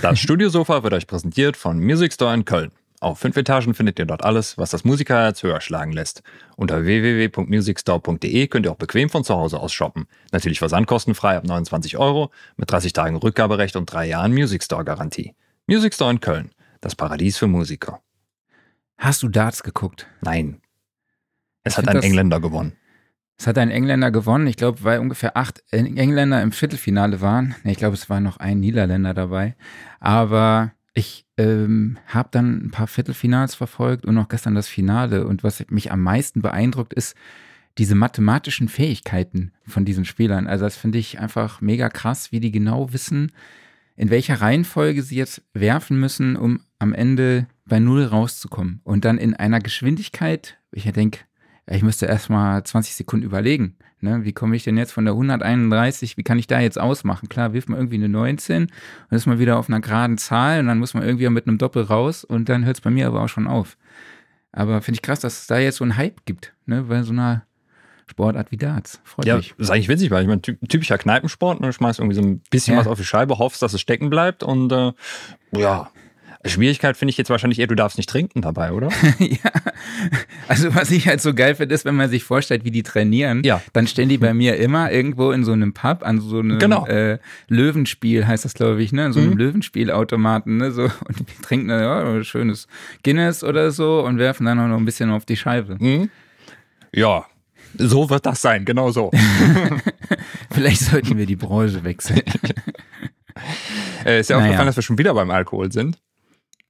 Das Studiosofa wird euch präsentiert von Music Store in Köln. Auf fünf Etagen findet ihr dort alles, was das Musikerherz höher schlagen lässt. Unter www.musicstore.de könnt ihr auch bequem von zu Hause aus shoppen. Natürlich versandkostenfrei ab 29 Euro, mit 30 Tagen Rückgaberecht und drei Jahren Music Store Garantie. Music Store in Köln, das Paradies für Musiker. Hast du Darts geguckt? Nein. Es Ich hat ein das- Engländer gewonnen. Es hat ein Engländer gewonnen. Ich glaube, weil ungefähr acht Engländer im Viertelfinale waren. Ich glaube, es war noch ein Niederländer dabei. Aber ich ähm, habe dann ein paar Viertelfinals verfolgt und auch gestern das Finale. Und was mich am meisten beeindruckt, ist diese mathematischen Fähigkeiten von diesen Spielern. Also das finde ich einfach mega krass, wie die genau wissen, in welcher Reihenfolge sie jetzt werfen müssen, um am Ende bei Null rauszukommen. Und dann in einer Geschwindigkeit, ich denke, ich müsste erst mal 20 Sekunden überlegen. Ne? Wie komme ich denn jetzt von der 131, wie kann ich da jetzt ausmachen? Klar, wirft man irgendwie eine 19 und ist man wieder auf einer geraden Zahl und dann muss man irgendwie mit einem Doppel raus und dann hört es bei mir aber auch schon auf. Aber finde ich krass, dass es da jetzt so einen Hype gibt, ne? bei so einer Sportart wie Darts. Freut Ja, mich. ist eigentlich witzig, weil ich meine, ty- typischer Kneipensport, ne, du schmeißt irgendwie so ein bisschen Ja. was auf die Scheibe, hoffst, dass es stecken bleibt und äh, ja. Schwierigkeit finde ich jetzt wahrscheinlich eher, du darfst nicht trinken dabei, oder? ja. Also was ich halt so geil finde, ist, wenn man sich vorstellt, wie die trainieren, Ja. dann stehen die bei mir immer irgendwo in so einem Pub, an so einem Genau. äh, Löwenspiel, heißt das, glaube ich, ne? In so einem Mhm. Löwenspielautomaten, ne? So, und die trinken dann ja, ein schönes Guinness oder so und werfen dann auch noch ein bisschen auf die Scheibe. Hm? Ja, so wird das sein, genau so. Vielleicht sollten wir die Branche wechseln. äh, ist ja Naja. aufgefallen, dass wir schon wieder beim Alkohol sind.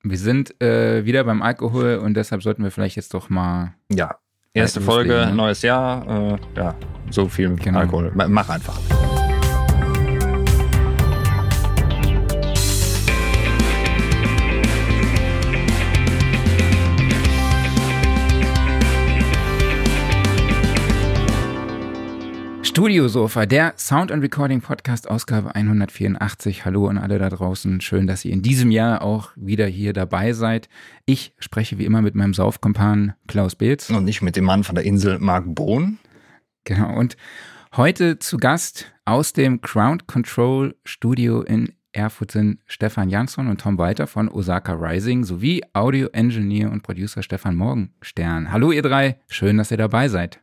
Wir sind äh, wieder beim Alkohol und deshalb sollten wir vielleicht jetzt doch mal. Ja, erste Folge, ne? neues Jahr, äh, ja, so viel Genau. Alkohol. Ma- Mach einfach. Studiosofa, der Sound and Recording Podcast, Ausgabe 184. Hallo an alle da draußen. Schön, dass ihr in diesem Jahr auch wieder hier dabei seid. Ich spreche wie immer mit meinem Saufkompan Klaus Beetz. Und nicht mit dem Mann von der Insel Mark Bohn. Genau. Und heute zu Gast aus dem Ground Control Studio in Erfurt sind Stefan Jansson und Tom Walter von Osaka Rising sowie Audio Engineer und Producer Stefan Morgenstern. Hallo ihr drei, schön, dass ihr dabei seid.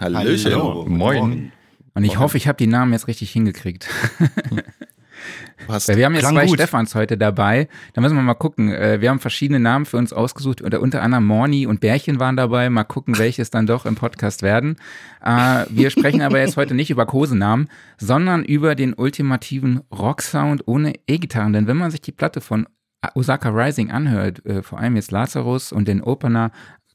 Hallöchen. Hallo. Moin. Und ich Morgen. hoffe, ich habe die Namen jetzt richtig hingekriegt. Passt. Weil wir haben jetzt Klang zwei gut. Stefans heute dabei. Da müssen wir mal gucken. Äh, Wir haben verschiedene Namen für uns ausgesucht. Oder unter anderem Morni und Bärchen waren dabei. Mal gucken, welche es dann doch im Podcast werden. Äh, Wir sprechen aber jetzt heute nicht über Kosenamen, sondern über den ultimativen Rocksound ohne E-Gitarren. Denn wenn man sich die Platte von Osaka Rising anhört, äh, vor allem jetzt Lazarus und den Opener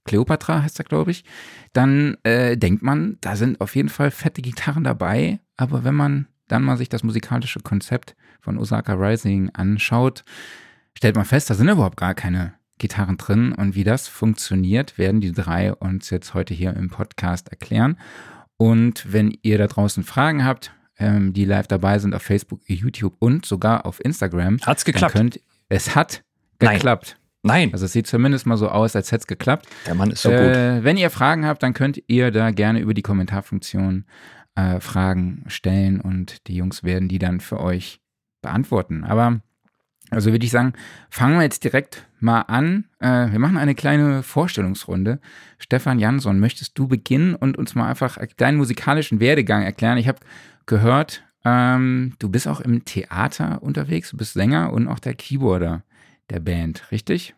Cleopatra heißt er, glaube ich, dann äh, denkt man, da sind auf jeden Fall fette Gitarren dabei. Aber wenn man dann mal sich das musikalische Konzept von Osaka Rising anschaut, stellt man fest, da sind überhaupt gar keine Gitarren drin. Und wie das funktioniert, werden die drei uns jetzt heute hier im Podcast erklären. Und wenn ihr da draußen Fragen habt, ähm, die live dabei sind auf Facebook, YouTube und sogar auf Instagram, Hat's geklappt? könnt es hat geklappt. Nein, Also es sieht zumindest mal so aus, als hätte es geklappt. der Mann ist so gut. Äh, wenn ihr Fragen habt, dann könnt ihr da gerne über die Kommentarfunktion äh, Fragen stellen und die Jungs werden die dann für euch beantworten. Aber also würde ich sagen, fangen wir jetzt direkt mal an. Äh, wir machen eine kleine Vorstellungsrunde. Stefan Jansson, möchtest du beginnen und uns mal einfach deinen musikalischen Werdegang erklären? Ich habe gehört, ähm, du bist auch im Theater unterwegs, du bist Sänger und auch der Keyboarder der Band, richtig?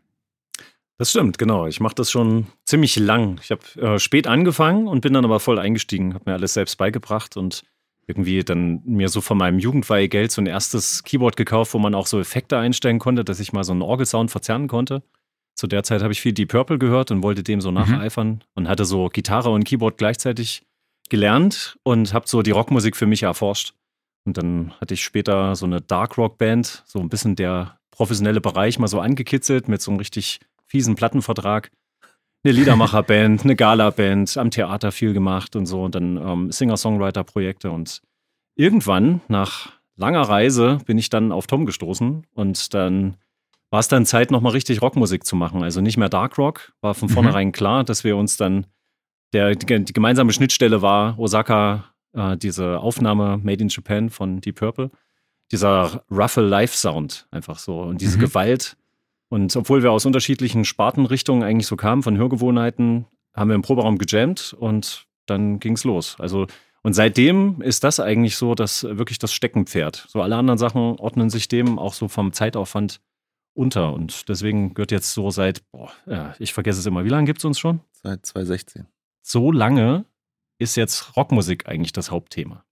Das stimmt, genau. Ich mache das schon ziemlich lang. Ich habe äh, spät angefangen und bin dann aber voll eingestiegen, habe mir alles selbst beigebracht und irgendwie dann mir so von meinem Jugendweihgeld so ein erstes Keyboard gekauft, wo man auch so Effekte einstellen konnte, dass ich mal so einen Orgelsound verzerren konnte. Zu der Zeit habe ich viel Deep Purple gehört und wollte dem so nacheifern und hatte so Gitarre und Keyboard gleichzeitig gelernt und habe so die Rockmusik für mich erforscht. Und dann hatte ich später so eine Dark Rock Band, so ein bisschen der professionelle Bereich mal so angekitzelt mit so einem richtig fiesen Plattenvertrag. Eine Liedermacherband, eine Gala-Band, am Theater viel gemacht und so und dann ähm, Singer-Songwriter-Projekte und irgendwann nach langer Reise bin ich dann auf Tom gestoßen und dann war es dann Zeit, nochmal richtig Rockmusik zu machen. Also nicht mehr Dark Rock, war von Mhm. vornherein klar, dass wir uns dann, der, die, die gemeinsame Schnittstelle war Osaka, äh, diese Aufnahme Made in Japan von Deep Purple. Dieser Ruffle Live Sound einfach so und diese Mhm. Gewalt. Und obwohl wir aus unterschiedlichen Spartenrichtungen eigentlich so kamen, von Hörgewohnheiten, haben wir im Proberaum gejammt und dann ging's los. Also, und seitdem ist das eigentlich so, dass wirklich das Steckenpferd. So alle anderen Sachen ordnen sich dem auch so vom Zeitaufwand unter. Und deswegen wird jetzt so seit, boah, ja, ich vergesse es immer, wie lange gibt's uns schon? Seit 2016. So lange ist jetzt Rockmusik eigentlich das Hauptthema.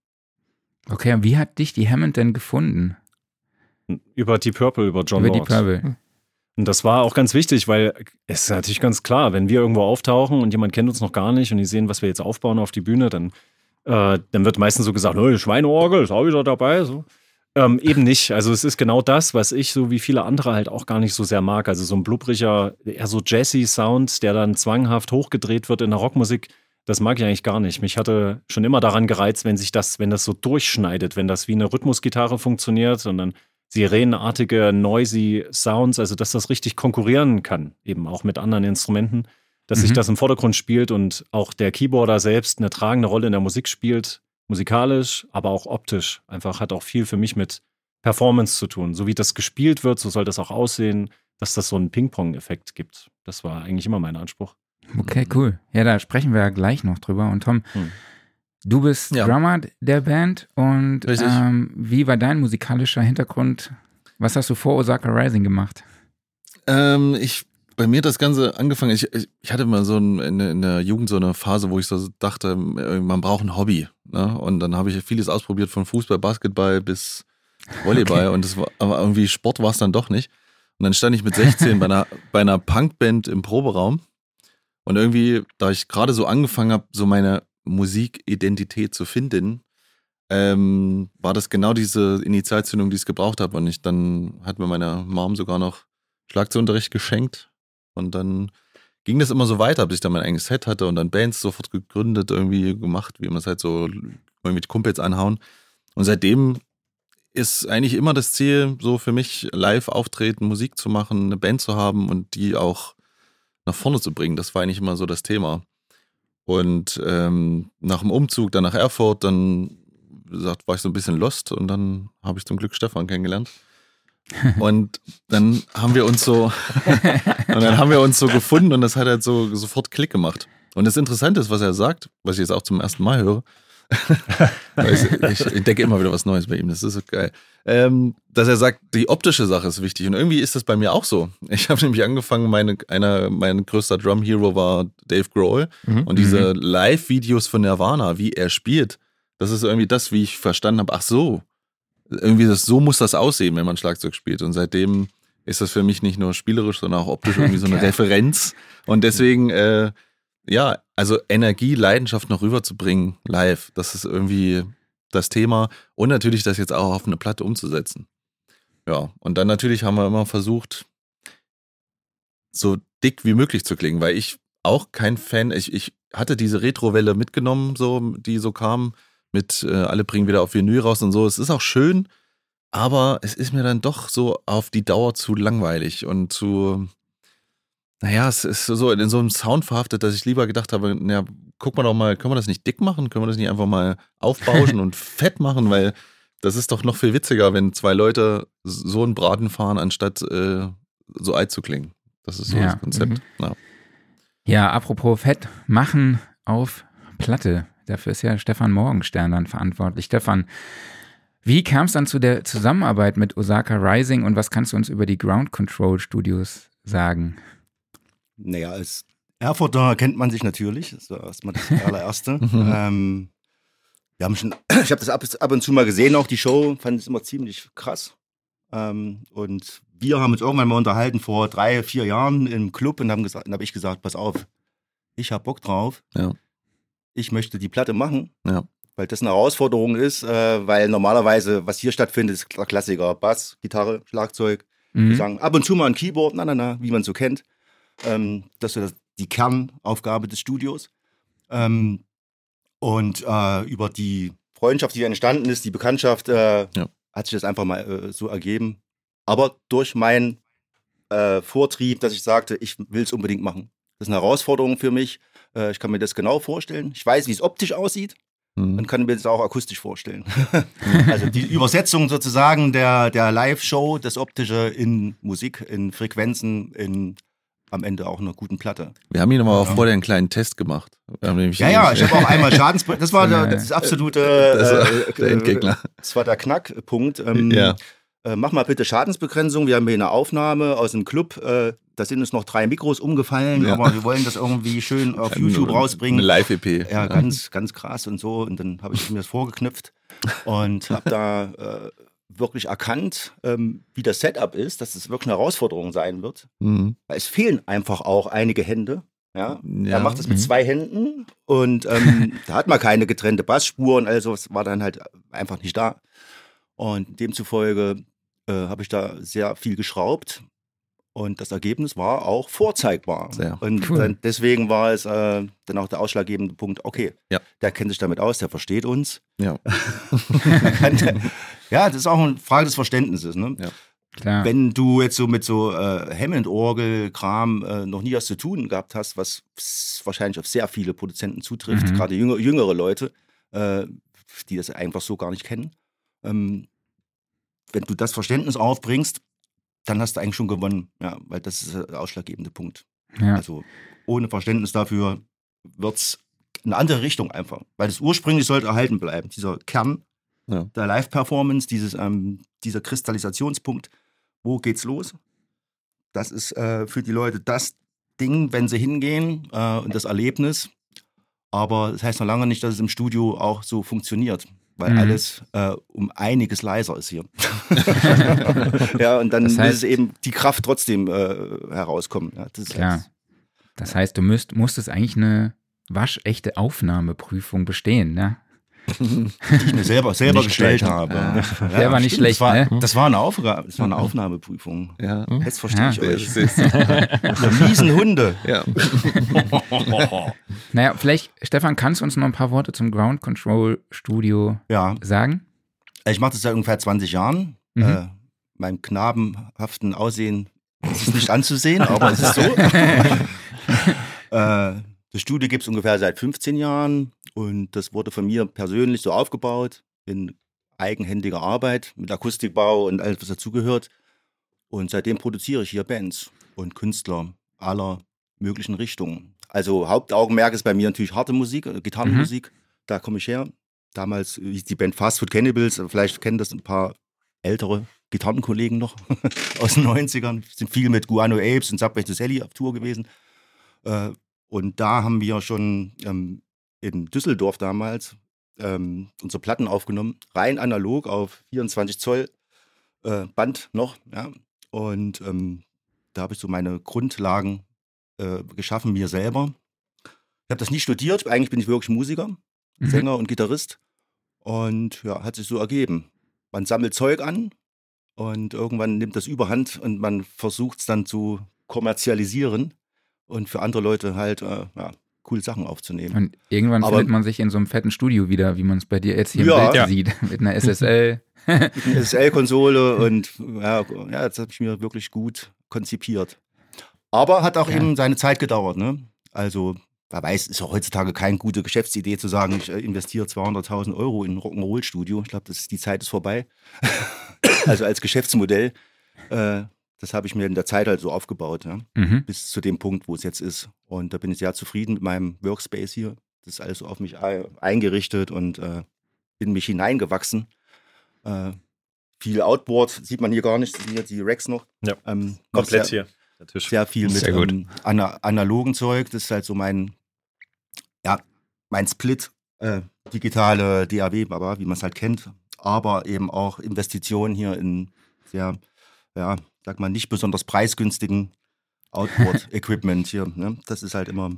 Okay, und wie hat dich die Hammond denn gefunden? Über Deep Purple, über John Über die Lord. Purple. Und das war auch ganz wichtig, weil es ist natürlich ganz klar, wenn wir irgendwo auftauchen und jemand kennt uns noch gar nicht und die sehen, was wir jetzt aufbauen auf die Bühne, dann, äh, dann wird meistens so gesagt, oh, Schweineorgel ist auch wieder dabei. So. Ähm, eben nicht. Also es ist genau das, was ich so wie viele andere halt auch gar nicht so sehr mag. Also so ein blubbriger, eher so Jazzy-Sound, der dann zwanghaft hochgedreht wird in der Rockmusik, das mag ich eigentlich gar nicht. Mich hatte schon immer daran gereizt, wenn sich das, wenn das so durchschneidet, wenn das wie eine Rhythmusgitarre funktioniert und dann sirenenartige, noisy Sounds, also dass das richtig konkurrieren kann, eben auch mit anderen Instrumenten, dass sich Mhm. das im Vordergrund spielt und auch der Keyboarder selbst eine tragende Rolle in der Musik spielt, musikalisch, aber auch optisch. Einfach hat auch viel für mich mit Performance zu tun. So wie das gespielt wird, so soll das auch aussehen, dass das so einen Ping-Pong-Effekt gibt. Das war eigentlich immer mein Anspruch. Okay, cool. Ja, da sprechen wir ja gleich noch drüber. Und Tom, Hm. du bist Ja. Drummer der Band und ähm, wie war dein musikalischer Hintergrund? Was hast du vor Osaka Rising gemacht? Ähm, ich, bei mir hat das Ganze angefangen, ich, ich, hatte mal so ein, in, der- in der Jugend so eine Phase, wo ich so dachte, äh, man braucht ein Hobby. Ne? Und dann habe ich vieles ausprobiert, von Fußball, Basketball bis Volleyball. Und das war, aber irgendwie Sport war es dann doch nicht. Und dann stand ich mit 16 bei einer, bei einer Punkband im Proberaum. Und irgendwie, da ich gerade so angefangen habe, so meine Musikidentität zu finden, ähm, war das genau diese Initialzündung, die ich gebraucht habe. Und ich dann hat mir meine Mom sogar noch Schlagzeugunterricht geschenkt. Und dann ging das immer so weiter, bis ich dann mein eigenes Set hatte und dann Bands sofort gegründet, irgendwie gemacht, wie man es halt so mit Kumpels anhauen. Und seitdem ist eigentlich immer das Ziel, so für mich live auftreten, Musik zu machen, eine Band zu haben und die auch nach vorne zu bringen. Das war eigentlich immer so das Thema. Und ähm, nach dem Umzug dann nach Erfurt, dann gesagt, war ich so ein bisschen lost und dann habe ich zum Glück Stefan kennengelernt. Und dann haben wir uns so, und dann haben wir uns so gefunden und das hat halt so sofort Klick gemacht. Und das Interessante ist, was er sagt, was ich jetzt auch zum ersten Mal höre, ich, entdecke immer wieder was Neues bei ihm, das ist so geil, ähm, dass er sagt, die optische Sache ist wichtig. Und irgendwie ist das bei mir auch so. Ich habe nämlich angefangen, meine, einer, mein größter Drum-Hero war Dave Grohl. Mhm. Und diese Live-Videos von Nirvana, wie er spielt, das ist irgendwie das, wie ich verstanden habe, ach so, irgendwie das, so muss das aussehen, wenn man Schlagzeug spielt. Und seitdem ist das für mich nicht nur spielerisch, sondern auch optisch irgendwie so eine. Referenz. Und deswegen, äh, ja, also Energie, Leidenschaft noch rüberzubringen live, das ist irgendwie das Thema. Und natürlich das jetzt auch auf eine Platte umzusetzen. Ja, und dann natürlich haben wir immer versucht, so dick wie möglich zu klingen, weil ich auch kein Fan, ich, ich hatte diese Retro-Welle mitgenommen, so, die so kam, mit äh, alle bringen wieder auf Vinyl raus und so. Es ist auch schön, aber es ist mir dann doch so auf die Dauer zu langweilig und zu, naja, es ist so in so einem Sound verhaftet, dass ich lieber gedacht habe, naja, guck mal doch mal, können wir das nicht dick machen? Können wir das nicht einfach mal aufbauschen und fett machen? Weil das ist doch noch viel witziger, wenn zwei Leute so einen Braten fahren, anstatt äh, so alt zu klingen. Das ist so Ja, das Konzept. Ja. Ja, apropos Fett machen auf Platte. Dafür ist ja Stefan Morgenstern dann verantwortlich. Stefan, wie kam es dann zu der Zusammenarbeit mit Osaka Rising und was kannst du uns über die Ground Control Studios sagen? Naja, als Erfurter kennt man sich natürlich. Das war erstmal das allererste. Mhm. ähm, wir haben schon, ich habe das ab, ab und zu mal gesehen, auch die Show, fand es immer ziemlich krass. Ähm, und wir haben uns irgendwann mal unterhalten vor drei, vier Jahren im Club und haben gesagt, dann habe ich gesagt, pass auf, ich habe Bock drauf. Ja. Ich möchte die Platte machen. Ja. Weil das eine Herausforderung ist, äh, weil normalerweise, was hier stattfindet, ist der Klassiker. Bass, Gitarre, Schlagzeug, Mhm. sagen ab und zu mal ein Keyboard, na, na, na, wie man so kennt. Ähm, das ist das, die Kernaufgabe des Studios. Ähm, und äh, über die Freundschaft, die entstanden ist, die Bekanntschaft, äh, Ja. hat sich das einfach mal äh, so ergeben. Aber durch meinen äh, Vortrieb, dass ich sagte, ich will es unbedingt machen. Das ist eine Herausforderung für mich. Äh, ich kann mir das genau vorstellen. Ich weiß, wie es optisch aussieht. Mhm. und kann mir das auch akustisch vorstellen. also die Übersetzung sozusagen der, der Live-Show, das Optische in Musik, in Frequenzen, in am Ende auch einer guten Platte. Wir haben hier nochmal auch vorher einen kleinen Test gemacht. Ja, ja, ich habe auch einmal Schadens... Das war der, das absolute... Das war äh, der Endgegner. Das war der Knackpunkt. Ähm, Ja. äh, mach mal bitte Schadensbegrenzung. Wir haben hier eine Aufnahme aus dem Club. Äh, da sind uns noch drei Mikros umgefallen, Ja. aber wir wollen das irgendwie schön auf YouTube rausbringen. Eine Live-EP. Ja, ganz, ganz krass und so. Und dann habe ich mir das vorgeknüpft und habe da äh, wirklich erkannt, ähm, wie das Setup ist, dass es wirklich eine Herausforderung sein wird. Mhm. Es fehlen einfach auch einige Hände. Ja, Ja. er macht es mit Mhm. zwei Händen und ähm, da hat man keine getrennte Bassspur und also es war dann halt einfach nicht da. Und demzufolge äh, habe ich da sehr viel geschraubt und das Ergebnis war auch vorzeigbar. Sehr und cool. dann, deswegen war es äh, dann auch der ausschlaggebende Punkt, okay, Ja. der kennt sich damit aus, der versteht uns. Ja. Ja, das ist auch eine Frage des Verständnisses. Ne? Ja. Klar. Wenn du jetzt so mit so äh, Hammond-Orgel-Kram äh, noch nie was zu tun gehabt hast, was wahrscheinlich auf sehr viele Produzenten zutrifft, Mhm. gerade jüngere, jüngere Leute, äh, die das einfach so gar nicht kennen, ähm, wenn du das Verständnis aufbringst, dann hast du eigentlich schon gewonnen, ja, weil das ist der ausschlaggebende Punkt. ja. Also ohne Verständnis dafür wird es eine andere Richtung einfach, weil das ursprünglich sollte erhalten bleiben, dieser Kern Ja. der Live-Performance, dieses, ähm, dieser Kristallisationspunkt, wo geht's los? Das ist äh, für die Leute das Ding, wenn sie hingehen äh, und das Erlebnis. Aber das heißt noch lange nicht, dass es im Studio auch so funktioniert, weil Mhm. alles äh, um einiges leiser ist hier. ja, und dann Das muss heißt- es eben die Kraft trotzdem äh, herauskommen. Ja, das Klar. halt- Das heißt, du müsst, musstest eigentlich eine waschechte Aufnahmeprüfung bestehen, ne? Die ich mir selber, selber Nicht gestellt schlecht. habe. Ja. Der war nicht schlecht, das war, ne? Das war eine Aufgabe, das war eine Aufnahmeprüfung. Ja. Jetzt verstehe ich Ja. euch. Ist, Ihr miesen Hunde. ja. Naja, vielleicht, Stefan, kannst du uns noch ein paar Worte zum Ground Control Studio Ja, sagen? ich mache das seit ungefähr 20 Jahren. Mhm. Äh, meinem knabenhaften Aussehen ist es nicht anzusehen, aber es ist so. äh, das Studio gibt es ungefähr seit 15 Jahren und das wurde von mir persönlich so aufgebaut in eigenhändiger Arbeit mit Akustikbau und alles, was dazugehört. Und seitdem produziere ich hier Bands und Künstler aller möglichen Richtungen. Also Hauptaugenmerk ist bei mir natürlich harte Musik, äh, Gitarrenmusik. Da komme ich her. Damals hieß die Band Fast Food Cannibals. Vielleicht kennen das ein paar ältere Gitarrenkollegen noch aus den 90ern. Sind viel mit Guano Apes und Subway to Sally auf Tour gewesen. Äh, und da haben wir schon ähm, in Düsseldorf damals ähm, unsere Platten aufgenommen. Rein analog auf 24 Zoll äh, Band noch. Ja. Und ähm, da habe ich so meine Grundlagen äh, geschaffen, mir selber. Ich habe das nie studiert. Eigentlich bin ich wirklich Musiker, Mhm. Sänger und Gitarrist. Und ja, hat sich so ergeben. Man sammelt Zeug an und irgendwann nimmt das überhand und man versucht es dann zu kommerzialisieren und für andere Leute halt äh, ja, coole Sachen aufzunehmen. Und irgendwann Aber- findet man sich in so einem fetten Studio wieder, wie man es bei dir jetzt hier Ja. im Bild Ja. sieht, mit einer SSL. Eine SL-Konsole und ja, ja, das habe ich mir wirklich gut konzipiert. Aber hat auch Ja. eben seine Zeit gedauert. Ne? Also, wer weiß, ist ja heutzutage keine gute Geschäftsidee zu sagen, ich äh, investiere 200.000 Euro in ein Rock'n'Roll-Studio. Ich glaube, die Zeit ist vorbei. also als Geschäftsmodell, äh, das habe ich mir in der Zeit halt so aufgebaut, ja? Mhm. bis zu dem Punkt, wo es jetzt ist. Und da bin ich sehr zufrieden mit meinem Workspace hier. Das ist alles so auf mich ei- eingerichtet und äh, in mich hineingewachsen. Äh, viel Outboard sieht man hier gar nicht. Hier die Racks noch. Ja, Ähm, Komplett sehr, hier. Der Tisch. Sehr viel mit Sehr ähm, ana analogen Zeug. Das ist halt so mein, ja, mein Split. Äh, digitale DAW, Baba, wie man es halt kennt. Aber eben auch Investitionen hier in sehr, ja, sag mal, nicht besonders preisgünstigen Outboard-Equipment hier. Ne? Das ist halt immer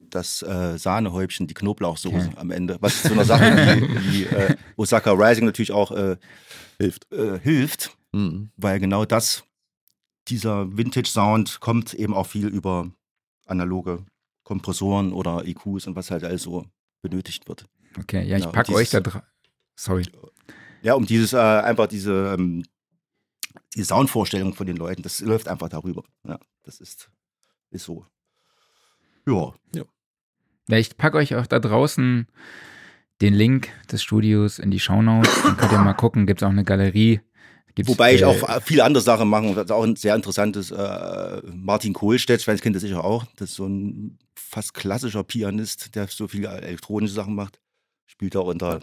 das äh, Sahnehäubchen, die Knoblauchsoße Okay. am Ende. Was zu einer Sache wie, wie äh, Osaka Rising natürlich auch äh, hilft. Äh, hilft, Mhm. weil genau das, dieser Vintage-Sound kommt eben auch viel über analoge Kompressoren oder EQs und was halt alles so benötigt wird. Okay, ja, ich Ja, packe dieses- euch da drauf. Sorry. Ja, um dieses, äh, einfach diese, ähm, die Soundvorstellung von den Leuten, das läuft einfach darüber. Ja, das ist, ist so. Ja. Ja, ich packe euch auch da draußen den Link des Studios in die Shownotes. Dann könnt ihr mal gucken, gibt es auch eine Galerie. Gibt's, Wobei ich äh, auch viele andere Sachen mache. Das ist auch ein sehr interessantes äh, Martin Kohlstedt, ich weiß, kennt ihr sicher auch. Das ist so ein fast klassischer Pianist, der so viele elektronische Sachen macht. Spielt auch unter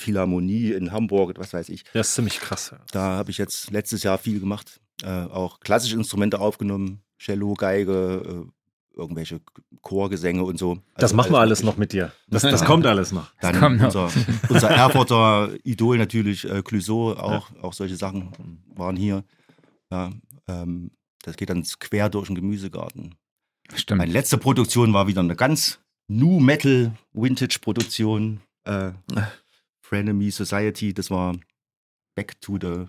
Philharmonie in Hamburg, was weiß ich. Das ist ziemlich krass. Ja. Da habe ich jetzt letztes Jahr viel gemacht. Äh, auch klassische Instrumente aufgenommen. Cello, Geige, äh, irgendwelche Chorgesänge und so. Das Also machen wir alles noch mit dir. Das, das Ja. kommt alles noch. Dann kommt noch. unser, unser Erfurter Idol natürlich, äh, Clouseau, auch, auch solche Sachen waren hier. Ja, ähm, das geht dann quer durch den Gemüsegarten. Stimmt. Meine letzte Produktion war wieder eine ganz New Metal Vintage Produktion. Äh, Frenemy Society, das war Back to the,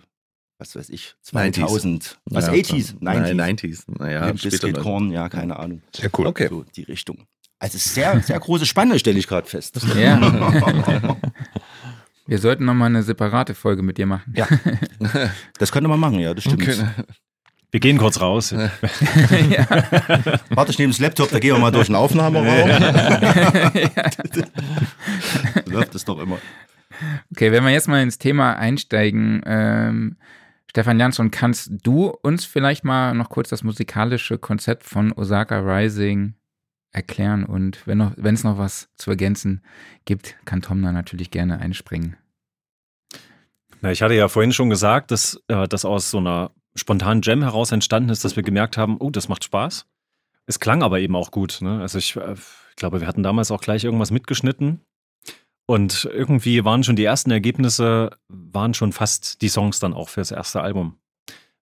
was weiß ich, 2000. Was, Ja, 80s? 90s? Nein, 90s. Naja, dann. Korn, ja, keine Ahnung. Sehr cool. Okay. So die Richtung. Also sehr, sehr große Spanne, stelle ich gerade fest. Ja. Wir sollten nochmal eine separate Folge mit dir machen. Ja. Das könnte man machen, ja, das stimmt. Okay. Wir gehen kurz raus. Warte, ich nehme das Laptop, da gehen wir mal durch den Aufnahmeraum. Läuft das doch immer. Okay, wenn wir jetzt mal ins Thema einsteigen, ähm, Stefan Jansson, kannst du uns vielleicht mal noch kurz das musikalische Konzept von Osaka Rising erklären? Und wenn noch, wenn es noch was zu ergänzen gibt, kann Tom da natürlich gerne einspringen. Na, ich hatte ja vorhin schon gesagt, dass äh, das aus so einer spontanen Jam heraus entstanden ist, dass wir gemerkt haben, oh, das macht Spaß. Es klang aber eben auch gut. Ne? Also ich, äh, ich glaube, wir hatten damals auch gleich irgendwas mitgeschnitten. Und irgendwie waren schon die ersten Ergebnisse, waren schon fast die Songs dann auch für das erste Album.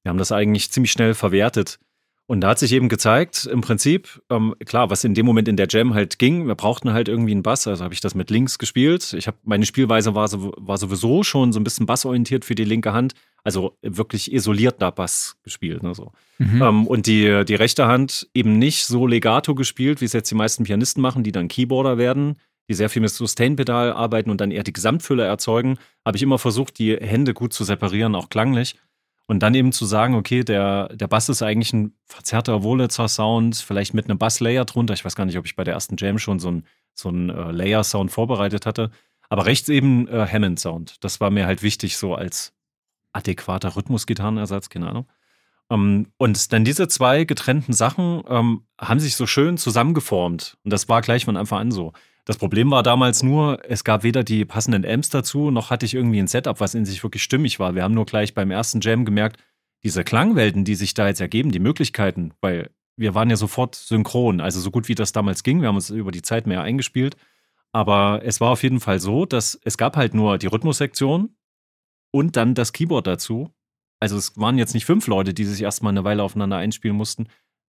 Wir haben das eigentlich ziemlich schnell verwertet. Und da hat sich eben gezeigt, im Prinzip, ähm, klar, was in dem Moment in der Jam halt ging, wir brauchten halt irgendwie einen Bass, also habe ich das mit links gespielt. Ich habe meine Spielweise war, so, war sowieso schon so ein bisschen bassorientiert für die linke Hand, also wirklich isolierter Bass gespielt. Ne, so. Mhm. Ähm, und die, die rechte Hand eben nicht so legato gespielt, wie es jetzt die meisten Pianisten machen, die dann Keyboarder werden, die sehr viel mit Sustain-Pedal arbeiten und dann eher die Gesamtfülle erzeugen, habe ich immer versucht, die Hände gut zu separieren, auch klanglich. Und dann eben zu sagen, okay, der, der Bass ist eigentlich ein verzerrter Wurlitzer-Sound, vielleicht mit einem Basslayer drunter. Ich weiß gar nicht, ob ich bei der ersten Jam schon so einen so äh, Layer-Sound vorbereitet hatte. Aber rechts eben äh, Hammond-Sound. Das war mir halt wichtig, so als adäquater Rhythmusgitarrenersatz, keine Ahnung. Ähm, und dann diese zwei getrennten Sachen ähm, haben sich so schön zusammengeformt. Und das war gleich von Anfang an so. Das Problem war damals nur, es gab weder die passenden Amps dazu, noch hatte ich irgendwie ein Setup, was in sich wirklich stimmig war. Wir haben nur gleich beim ersten Jam gemerkt, diese Klangwelten, die sich da jetzt ergeben, die Möglichkeiten, weil wir waren ja sofort synchron, also so gut wie das damals ging. Wir haben uns über die Zeit mehr eingespielt. Aber es war auf jeden Fall so, dass es gab halt nur die Rhythmussektion und dann das Keyboard dazu. Also es waren jetzt nicht fünf Leute, die sich erstmal eine Weile aufeinander einspielen mussten.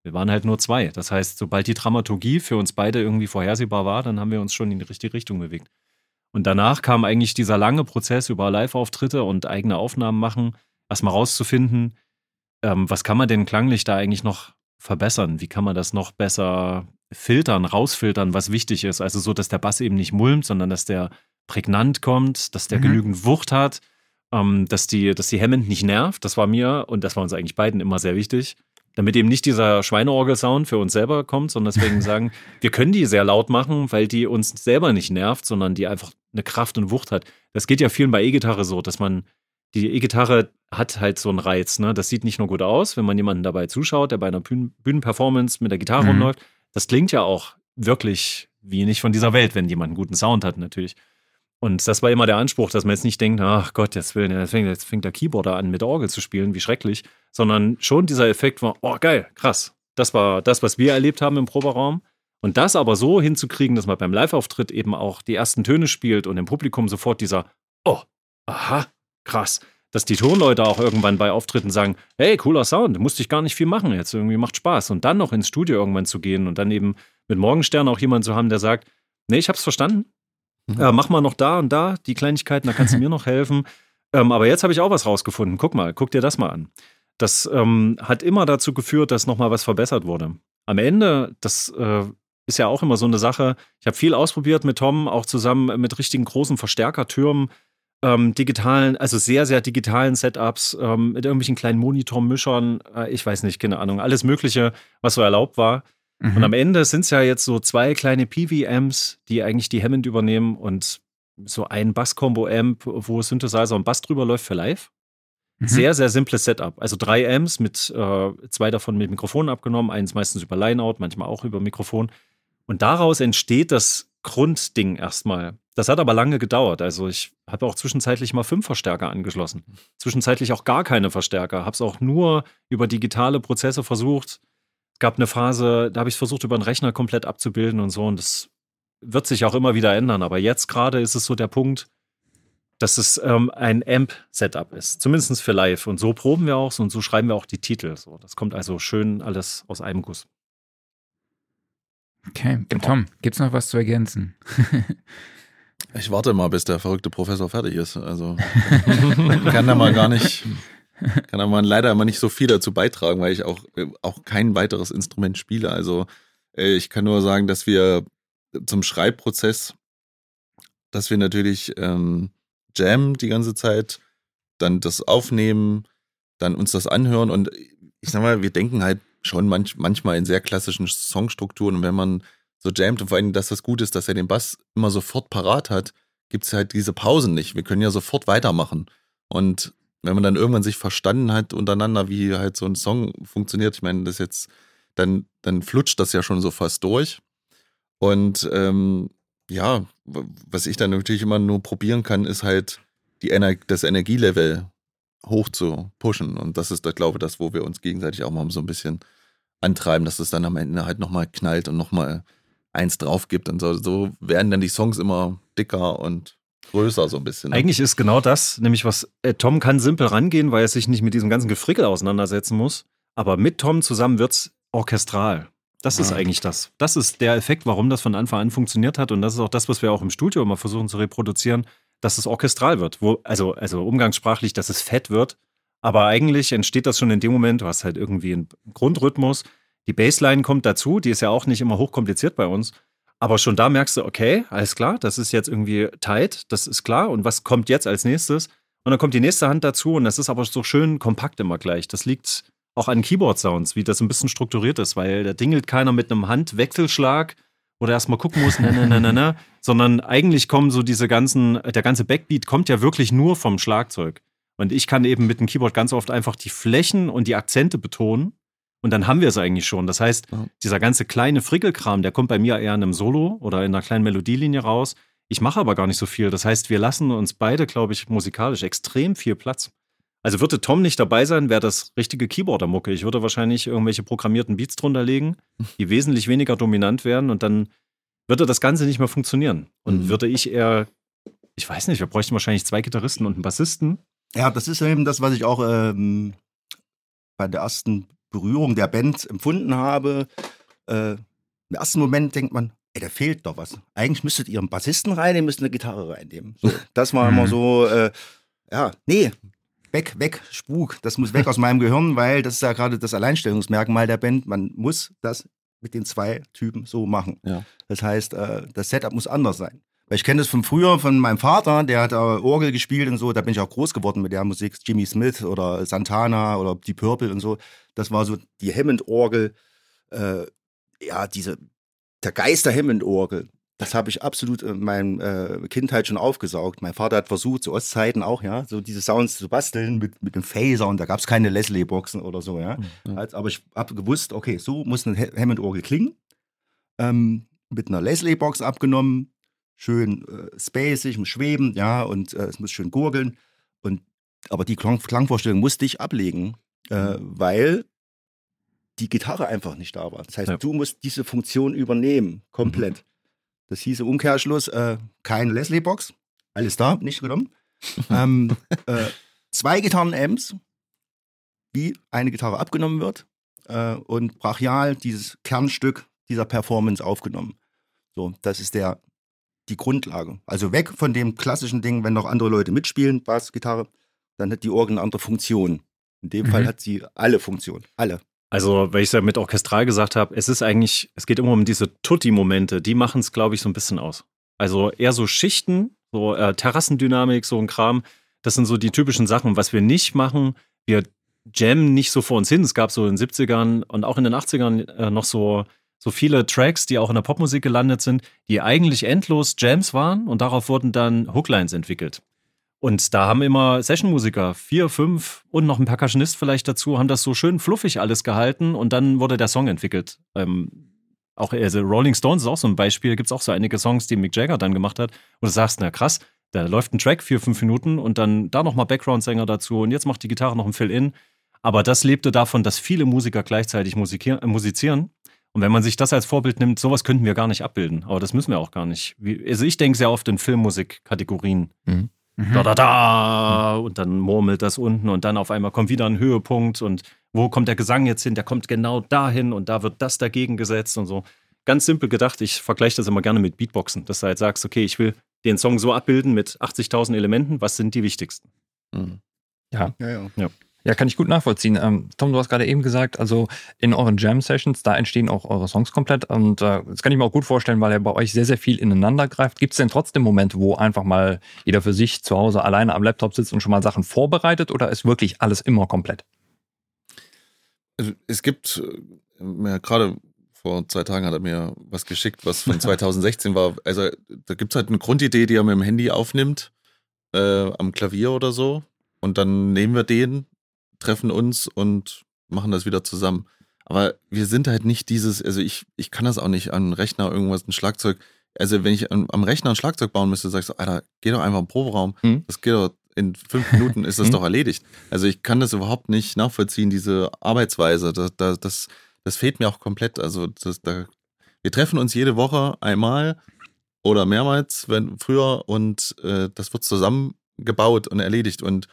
Wir waren halt nur zwei. Das heißt, sobald die Dramaturgie für uns beide irgendwie vorhersehbar war, dann haben wir uns schon in die richtige Richtung bewegt. Und danach kam eigentlich dieser lange Prozess über Live-Auftritte und eigene Aufnahmen machen, erstmal rauszufinden, ähm, was kann man denn klanglich da eigentlich noch verbessern? Wie kann man das noch besser filtern, rausfiltern, was wichtig ist? Also so, dass der Bass eben nicht mulmt, sondern dass der prägnant kommt, dass der Mhm. genügend Wucht hat, ähm, dass, die, dass die Hammond nicht nervt. Das war mir und das war uns eigentlich beiden immer sehr wichtig. Damit eben nicht dieser Schweineorgel-Sound für uns selber kommt, sondern deswegen sagen, wir können die sehr laut machen, weil die uns selber nicht nervt, sondern die einfach eine Kraft und Wucht hat. Das geht ja vielen bei E-Gitarre so, dass man, die E-Gitarre hat halt so einen Reiz. Ne? Das sieht nicht nur gut aus, wenn man jemanden dabei zuschaut, der bei einer Bühnen Bühnenperformance mit der Gitarre Mhm. rumläuft. Das klingt ja auch wirklich wie nicht von dieser Welt, wenn jemand einen guten Sound hat, natürlich. Und das war immer der Anspruch, dass man jetzt nicht denkt, ach Gott, jetzt, will, jetzt, fängt, jetzt fängt der Keyboarder an, mit Orgel zu spielen, wie schrecklich, sondern schon dieser Effekt war, oh geil, krass. Das war das, was wir erlebt haben im Proberaum. Und das aber so hinzukriegen, dass man beim Live-Auftritt eben auch die ersten Töne spielt und im Publikum sofort dieser, oh, aha, krass. Dass die Tonleute auch irgendwann bei Auftritten sagen, hey, cooler Sound, musste ich gar nicht viel machen, jetzt irgendwie macht Spaß. Und dann noch ins Studio irgendwann zu gehen und dann eben mit Morgenstern auch jemanden zu haben, der sagt, nee, ich hab's verstanden, Mhm. äh, mach mal noch da und da die Kleinigkeiten, da kannst du mir noch helfen. Ähm, aber jetzt habe ich auch was rausgefunden. Guck mal, guck dir das mal an. Das ähm, hat immer dazu geführt, dass nochmal was verbessert wurde. Am Ende, das äh, ist ja auch immer so eine Sache. Ich habe viel ausprobiert mit Tom, auch zusammen mit richtigen großen Verstärkertürmen, ähm, digitalen, also sehr, sehr digitalen Setups, ähm, mit irgendwelchen kleinen Monitormischern, äh, ich weiß nicht, keine Ahnung, alles Mögliche, was so erlaubt war. Mhm. Und am Ende sind es ja jetzt so zwei kleine PV-Amps, die eigentlich die Hammond übernehmen und so ein Bass-Combo-Amp, wo Synthesizer und Bass drüber läuft für live. Mhm. Sehr, sehr simples Setup. Also drei Amps mit äh, zwei davon mit Mikrofonen abgenommen, eins meistens über Lineout, manchmal auch über Mikrofon. Und daraus entsteht das Grundding erstmal. Das hat aber lange gedauert. Also ich habe auch zwischenzeitlich mal fünf Verstärker angeschlossen. Zwischenzeitlich auch gar keine Verstärker. Habe es auch nur über digitale Prozesse versucht. Es gab eine Phase, da habe ich es versucht, über einen Rechner komplett abzubilden und so. Und das wird sich auch immer wieder ändern. Aber jetzt gerade ist es so der Punkt, dass es ähm, ein Amp-Setup ist. Zumindest für live. Und so proben wir auch und so schreiben wir auch die Titel. So, das kommt also schön alles aus einem Guss. Okay, Tom, gibt's noch was zu ergänzen? Ich warte mal, bis der verrückte Professor fertig ist. Also kann da mal gar nicht, kann da mal leider immer nicht so viel dazu beitragen, weil ich auch, auch kein weiteres Instrument spiele. Also äh, ich kann nur sagen, dass wir zum Schreibprozess, dass wir natürlich ähm, Jam die ganze Zeit, dann das aufnehmen, dann uns das anhören und ich sag mal, wir denken halt schon manch, manchmal in sehr klassischen Songstrukturen und wenn man so jammt und vor allem, dass das gut ist, dass er den Bass immer sofort parat hat, gibt es halt diese Pausen nicht. Wir können ja sofort weitermachen. Und wenn man dann irgendwann sich verstanden hat untereinander, wie halt so ein Song funktioniert, ich meine, das jetzt, dann, dann flutscht das ja schon so fast durch. Und ähm, ja, was ich dann natürlich immer nur probieren kann, ist halt die Ener das Energielevel hoch zu pushen. Und das ist, glaube ich, das, wo wir uns gegenseitig auch mal so ein bisschen antreiben, dass es dann am Ende halt nochmal knallt und nochmal eins drauf gibt. Und so, so werden dann die Songs immer dicker und größer so ein bisschen. Ne? Eigentlich ist genau das, nämlich was äh, Tom kann simpel rangehen, weil er sich nicht mit diesem ganzen Gefrickel auseinandersetzen muss. Aber mit Tom zusammen wird es orchestral. Das ist Ja. eigentlich das. Das ist der Effekt, warum das von Anfang an funktioniert hat. Und das ist auch das, was wir auch im Studio immer versuchen zu reproduzieren, dass es orchestral wird. Wo, also, also umgangssprachlich, dass es fett wird. Aber eigentlich entsteht das schon in dem Moment, du hast halt irgendwie einen Grundrhythmus. Die Bassline kommt dazu, die ist ja auch nicht immer hochkompliziert bei uns. Aber schon da merkst du, okay, alles klar, das ist jetzt irgendwie tight, das ist klar. Und was kommt jetzt als nächstes? Und dann kommt die nächste Hand dazu und das ist aber so schön kompakt immer gleich. Das liegt auch an Keyboard-Sounds, wie das ein bisschen strukturiert ist, weil da dingelt keiner mit einem Handwechselschlag oder erstmal gucken muss, ne, ne, ne, ne, ne, sondern eigentlich kommen so diese ganzen, der ganze Backbeat kommt ja wirklich nur vom Schlagzeug. Und ich kann eben mit dem Keyboard ganz oft einfach die Flächen und die Akzente betonen. Und dann haben wir es eigentlich schon. Das heißt, dieser ganze kleine Frickelkram, der kommt bei mir eher in einem Solo oder in einer kleinen Melodielinie raus. Ich mache aber gar nicht so viel. Das heißt, wir lassen uns beide, glaube ich, musikalisch extrem viel Platz. Also würde Tom nicht dabei sein, wäre das richtige Keyboarder-Mucke. Ich würde wahrscheinlich irgendwelche programmierten Beats drunter legen, die wesentlich weniger dominant wären und dann würde das Ganze nicht mehr funktionieren. Und Mhm. würde ich eher, ich weiß nicht, wir bräuchten wahrscheinlich zwei Gitarristen und einen Bassisten. Ja, das ist eben das, was ich auch ähm, bei der ersten Berührung der Band empfunden habe. Äh, Im ersten Moment denkt man, ey, da fehlt doch was. Eigentlich müsstet ihr einen Bassisten reinnehmen, müsst eine Gitarre reinnehmen. So, das war immer Mhm. so, äh, ja, nee, weg, weg, Spuk. Das muss weg aus meinem Gehirn, weil das ist ja gerade das Alleinstellungsmerkmal der Band. Man muss das mit den zwei Typen so machen. Ja. Das heißt, äh, das Setup muss anders sein. Weil ich kenne das von früher, von meinem Vater, der hat äh, Orgel gespielt und so, da bin ich auch groß geworden mit der Musik, Jimmy Smith oder Santana oder die Purple und so. Das war so die Hammond-Orgel, äh, ja, diese, der Geist der Hammond-Orgel. Das habe ich absolut in meiner äh, Kindheit schon aufgesaugt. Mein Vater hat versucht, zu Ostzeiten auch, ja, so diese Sounds zu basteln mit, mit einem Phaser und da gab es keine Leslie-Boxen oder so, ja. Mhm. Als, aber ich habe gewusst, okay, so muss eine Ha- Hammond-Orgel klingen. Ähm, mit einer Leslie-Box abgenommen, schön äh, spacig, muss schweben, ja, und äh, es muss schön gurgeln. Und, aber die Klang Klangvorstellung musste ich ablegen, äh, weil die Gitarre einfach nicht da war. Das heißt, Ja. du musst diese Funktion übernehmen, komplett. Das hieß im Umkehrschluss, äh, keine Leslie-Box, alles da, nicht genommen. ähm, äh, zwei Gitarren-Amps, wie eine Gitarre abgenommen wird äh, und brachial dieses Kernstück dieser Performance aufgenommen. So, das ist der, die Grundlage. Also weg von dem klassischen Ding, wenn noch andere Leute mitspielen, Bass, Gitarre, dann hat die Orgel eine andere Funktion. In dem Mhm. Fall hat sie alle Funktionen. Alle. Also, weil ich es ja mit orchestral gesagt habe, es ist eigentlich, es geht immer um diese Tutti-Momente, die machen es, glaube ich, so ein bisschen aus. Also eher so Schichten, so äh, Terrassendynamik, so ein Kram. Das sind so die typischen Sachen. Was wir nicht machen, wir jammen nicht so vor uns hin. Es gab so in den 70ern und auch in den 80ern äh, noch so, so viele Tracks, die auch in der Popmusik gelandet sind, die eigentlich endlos Jams waren und darauf wurden dann Hooklines entwickelt. Und da haben immer Sessionmusiker, vier, fünf und noch ein Percussionist vielleicht dazu, haben das so schön fluffig alles gehalten und dann wurde der Song entwickelt. Ähm, auch also Rolling Stones ist auch so ein Beispiel, gibt es auch so einige Songs, die Mick Jagger dann gemacht hat, wo du sagst, na krass, da läuft ein Track, vier, fünf Minuten und dann da nochmal Background-Sänger dazu und jetzt macht die Gitarre noch ein Fill-In. Aber das lebte davon, dass viele Musiker gleichzeitig äh, musizieren. Und wenn man sich das als Vorbild nimmt, sowas könnten wir gar nicht abbilden. Aber das müssen wir auch gar nicht. Also ich denke sehr oft in Filmmusik-Kategorien. Mhm. Mhm. Da, da, da. Und dann murmelt das unten und dann auf einmal kommt wieder ein Höhepunkt. Und wo kommt der Gesang jetzt hin? Der kommt genau dahin und da wird das dagegen gesetzt und so. Ganz simpel gedacht, ich vergleiche das immer gerne mit Beatboxen, dass du halt sagst, okay, ich will den Song so abbilden mit 80.000 Elementen, was sind die wichtigsten? Mhm. Ja. Ja, ja. ja. Ja, kann ich gut nachvollziehen. Ähm, Tom, du hast gerade eben gesagt, also in euren Jam-Sessions, da entstehen auch eure Songs komplett. Und äh, das kann ich mir auch gut vorstellen, weil er bei euch sehr, sehr viel ineinander greift. Gibt es denn trotzdem Momente, wo einfach mal jeder für sich zu Hause alleine am Laptop sitzt und schon mal Sachen vorbereitet oder ist wirklich alles immer komplett? Also, es gibt, äh, ja, gerade vor zwei Tagen hat er mir was geschickt, was von 2016 war. Also da gibt es halt eine Grundidee, die er mit dem Handy aufnimmt, äh, am Klavier oder so. Und dann nehmen wir den treffen uns und machen das wieder zusammen. Aber wir sind halt nicht dieses, also ich, ich kann das auch nicht an Rechner irgendwas, ein Schlagzeug. Also wenn ich am, Rechner ein Schlagzeug bauen müsste, sag ich so, Alter, geh doch einfach im Proberaum. Mhm. Das geht doch, in fünf Minuten ist das hm? doch erledigt. Also ich kann das überhaupt nicht nachvollziehen, diese Arbeitsweise. Das, das, das, das fehlt mir auch komplett. Also das, da, wir treffen uns jede Woche einmal oder mehrmals, wenn früher, und äh, das wird zusammengebaut und erledigt. Und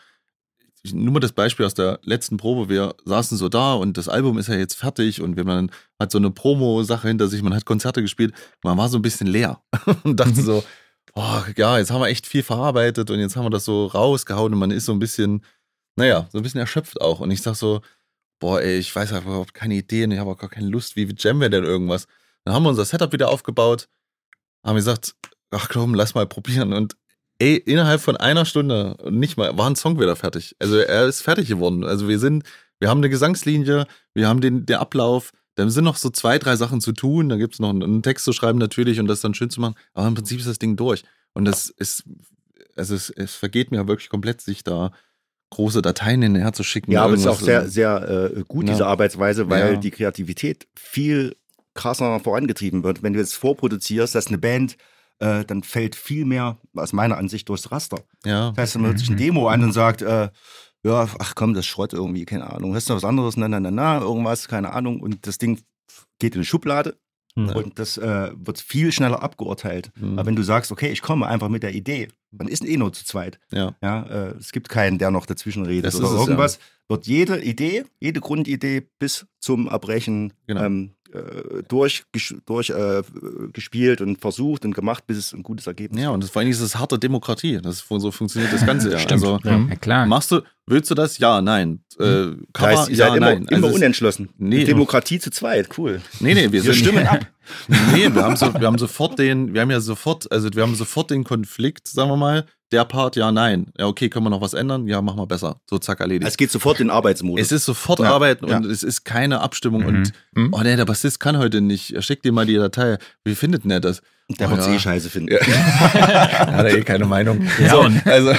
nur mal das Beispiel aus der letzten Probe. Wir saßen so da und das Album ist ja jetzt fertig und man hat so eine Promo-Sache hinter sich, man hat Konzerte gespielt. Man war so ein bisschen leer und dachte so, oh, ja, jetzt haben wir echt viel verarbeitet und jetzt haben wir das so rausgehauen und man ist so ein bisschen, naja, so ein bisschen erschöpft auch. Und ich sag so, boah, ey, ich weiß einfach überhaupt keine Ideen, ich habe auch gar keine Lust, wie jammen wir denn irgendwas? Dann haben wir unser Setup wieder aufgebaut, haben gesagt, ach komm, lass mal probieren. Und ey, innerhalb von einer Stunde, nicht mal, war ein Song wieder fertig. Also er ist fertig geworden. Also wir sind, wir haben eine Gesangslinie, wir haben den, den Ablauf, dann sind noch so zwei, drei Sachen zu tun, dann gibt es noch einen Text zu schreiben natürlich und das dann schön zu machen. Aber im Prinzip ist das Ding durch. Und das ist, also es, es vergeht mir wirklich komplett, sich da große Dateien hinterher zu schicken. Ja, aber es ist auch sehr, sehr äh, gut, ja. diese Arbeitsweise, weil ja. die Kreativität viel krasser vorangetrieben wird. Wenn du jetzt vorproduzierst, dass eine Band äh, dann fällt viel mehr, aus meiner Ansicht, durchs Raster. Ja. Das heißt, man hört sich ein Demo an und sagt, äh, ja, ach komm, das Schrott irgendwie, keine Ahnung. Hast du noch was anderes? Na, na, na, na, irgendwas, keine Ahnung. Und das Ding geht in eine Schublade. Mhm. Und das äh, wird viel schneller abgeurteilt. Mhm. Aber wenn du sagst, okay, ich komme einfach mit der Idee, man ist eh nur zu zweit. Ja. ja äh, es gibt keinen, der noch dazwischen redet das oder irgendwas. Es, ja. Wird jede Idee, jede Grundidee bis zum Erbrechen genau. ähm, äh, durchgespielt durch, äh, und versucht und gemacht, bis es ein gutes Ergebnis Ja, und das, vor allem ist es harte Demokratie. Das, so funktioniert das Ganze ja. Stimmt. Also, ja. ja. klar. Machst du, willst du das? Ja, nein. Äh, Cover, heißt, ja, immer, nein. Immer also unentschlossen. Nee, Demokratie zu zweit, cool. Nee, nee, wir, wir stimmen ab. nee, wir haben, so, wir haben sofort den, wir haben ja sofort, also wir haben sofort den Konflikt, sagen wir mal, der Part, ja, nein. Ja, okay, können wir noch was ändern? Ja, machen wir besser. So, zack, erledigt. Es geht sofort in Arbeitsmodus. Es ist sofort ja, Arbeiten ja. und es ist keine Abstimmung. Mhm. Und, mhm. oh nee, der Bassist kann heute nicht. Er schickt dir mal die Datei. Wie findet denn er das? Der oh, wird es ja. eh scheiße finden. Ja. hat er eh keine Meinung. Ja, so, und also.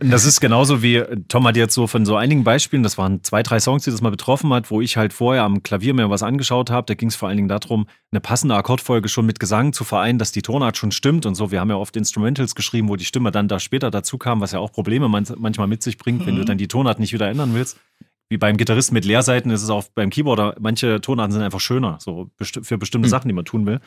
das ist genauso wie Tom hat jetzt so von so einigen Beispielen, das waren zwei, drei Songs, die das mal betroffen hat, wo ich halt vorher am Klavier mir was angeschaut habe. Da ging es vor allen Dingen darum, eine passende Akkordfolge schon mit Gesang zu vereinen, dass die Tonart schon stimmt und so. Wir haben ja oft Instrumentals geschrieben, wo die Stimme dann da später dazu kam, was ja auch Probleme manchmal mit sich bringt, mhm. wenn du mhm. dann die Tonart nicht wieder ändern willst wie beim Gitarristen mit Leerseiten ist es auch beim Keyboarder, manche Tonarten sind einfach schöner, so für bestimmte mhm. Sachen, die man tun will.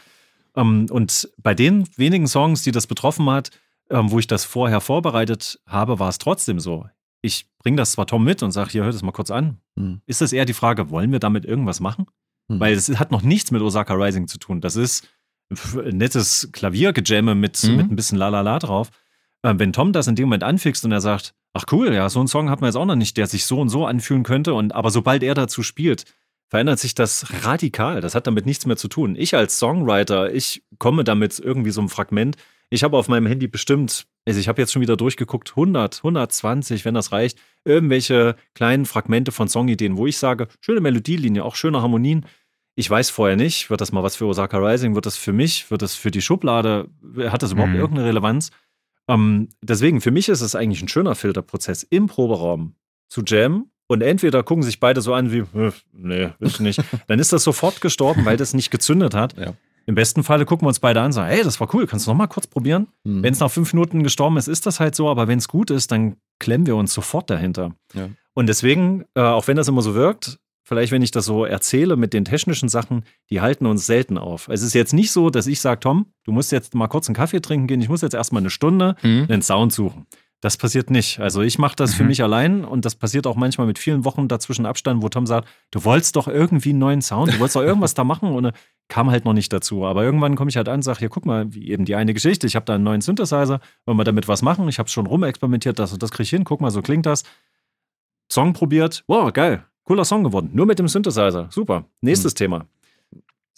Ähm, und bei den wenigen Songs, die das betroffen hat, ähm, wo ich das vorher vorbereitet habe, war es trotzdem so. Ich bringe das zwar Tom mit und sage, hier, hört es mal kurz an. Hm. Ist das eher die Frage, wollen wir damit irgendwas machen? Hm. Weil es hat noch nichts mit Osaka Rising zu tun. Das ist ein nettes Klaviergejamme mit, hm. mit ein bisschen Lalala drauf. Äh, wenn Tom das in dem Moment anfixt und er sagt, ach cool, ja, so einen Song hat man jetzt auch noch nicht, der sich so und so anfühlen könnte. Und aber sobald er dazu spielt, verändert sich das radikal. Das hat damit nichts mehr zu tun. Ich als Songwriter, ich komme damit irgendwie so ein Fragment. Ich habe auf meinem Handy bestimmt, also ich habe jetzt schon wieder durchgeguckt, 100, 120, wenn das reicht, irgendwelche kleinen Fragmente von Songideen, wo ich sage, schöne Melodielinie, auch schöne Harmonien. ich weiß vorher nicht, wird das mal was für Osaka Rising, wird das für mich, wird das für die Schublade, hat das überhaupt Mhm. irgendeine Relevanz? Ähm, deswegen, für mich ist es eigentlich ein schöner Filterprozess, im Proberaum zu jammen und entweder gucken sich beide so an wie, "Äh, nee, ich nicht. Dann ist das sofort gestorben, weil das nicht gezündet hat. Ja. Im besten Falle gucken wir uns beide an und sagen, hey, das war cool, kannst du noch mal kurz probieren? Mhm. Wenn es nach fünf Minuten gestorben ist, ist das halt so, aber wenn es gut ist, dann klemmen wir uns sofort dahinter. Ja. Und deswegen, äh, auch wenn das immer so wirkt, vielleicht wenn ich das so erzähle mit den technischen Sachen, die halten uns selten auf. Es ist jetzt nicht so, dass ich sage, Tom, du musst jetzt mal kurz einen Kaffee trinken gehen, ich muss jetzt erstmal eine Stunde Mhm. einen Sound suchen. Das passiert nicht. Also ich mache das für Mhm. mich allein und das passiert auch manchmal mit vielen Wochen dazwischen Abstand, wo Tom sagt, du wolltest doch irgendwie einen neuen Sound, du wolltest doch irgendwas da machen und äh, kam halt noch nicht dazu. Aber irgendwann komme ich halt an und sage, hier guck mal, wie eben die eine Geschichte, ich habe da einen neuen Synthesizer, wollen wir damit was machen? Ich habe schon rumexperimentiert, das und das kriege ich hin, guck mal, so klingt das. Song probiert, wow, geil, cooler Song geworden, nur mit dem Synthesizer, super. Nächstes Thema.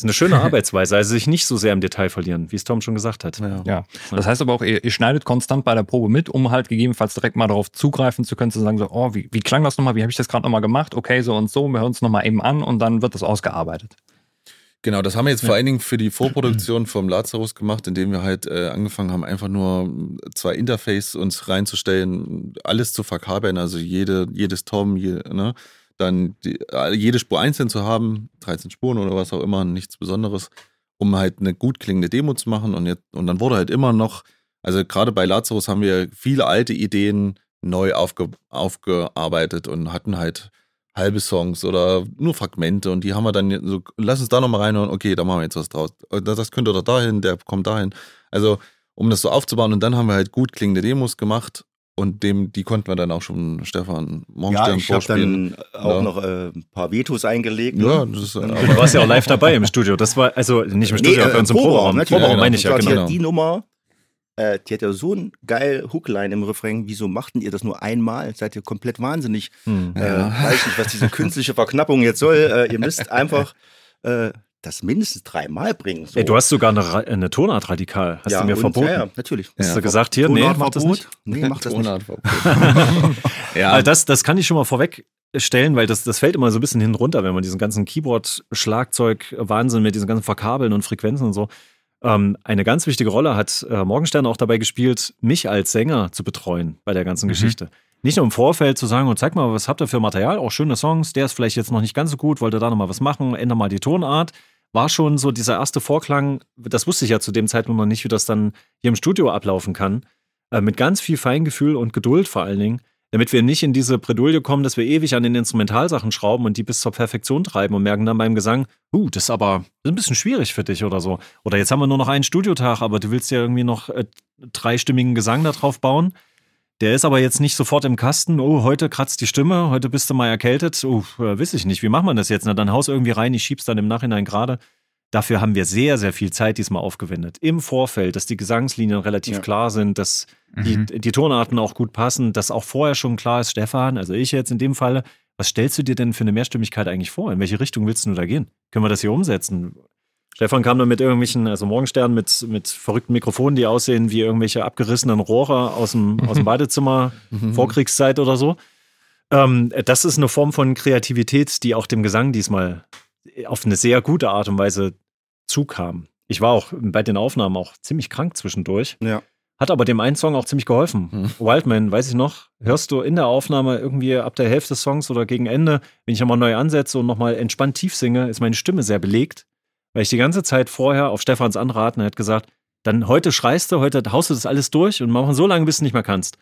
Ist eine schöne Arbeitsweise, also sich nicht so sehr im Detail verlieren, wie es Tom schon gesagt hat. Ja. Ja, das heißt aber auch, ihr, ihr schneidet konstant bei der Probe mit, um halt gegebenenfalls direkt mal darauf zugreifen zu können, zu sagen so, oh, wie, wie klang das nochmal, wie habe ich das gerade nochmal gemacht, okay, so und so, wir hören uns nochmal eben an und dann wird das ausgearbeitet. Genau, das haben wir jetzt vor allen Dingen für die Vorproduktion vom Lazarus gemacht, indem wir halt äh, angefangen haben, einfach nur zwei Interface uns reinzustellen, alles zu verkabeln, also jede, jedes Tom, je, ne, dann die, äh, jede Spur einzeln zu haben, 13 Spuren oder was auch immer, nichts Besonderes, um halt eine gut klingende Demo zu machen und jetzt, und dann wurde halt immer noch, also gerade bei Lazarus haben wir viele alte Ideen neu aufge, aufgearbeitet und hatten halt halbe Songs oder nur Fragmente und die haben wir dann so, lass uns da nochmal reinhören, okay, da machen wir jetzt was draus. Das, das könnte doch dahin, der kommt dahin. Also, um das so aufzubauen und dann haben wir halt gut klingende Demos gemacht und dem, die konnten wir dann auch schon Stefan Ja, Morgenstern ich habe vorspielen. dann auch Ja. noch äh, ein paar Vetos eingelegt. ja, ne? das ist, Genau. Du warst ja auch live dabei im Studio. Das war, also nicht im Studio, aber bei uns im Proberaum. Proberaum Ja, meine ich ja, genau. hier Die Nummer, äh, die hat ja so ein geil Hookline im Refrain. Wieso machten ihr das nur einmal? Seid ihr komplett wahnsinnig? Hm. Äh, weiß nicht, was diese künstliche Verknappung jetzt soll. Äh, ihr müsst einfach äh, das mindestens dreimal bringen. So. Ey, du hast sogar eine, eine Tonart radikal. Hast ja, du mir und- verboten. Ja, ja, natürlich. Hast Ja, du gesagt, hier, nee, mach das nicht. Nee, mach das nicht. ja, Also das, das kann ich schon mal vorweg stellen, weil das, das fällt immer so ein bisschen hin runter, wenn man diesen ganzen Keyboard-Schlagzeug-Wahnsinn mit diesen ganzen Verkabeln und Frequenzen und so. Ähm, eine ganz wichtige Rolle hat äh, Morgenstern auch dabei gespielt, mich als Sänger zu betreuen bei der ganzen Mhm. Geschichte. Nicht nur im Vorfeld zu sagen, und zeig mal, was habt ihr für Material, auch schöne Songs, der ist vielleicht jetzt noch nicht ganz so gut, wollt ihr da nochmal was machen, ändert mal die Tonart. War schon so dieser erste Vorklang, das wusste ich ja zu dem Zeitpunkt noch nicht, wie das dann hier im Studio ablaufen kann. Äh, mit ganz viel Feingefühl und Geduld vor allen Dingen, damit wir nicht in diese Bredouille kommen, dass wir ewig an den Instrumentalsachen schrauben und die bis zur Perfektion treiben und merken dann beim Gesang, uh, das ist aber ein bisschen schwierig für dich oder so. Oder jetzt haben wir nur noch einen Studiotag, aber du willst ja irgendwie noch äh, dreistimmigen Gesang da drauf bauen. Der ist aber jetzt nicht sofort im Kasten. Oh, heute kratzt die Stimme, heute bist du mal erkältet. Oh, äh, weiß ich nicht. Wie macht man das jetzt? Na, dann haus irgendwie rein, ich schieb's dann im Nachhinein gerade. Dafür haben wir sehr, sehr viel Zeit diesmal aufgewendet. Im Vorfeld, dass die Gesangslinien relativ Ja. klar sind, dass die, Mhm. die Tonarten auch gut passen, dass auch vorher schon klar ist, Stefan, also ich jetzt in dem Falle, was stellst du dir denn für eine Mehrstimmigkeit eigentlich vor? In welche Richtung willst du da gehen? Können wir das hier umsetzen? Stefan kam dann mit irgendwelchen, also Morgenstern mit, mit verrückten Mikrofonen, die aussehen wie irgendwelche abgerissenen Rohre aus dem, aus dem Badezimmer, Vorkriegszeit oder so. Ähm, das ist eine Form von Kreativität, die auch dem Gesang diesmal auf eine sehr gute Art und Weise zukam. Ich war auch bei den Aufnahmen auch ziemlich krank zwischendurch. Ja. Hat aber dem einen Song auch ziemlich geholfen. Mhm. Wildman, weiß ich noch, hörst du in der Aufnahme irgendwie ab der Hälfte des Songs oder gegen Ende, wenn ich nochmal neu ansetze und nochmal entspannt tief singe, ist meine Stimme sehr belegt, weil ich die ganze Zeit vorher auf Stefans Anraten hat gesagt, dann heute schreist du, heute haust du das alles durch und machen so lange, bis du nicht mehr kannst.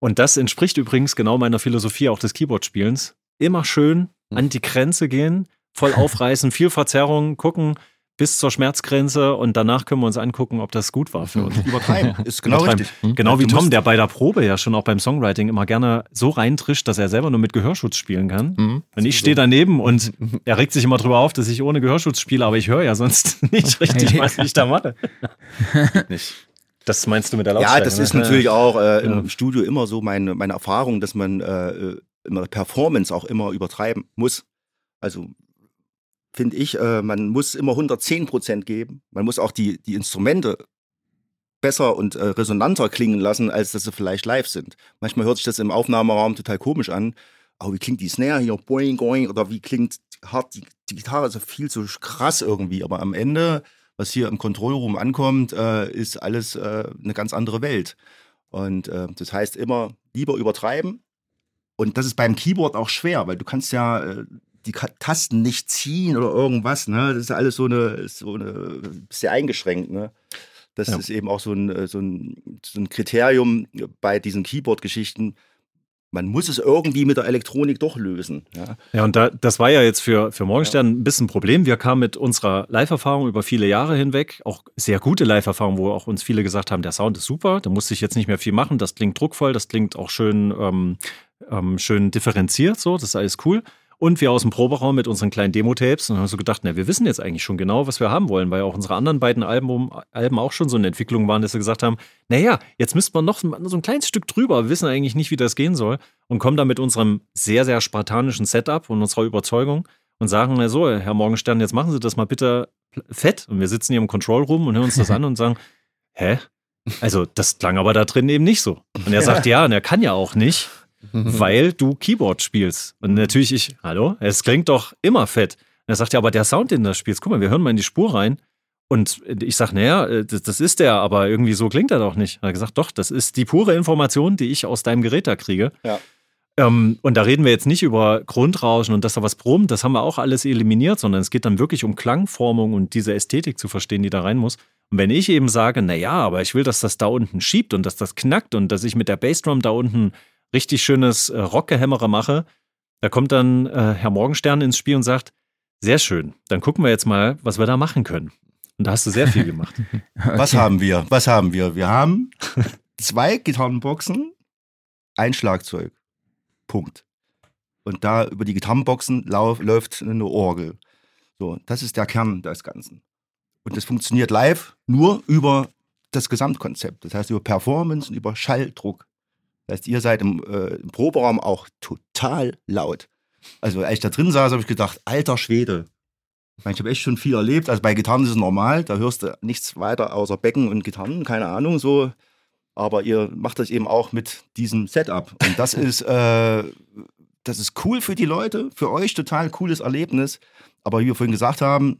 Und das entspricht übrigens genau meiner Philosophie auch des Keyboard-Spielens. Immer schön an die Grenze gehen, voll aufreißen, viel Verzerrung, gucken bis zur Schmerzgrenze und danach können wir uns angucken, ob das gut war für uns. Übertreiben. Ist genau Übertreiben. richtig. Genau wie Tom, der bei der Probe ja schon auch beim Songwriting immer gerne so reintrischt, dass er selber nur mit Gehörschutz spielen kann. Mhm. Und ich stehe daneben und er regt sich immer drüber auf, dass ich ohne Gehörschutz spiele, aber ich höre ja sonst nicht richtig, was ich da mache. nicht. Das meinst du mit der Ja, Lautstärke? das ist ne? natürlich auch äh, im Ja. Studio immer so meine, meine Erfahrung, dass man äh, äh, immer Performance auch immer übertreiben muss. Also finde ich, äh, man muss immer 110 Prozent geben. Man muss auch die, die Instrumente besser und äh, resonanter klingen lassen, als dass sie vielleicht live sind. Manchmal hört sich das im Aufnahmeraum total komisch an, oh, wie klingt die Snare hier, boing, boing, oder wie klingt hart die, die Gitarre, ist viel zu krass irgendwie. Aber am Ende, was hier im Kontrollroom ankommt, äh, ist alles äh, eine ganz andere Welt. Und äh, das heißt immer lieber übertreiben. Und das ist beim Keyboard auch schwer, weil du kannst ja äh, die Tasten nicht ziehen oder irgendwas. Ne? Das ist alles so eine, so eine sehr eingeschränkt. Ne? Das Ja. ist eben auch so ein, äh, so ein, so ein Kriterium bei diesen Keyboard-Geschichten. Man muss es irgendwie mit der Elektronik doch lösen. Ja? Ja, und da, das war ja jetzt für, für Morgenstern ein bisschen ein Problem. Wir kamen mit unserer Live-Erfahrung über viele Jahre hinweg, auch sehr gute Live-Erfahrung, wo auch uns viele gesagt haben, der Sound ist super, da musste ich jetzt nicht mehr viel machen, das klingt druckvoll, das klingt auch schön, ähm, ähm, schön differenziert, so, das ist alles cool. Und wir aus dem Proberaum mit unseren kleinen Demo-Tapes und haben so gedacht, na, wir wissen jetzt eigentlich schon genau, was wir haben wollen, weil auch unsere anderen beiden Alben, Alben auch schon so eine Entwicklung waren, dass wir gesagt haben, naja, jetzt müsste man noch so ein kleines Stück drüber, wir wissen eigentlich nicht, wie das gehen soll und kommen da mit unserem sehr, sehr spartanischen Setup und unserer Überzeugung und sagen, na so, Herr Morgenstern, jetzt machen Sie das mal bitte fett. Und wir sitzen hier im Control Room und hören uns das an und sagen, hä? Also, das klang aber da drin eben nicht so. Und er sagt, ja, und er kann ja auch nicht, weil du Keyboard spielst. Und natürlich ich, hallo, es klingt doch immer fett. Und er sagt, ja, aber der Sound, den du spielst, guck mal, wir hören mal in die Spur rein. Und ich sag, naja, das, das ist der, aber irgendwie so klingt er doch nicht. Er hat gesagt, doch, das ist die pure Information, die ich aus deinem Gerät da kriege. Ja. Ähm, und da reden wir jetzt nicht über Grundrauschen und dass da was brummt, das haben wir auch alles eliminiert, sondern es geht dann wirklich um Klangformung und diese Ästhetik zu verstehen, die da rein muss. Und wenn ich eben sage, naja, aber ich will, dass das da unten schiebt und dass das knackt und dass ich mit der Bassdrum da unten richtig schönes äh, Rockgehämmerer mache, da kommt dann äh, Herr Morgenstern ins Spiel und sagt, sehr schön, dann gucken wir jetzt mal, was wir da machen können. Und da hast du sehr viel gemacht. Was haben wir? Was haben wir? Wir haben zwei Gitarrenboxen, ein Schlagzeug. Punkt. Und da über die Gitarrenboxen lauf, läuft eine Orgel. So, das ist der Kern des Ganzen. Und das funktioniert live nur über das Gesamtkonzept. Das heißt über Performance und über Schalldruck. Das heißt, ihr seid im, äh, im Proberaum auch total laut. Also als ich da drin saß, habe ich gedacht, alter Schwede. Ich, meine, ich habe echt schon viel erlebt. Also bei Gitarren ist es normal, da hörst du nichts weiter außer Becken und Gitarren, keine Ahnung so. Aber ihr macht das eben auch mit diesem Setup. Und das ist, äh, das ist cool für die Leute, für euch total cooles Erlebnis. Aber wie wir vorhin gesagt haben,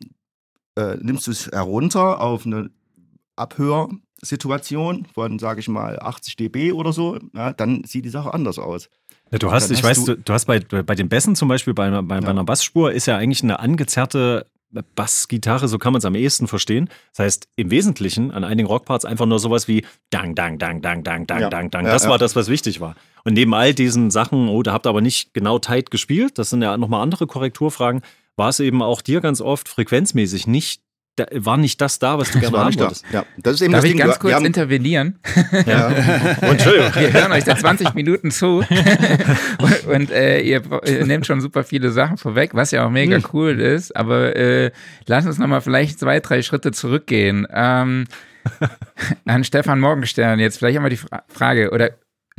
äh, nimmst du es herunter auf eine Abhörsituation von, sage ich mal, 80 dB oder so, ja, dann sieht die Sache anders aus. Ja, du hast, ich hast weiß, du- du, hast bei, bei den Bässen zum Beispiel, bei, einer- bei, bei Ja. einer Bassspur ist ja eigentlich eine angezerrte Bassgitarre, so kann man es am ehesten verstehen. Das heißt, im Wesentlichen an einigen Rockparts einfach nur sowas wie Dang, Dang, Dang, Dang, Dang, Dang, Ja. Dang, Dang. Ja, Das ja. war das, was wichtig war. Und neben all diesen Sachen, oh, da habt ihr aber nicht genau tight gespielt, das sind ja nochmal andere Korrekturfragen, war es eben auch dir ganz oft frequenzmäßig nicht, da, war nicht das da, was du gerne haben nicht da. wolltest. Ja, das ist eben Darf das ich Ding. ganz kurz haben, intervenieren? ja, Entschuldigung. Wir hören euch seit 20 Minuten zu und, und äh, ihr, ihr nehmt schon super viele Sachen vorweg, was ja auch mega Hm. cool ist. Aber äh, lass uns nochmal vielleicht zwei, drei Schritte zurückgehen. Ähm, an Stefan Morgenstern jetzt vielleicht einmal die Fra Frage oder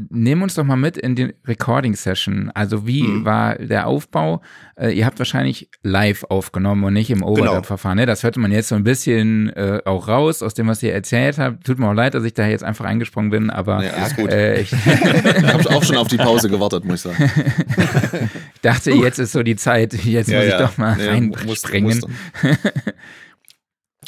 Nimm uns doch mal mit in die Recording-Session. Also wie Mhm. war der Aufbau? Äh, ihr habt wahrscheinlich live aufgenommen und nicht im Genau. Overdub-Verfahren. Ne? Das hörte man jetzt so ein bisschen äh, auch raus aus dem, was ihr erzählt habt. Tut mir auch leid, dass ich da jetzt einfach eingesprungen bin, aber Ja, alles gut. äh, ich Ich habe auch schon auf die Pause gewartet, muss ich sagen. dachte, jetzt ist so die Zeit, jetzt muss ich doch mal Nee, reinspringen.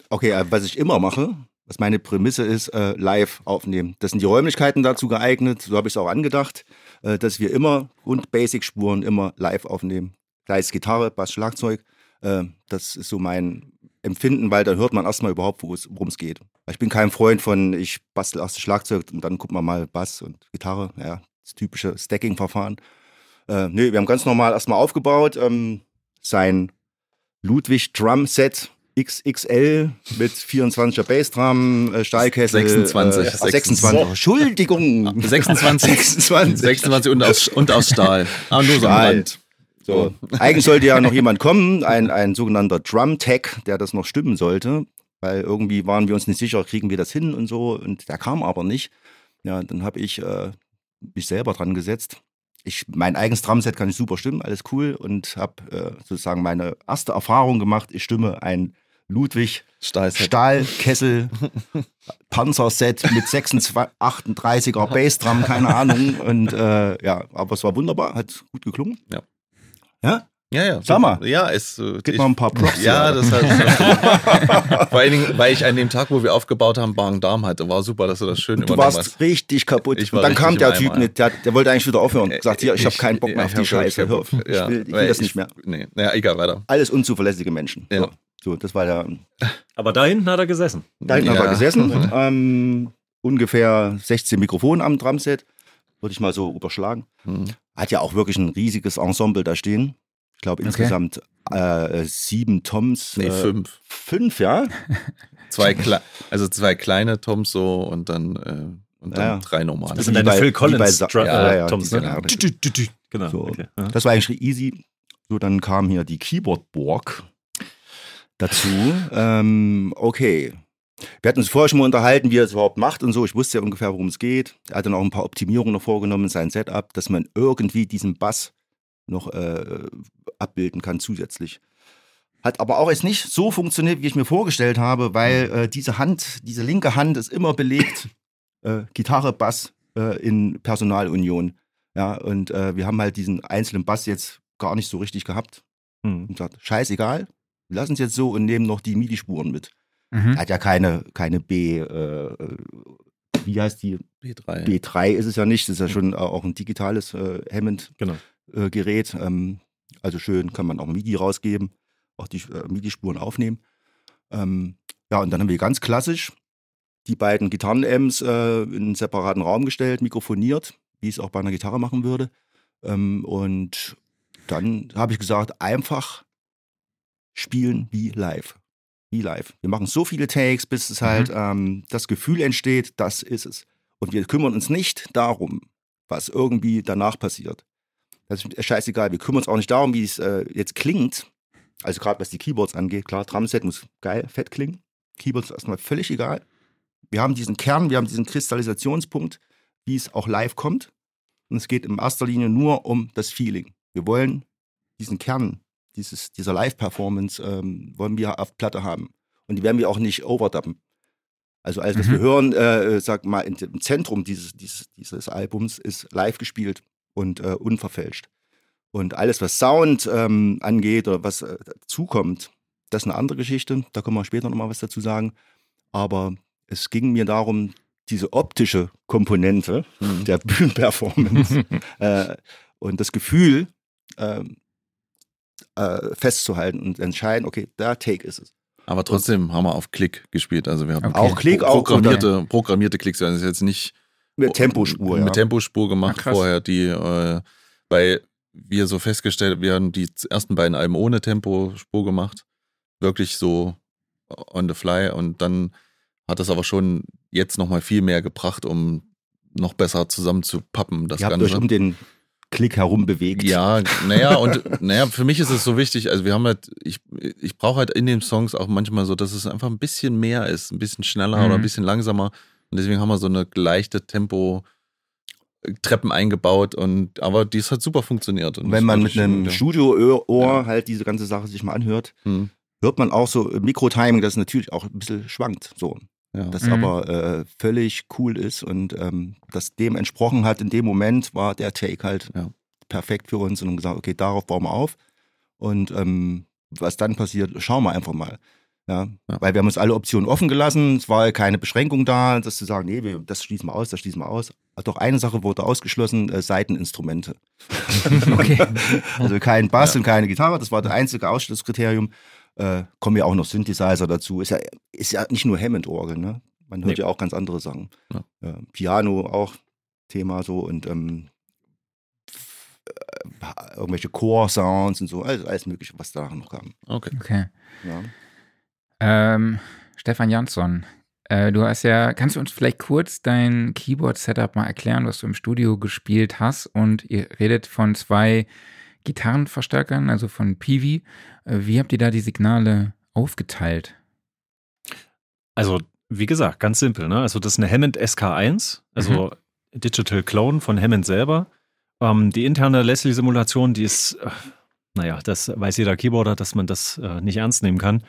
Okay, äh, was ich immer mache, was meine Prämisse ist, äh, live aufnehmen. Das sind die Räumlichkeiten dazu geeignet, so habe ich es auch angedacht, äh, dass wir immer Grund-Basic-Spuren immer live aufnehmen. Sei es Gitarre, Bass, Schlagzeug. Äh, das ist so mein Empfinden, weil da hört man erstmal überhaupt, worum es geht. Ich bin kein Freund von, ich bastel erst das Schlagzeug und dann gucken wir mal Bass und Gitarre. Ja, das typische Stacking-Verfahren. Äh, nee, wir haben ganz normal erstmal aufgebaut. Ähm, sein Ludwig Drum Set XXL mit 24er Bassdrum, äh, Stahlkessel. 26, Äh, 26. Entschuldigung. 26. 26. 26 und aus, und aus Stahl. Aber nur so am. So. Eigentlich sollte ja noch jemand kommen, ein, ein sogenannter Drum Tech, der das noch stimmen sollte. Weil irgendwie waren wir uns nicht sicher, kriegen wir das hin und so. Und der kam aber nicht. Ja, dann habe ich äh, mich selber dran gesetzt. Ich, mein eigenes Drumset kann ich super stimmen, alles cool. Und habe äh, sozusagen meine erste Erfahrung gemacht. Ich stimme ein Ludwig, Stahlset. Stahlkessel, Panzerset mit 26, 38er Bassdrum, keine Ahnung. Und äh, ja, aber es war wunderbar, hat gut geklungen. Ja. Ja? Ja, ja. Sag mal. Ja, es. äh, Gib ich- mal ein paar Props. Ja, das hat. Vor allen Dingen, weil ich an dem Tag, wo wir aufgebaut haben, Darm hatte. War super, dass du das schön Du warst hast. richtig kaputt. Ich und dann kam der Typ nicht, der, der wollte eigentlich wieder aufhören. Sagt, hier, ich habe keinen Bock mehr auf ich die Scheiße. Hör, Bock. ich Ja, will, ich will das nicht mehr. Nee, naja, egal, weiter. Alles unzuverlässige Menschen. Ja. So, so, das war der. Aber da hinten hat er gesessen. Da hinten hat Ja. er gesessen. ähm, ungefähr 16 Mikrofone am Drumset. Würde ich mal so überschlagen. Hm. Hat ja auch wirklich ein riesiges Ensemble da stehen. Ich glaube Okay. insgesamt äh, sieben Toms. Nee, äh, fünf. Fünf, ja. Zwei, Kle also zwei kleine Toms so und dann, äh, und dann Ja. drei normale. Das sind deine bei- Phil Collins bei Sa- Dra- ja, äh, ja, Toms, ne? genau. Genau. So. okay. Ja. Das war eigentlich easy. So, dann kam hier die Keyboard-Borg dazu. Ähm, okay. Wir hatten uns vorher schon mal unterhalten, wie er es überhaupt macht und so. Ich wusste ja ungefähr, worum es geht. Er hat dann auch ein paar Optimierungen noch vorgenommen in sein Setup, dass man irgendwie diesen Bass noch äh, abbilden kann zusätzlich. Hat aber auch jetzt nicht so funktioniert, wie ich mir vorgestellt habe, weil äh, diese Hand, diese linke Hand ist immer belegt. Äh, Gitarre, Bass äh, in Personalunion. Ja, und äh, wir haben halt diesen einzelnen Bass jetzt gar nicht so richtig gehabt. Hm. Und gesagt, scheißegal, lassen es jetzt so und nehmen noch die MIDI-Spuren mit. Mhm. Hat ja keine, keine B, äh, wie heißt die? B3. B3 ist es ja nicht, das ist ja schon äh, auch ein digitales äh, Genau. Hammond-Gerät. ähm, also schön kann man auch MIDI rausgeben, auch die äh, MIDI-Spuren aufnehmen. Ähm, ja, und dann haben wir ganz klassisch die beiden Gitarren-Amps äh, in einen separaten Raum gestellt, mikrofoniert, wie ich es auch bei einer Gitarre machen würde. Ähm, und dann habe ich gesagt, einfach spielen wie live. Wie live. Wir machen so viele Takes, bis es halt ähm, das Gefühl entsteht, das ist es. Und wir kümmern uns nicht darum, was irgendwie danach passiert. Das ist scheißegal. Wir kümmern uns auch nicht darum, wie es äh, jetzt klingt. Also gerade was die Keyboards angeht. Klar, Drumset muss geil, fett klingen. Keyboards ist erstmal völlig egal. Wir haben diesen Kern, wir haben diesen Kristallisationspunkt, wie es auch live kommt. Und es geht in erster Linie nur um das Feeling. Wir wollen diesen Kern dieses, dieser Live-Performance ähm, wollen wir auf Platte haben. Und die werden wir auch nicht overdubben. Also alles, was Mhm. wir hören, äh, sag mal, im Zentrum dieses, dieses, dieses Albums ist live gespielt und äh, unverfälscht. Und alles, was Sound ähm, angeht oder was äh, dazukommt, das ist eine andere Geschichte. Da können wir später nochmal was dazu sagen. Aber es ging mir darum, diese optische Komponente Mhm. der Bühnenperformance äh, und das Gefühl ähm, äh, festzuhalten und entscheiden, okay, der Take ist es. Aber trotzdem haben wir auf Klick gespielt. Also wir haben Okay. Auch Klick, auch programmierte, programmierte Klicks. Also es ist jetzt nicht Mit Tempospur, Mit ja. Tempospur gemacht Ach, vorher, die, äh, weil wir so festgestellt, wir haben die ersten beiden Alben ohne Tempospur gemacht. Wirklich so on the fly. Und dann hat das aber schon jetzt nochmal viel mehr gebracht, um noch besser zusammen zu pappen, das Ihr habt Ganze. euch um den Klick herum bewegt. Ja, naja, und naja, für mich ist es so wichtig, also wir haben halt, ich, ich brauche halt in den Songs auch manchmal so, dass es einfach ein bisschen mehr ist, ein bisschen schneller Mhm. oder ein bisschen langsamer. Und deswegen haben wir so eine leichte Tempo Treppen eingebaut und aber dies hat super funktioniert. Und das wenn man mit einem Studio-Ohr Ja. halt diese ganze Sache sich mal anhört, Hm, hört man auch so im Mikro-Timing, dass es natürlich auch ein bisschen schwankt. So. Ja. Das Mhm. aber äh, völlig cool ist und ähm, das dem entsprochen hat in dem Moment, war der Take halt Ja. perfekt für uns und haben gesagt, okay, darauf bauen wir auf. Und ähm, was dann passiert, schauen wir einfach mal. Ja, Ja. Weil wir haben uns alle Optionen offen gelassen, es war keine Beschränkung da, dass zu sagen, nee, wir, das schließen wir aus, das schließen wir aus. Doch eine Sache wurde ausgeschlossen, äh, Seiteninstrumente. Okay. Also kein Bass Ja. und keine Gitarre, das war das einzige Ausschlusskriterium. Äh, kommen ja auch noch Synthesizer dazu. Ist ja, ist ja nicht nur Hammond-Orgel, ne? Man hört Nee. ja auch ganz andere Sachen. Ja. Ja, Piano auch Thema so und ähm, äh, irgendwelche Core-Sounds und so, alles, alles mögliche, was da noch kam. Okay. okay. Ja. Ähm, Stefan Jansson, äh, du hast ja, kannst du uns vielleicht kurz dein Keyboard-Setup mal erklären, was du im Studio gespielt hast? Und ihr redet von zwei Gitarrenverstärkern, also von Peavey. Äh, wie habt ihr da die Signale aufgeteilt? Also, wie gesagt, ganz simpel. Ne? Also, das ist eine Hammond SK1, also Digital Clone von Hammond selber. Ähm, die interne Leslie-Simulation, die ist, äh, naja, das weiß jeder Keyboarder, dass man das äh, nicht ernst nehmen kann.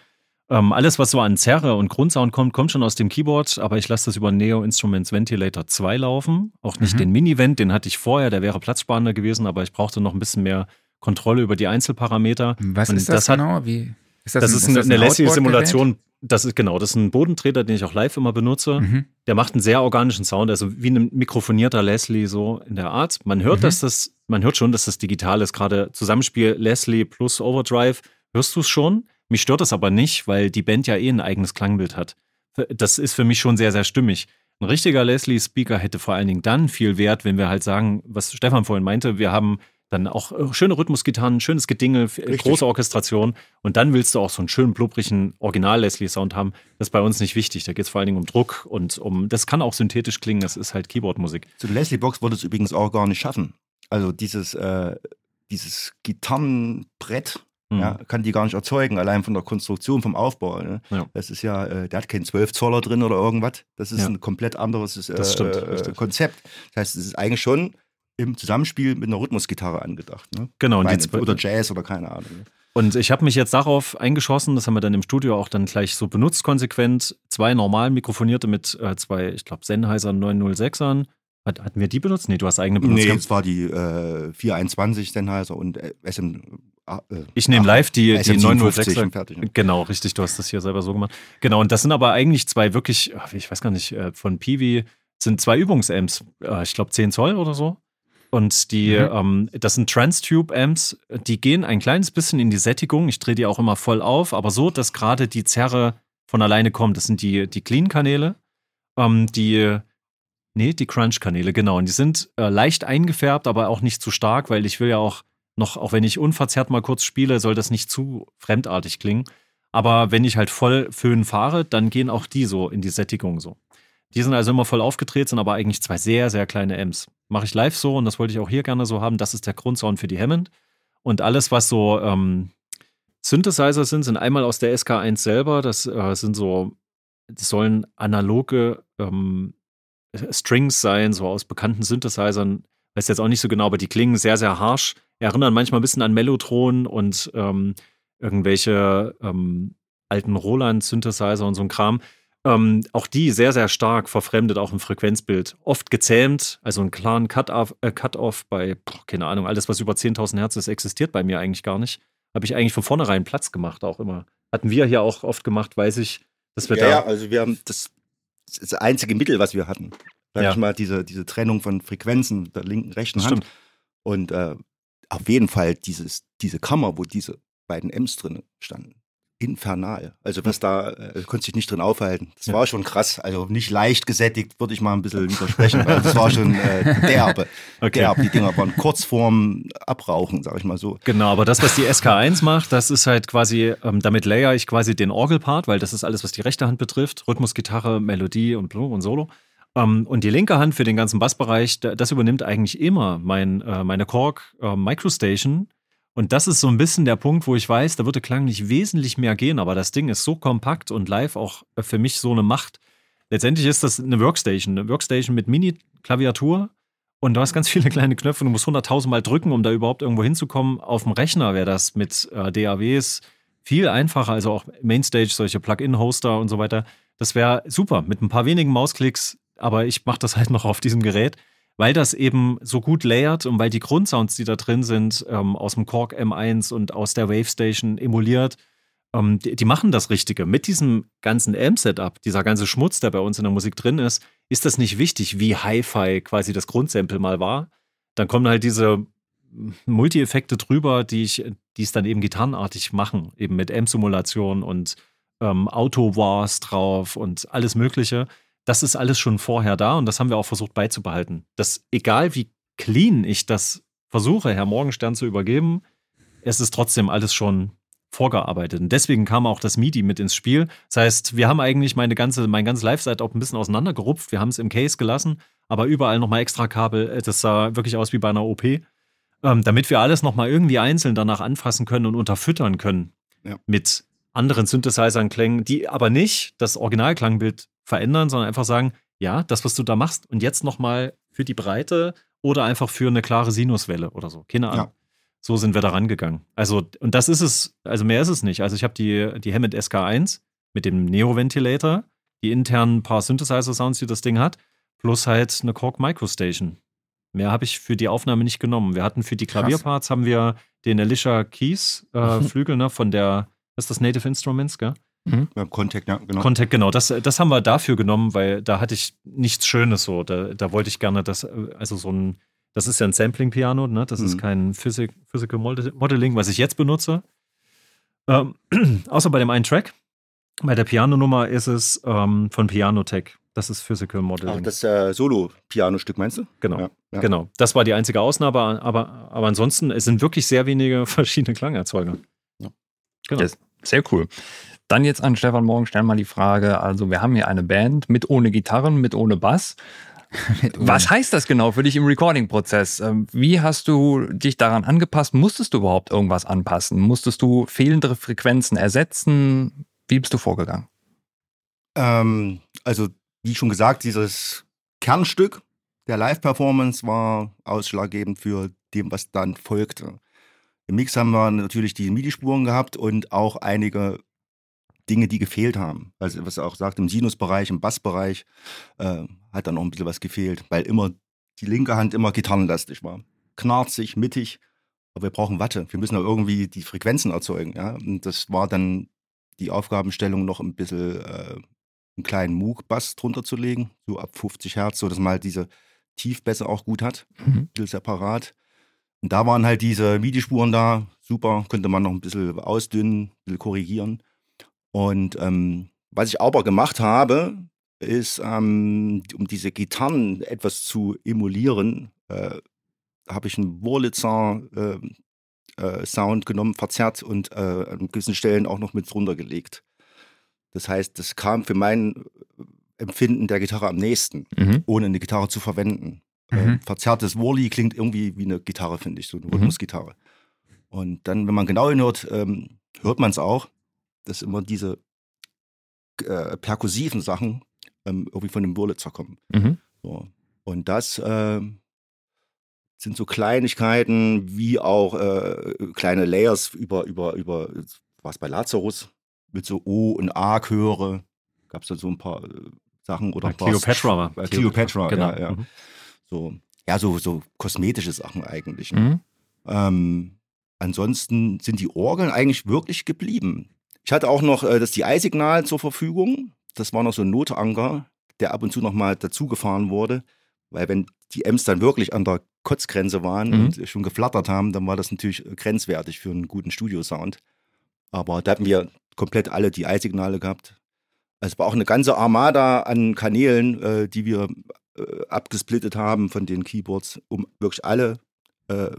Ähm, alles, was so an Zerre und Grundsound kommt, kommt schon aus dem Keyboard, aber ich lasse das über Neo Instruments Ventilator 2 laufen. Auch nicht Mhm. den Mini-Vent, den hatte ich vorher, der wäre platzsparender gewesen, aber ich brauchte noch ein bisschen mehr Kontrolle über die Einzelparameter. Was Und ist das, das hat- genau? Wie, ist Das, ein- ist eine, eine ein Leslie-Simulation. Das ist genau, das ist ein Bodentreter, den ich auch live immer benutze. Mhm. Der macht einen sehr organischen Sound, also wie ein mikrofonierter Leslie so in der Art. Man hört, Mhm. dass das, man hört schon, dass das digital ist. Gerade Zusammenspiel Leslie plus Overdrive, hörst du es schon. Mich stört das aber nicht, weil die Band ja eh ein eigenes Klangbild hat. Das ist für mich schon sehr, sehr stimmig. Ein richtiger Leslie-Speaker hätte vor allen Dingen dann viel Wert, wenn wir halt sagen, was Stefan vorhin meinte, wir haben dann auch äh, schöne Rhythmusgitarren, schönes Gedingel, Richtig. große Orchestration und dann willst du auch so einen schönen blubbrigen Original-Leslie-Sound haben. Das ist bei uns nicht wichtig. Da geht es vor allen Dingen um Druck und um, das kann auch synthetisch klingen, das ist halt Keyboard-Musik. Zu Leslie Box würde es übrigens auch gar nicht schaffen. Also dieses, äh, dieses Gitarrenbrett Mhm. ja, kann die gar nicht erzeugen, allein von der Konstruktion, vom Aufbau. Ne? Ja. Das ist ja, äh, der hat keinen 12 Zoller drin oder irgendwas. Das ist Ja. ein komplett anderes äh, Das stimmt, äh. Konzept. Das heißt, es ist eigentlich schon im Zusammenspiel mit einer Rhythmusgitarre angedacht. Ne? Genau, und, Meine, oder Jazz oder keine Ahnung. ne? und ich habe mich jetzt darauf eingeschossen, das haben wir dann im Studio auch dann gleich so benutzt, konsequent. Zwei normal mikrofonierte mit äh, zwei, ich glaube, Sennheiser 906ern. Hat, hatten wir die benutzt? Nee, du hast eigene benutzt. Nee, es war die äh, 421 Sennheiser und äh, SM. äh, Ich nehme live die, die SM 906er. und fertig. ne? Genau, richtig, du hast das hier selber so gemacht. Genau, und das sind aber eigentlich zwei wirklich, ach, ich weiß gar nicht, äh, von Peewee sind zwei Übungsamps, ich glaube 10 Zoll oder so. Und die, Mhm. ähm, das sind Trans-Tube-Amps, die gehen ein kleines bisschen in die Sättigung. Ich drehe die auch immer voll auf, aber so, dass gerade die Zerre von alleine kommt. Das sind die, die Clean-Kanäle. Ähm, die, nee, die Crunch-Kanäle, genau. Und die sind äh, leicht eingefärbt, aber auch nicht zu stark, weil ich will ja auch noch, auch wenn ich unverzerrt mal kurz spiele, soll das nicht zu fremdartig klingen. Aber wenn ich halt voll Föhn fahre, dann gehen auch die so in die Sättigung so. Die sind also immer voll aufgedreht, sind aber eigentlich zwei sehr, sehr kleine Amps. Mache ich live so und das wollte ich auch hier gerne so haben. Das ist der Grundsound für die Hammond. Und alles, was so ähm, Synthesizer sind, sind einmal aus der SK1 selber. Das äh, sind so, das sollen analoge ähm, Strings sein, so aus bekannten Synthesizern. Weiß jetzt auch nicht so genau, aber die klingen sehr, sehr harsh. Erinnern manchmal ein bisschen an Mellotron und ähm, irgendwelche ähm, alten Roland-Synthesizer und so ein Kram. Ähm, auch die sehr, sehr stark verfremdet, auch im Frequenzbild. Oft gezähmt, also einen klaren Cut-off äh, Cut bei, boah, keine Ahnung, alles, was über 10.000 Hertz ist, existiert bei mir eigentlich gar nicht. Habe ich eigentlich von vornherein Platz gemacht, auch immer. Hatten wir hier auch oft gemacht, weiß ich, dass wir Ja, da. ja, also wir haben das, das einzige Mittel, was wir hatten. Sag Ja. ich mal, diese, diese Trennung von Frequenzen der linken, rechten Hand. stimmt. Und äh, auf jeden Fall dieses, diese Kammer, wo diese beiden M's drin standen. Infernal. Also was da, äh, konnte sich nicht drin aufhalten. Das Ja. war schon krass. Also nicht leicht gesättigt, würde ich mal ein bisschen widersprechen, weil das war schon äh, derbe. Okay. derb. Die Dinger waren kurz vorm Abrauchen, sag ich mal so. Genau, aber das, was die SK1 macht, das ist halt quasi, ähm, damit layer ich quasi den Orgelpart, weil das ist alles, was die rechte Hand betrifft. Rhythmus, Gitarre, Melodie und und Solo. Ähm, und die linke Hand für den ganzen Bassbereich, da- das übernimmt eigentlich immer mein, äh, meine Korg äh, Microstation. Und das ist so ein bisschen der Punkt, wo ich weiß, da würde Klang nicht wesentlich mehr gehen, aber das Ding ist so kompakt und live auch äh, für mich so eine Macht. Letztendlich ist das eine Workstation, eine Workstation mit Mini-Klaviatur und du hast ganz viele kleine Knöpfe und du musst 100.000 Mal drücken, um da überhaupt irgendwo hinzukommen. Auf dem Rechner wäre das mit äh, DAWs viel einfacher, also auch Mainstage, solche Plugin-Hoster und so weiter. Das wäre super mit ein paar wenigen Mausklicks, aber ich mache das halt noch auf diesem Gerät, weil das eben so gut layert und weil die Grundsounds, die da drin sind, ähm, aus dem Korg M1 und aus der Wavestation emuliert, ähm, die, die machen das Richtige. Mit diesem ganzen Amp-Setup, dieser ganze Schmutz, der bei uns in der Musik drin ist, ist das nicht wichtig, wie Hi-Fi quasi das Grundsample mal war. Dann kommen halt diese Multi-Effekte drüber, die ich, die es dann eben gitarrenartig machen, eben mit Amp-Simulation und ähm, Auto-Wars drauf und alles Mögliche. Das ist alles schon vorher da und das haben wir auch versucht beizubehalten. Dass egal wie clean ich das versuche, Herr Morgenstern zu übergeben, es ist trotzdem alles schon vorgearbeitet. Und deswegen kam auch das MIDI mit ins Spiel. Das heißt, wir haben eigentlich meine ganze, mein ganzes Live-Setup ein bisschen auseinandergerupft. Wir haben es im Case gelassen, aber überall nochmal extra Kabel. Äh, Das sah wirklich aus wie bei einer OP. Ähm, damit wir alles nochmal irgendwie einzeln danach anfassen können und unterfüttern können. Ja. Mit anderen Synthesizern klängen, die aber nicht das Originalklangbild verändern, sondern einfach sagen, ja, das, was du da machst und jetzt nochmal für die Breite oder einfach für eine klare Sinuswelle oder so. Keine Ahnung. So sind wir da rangegangen. Also, und das ist es, also mehr ist es nicht. Also ich habe die, die Hammond SK1 mit dem Neo-Ventilator, die internen paar Synthesizer-Sounds, die das Ding hat, plus halt eine Korg Microstation. Mehr habe ich für die Aufnahme nicht genommen. Wir hatten für die Krass. Klavierparts haben wir den Alicia Keys äh, Flügel, ne, von der, was ist das Native Instruments, gell? Beim Contact, ja, genau. Contact, genau. Das, das haben wir dafür genommen, weil da hatte ich nichts Schönes so. Da, da wollte ich gerne das, also so ein, das ist ja ein Sampling-Piano, ne? Das ist Mhm. kein Physik, Physical Model- Modeling, was ich jetzt benutze. Ähm, außer bei dem einen Track. Bei der Piano-Nummer ist es ähm, von Pianotech. Das ist Physical Modeling. Ach, das äh, Solo-Piano-Stück, meinst du? genau. Ja, ja. Genau. Das war die einzige Ausnahme, aber, aber ansonsten, es sind wirklich sehr wenige verschiedene Klangerzeuger. Ja. Genau. Sehr cool. Dann jetzt an Stefan Morgenstern mal die Frage, also wir haben hier eine Band mit ohne Gitarren, mit ohne Bass. Was heißt das genau für dich im Recording-Prozess? Ähm, Wie hast du dich daran angepasst? Musstest du überhaupt irgendwas anpassen? Musstest du fehlende Frequenzen ersetzen? Wie bist du vorgegangen? Ähm, also, wie schon gesagt, dieses Kernstück der Live-Performance war ausschlaggebend für dem, was dann folgte. Im Mix haben wir natürlich die MIDI-Spuren gehabt und auch einige Dinge, die gefehlt haben. Also, was er auch sagt, im Sinusbereich, im Bassbereich äh, hat dann noch ein bisschen was gefehlt, weil immer die linke Hand immer gitarrenlastig war. Knarzig, mittig, aber wir brauchen Watte. Wir müssen ja irgendwie die Frequenzen erzeugen. Ja? Und das war dann die Aufgabenstellung noch ein bisschen äh, einen kleinen Moog-Bass drunter zu legen, so ab 50 Hertz, sodass man halt diese Tiefbässe auch gut hat, Mhm. ein bisschen separat. Und da waren halt diese MIDI-Spuren da, super, könnte man noch ein bisschen ausdünnen, ein bisschen korrigieren. Und ähm, was ich aber gemacht habe, ist, ähm, um diese Gitarren etwas zu emulieren, äh, habe ich einen Wurlitzer äh, äh, Sound genommen, verzerrt und äh, an gewissen Stellen auch noch mit drunter gelegt. Das heißt, das kam für mein Empfinden der Gitarre am nächsten, Mhm. ohne eine Gitarre zu verwenden. Mhm. Äh, verzerrtes Wurli klingt irgendwie wie eine Gitarre, finde ich, so eine Rhythmusgitarre. Und dann, wenn man genau hinhört, ähm, hört man es auch, dass immer diese äh, perkussiven Sachen ähm, irgendwie von dem Wurlitzer kommen. Mhm. So. Und das ähm, sind so Kleinigkeiten wie auch äh, kleine Layers über, über, über, was bei Lazarus, mit so O- und A-Chöre. Gab es da so ein paar äh, Sachen oder Bei ein paar Cleopatra war. Bei Cleopatra, genau. ja, ja. Mhm. So, ja, so, so kosmetische Sachen eigentlich. Mhm. Ähm, ansonsten sind die Orgeln eigentlich wirklich geblieben. Ich hatte auch noch äh, das DI-Signal zur Verfügung. Das war noch so ein Notanker, der ab und zu noch mal dazugefahren wurde. Weil wenn die Ems dann wirklich an der Kotzgrenze waren Mhm. und schon geflattert haben, dann war das natürlich äh, grenzwertig für einen guten Studiosound. Aber da hatten wir komplett alle DI-Signale gehabt. Es war auch eine ganze Armada an Kanälen, äh, die wir äh, abgesplittet haben von den Keyboards, um wirklich alle äh,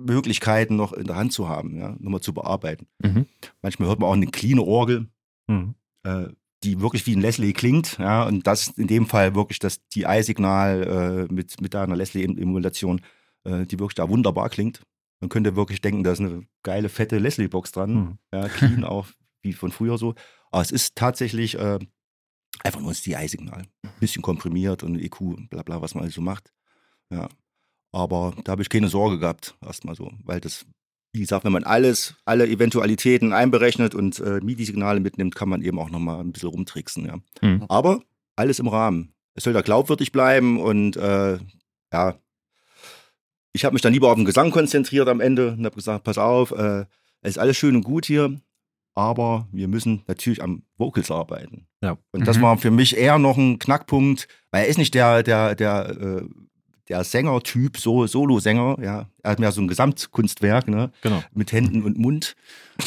Möglichkeiten noch in der Hand zu haben, ja, nochmal zu bearbeiten. Mhm. Manchmal hört man auch eine clean Orgel, Mhm. äh, die wirklich wie ein Leslie klingt, ja, und das in dem Fall wirklich das DI-Signal äh, mit, mit einer Leslie-Emulation, äh, die wirklich da wunderbar klingt. Man könnte wirklich denken, da ist eine geile, fette Leslie-Box dran, Mhm. ja, clean auch, wie von früher so. Aber es ist tatsächlich äh, einfach nur das DI-Signal. Bisschen komprimiert und EQ, bla bla, was man also so macht. Ja. Aber da habe ich keine Sorge gehabt, erstmal so, weil das, wie gesagt, wenn man alles, alle Eventualitäten einberechnet und äh, MIDI-Signale mitnimmt, kann man eben auch nochmal ein bisschen rumtricksen, ja. Mhm. Aber alles im Rahmen. Es soll da glaubwürdig bleiben und äh, ja, ich habe mich dann lieber auf den Gesang konzentriert am Ende und habe gesagt, pass auf, äh, es ist alles schön und gut hier, aber wir müssen natürlich am Vocals arbeiten. Ja. Und das Mhm. war für mich eher noch ein Knackpunkt, weil er ist nicht der, der, der, äh, der Sängertyp, so Solo-Sänger, ja. Er hat mehr so ein Gesamtkunstwerk, ne? Genau. Mit Händen und Mund.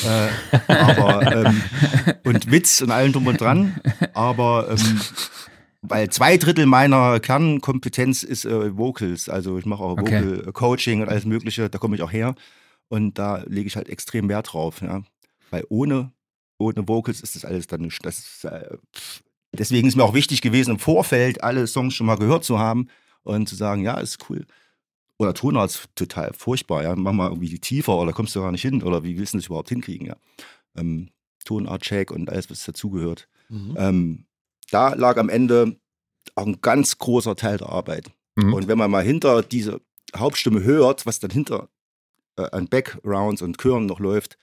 äh, aber, ähm, und Witz und allem drum und dran. Aber ähm, weil zwei Drittel meiner Kernkompetenz ist äh, Vocals. Also ich mache auch Okay. Vocal Coaching und alles Mögliche, da komme ich auch her. Und da lege ich halt extrem Wert drauf, ja. Weil ohne, ohne Vocals ist das alles dann nicht. Das ist, äh, deswegen ist mir auch wichtig gewesen, im Vorfeld alle Songs schon mal gehört zu haben und zu sagen, ja, ist cool. Oder Tonart ist total furchtbar, ja. Mach mal irgendwie tiefer oder kommst du gar nicht hin oder wie willst du das überhaupt hinkriegen, ja. Ähm, Tonart-Check und alles, was dazugehört. Mhm. Ähm, da lag am Ende auch ein ganz großer Teil der Arbeit. Mhm. Und wenn man mal hinter diese Hauptstimme hört, was dann hinter äh, an Backgrounds und Chören noch läuft,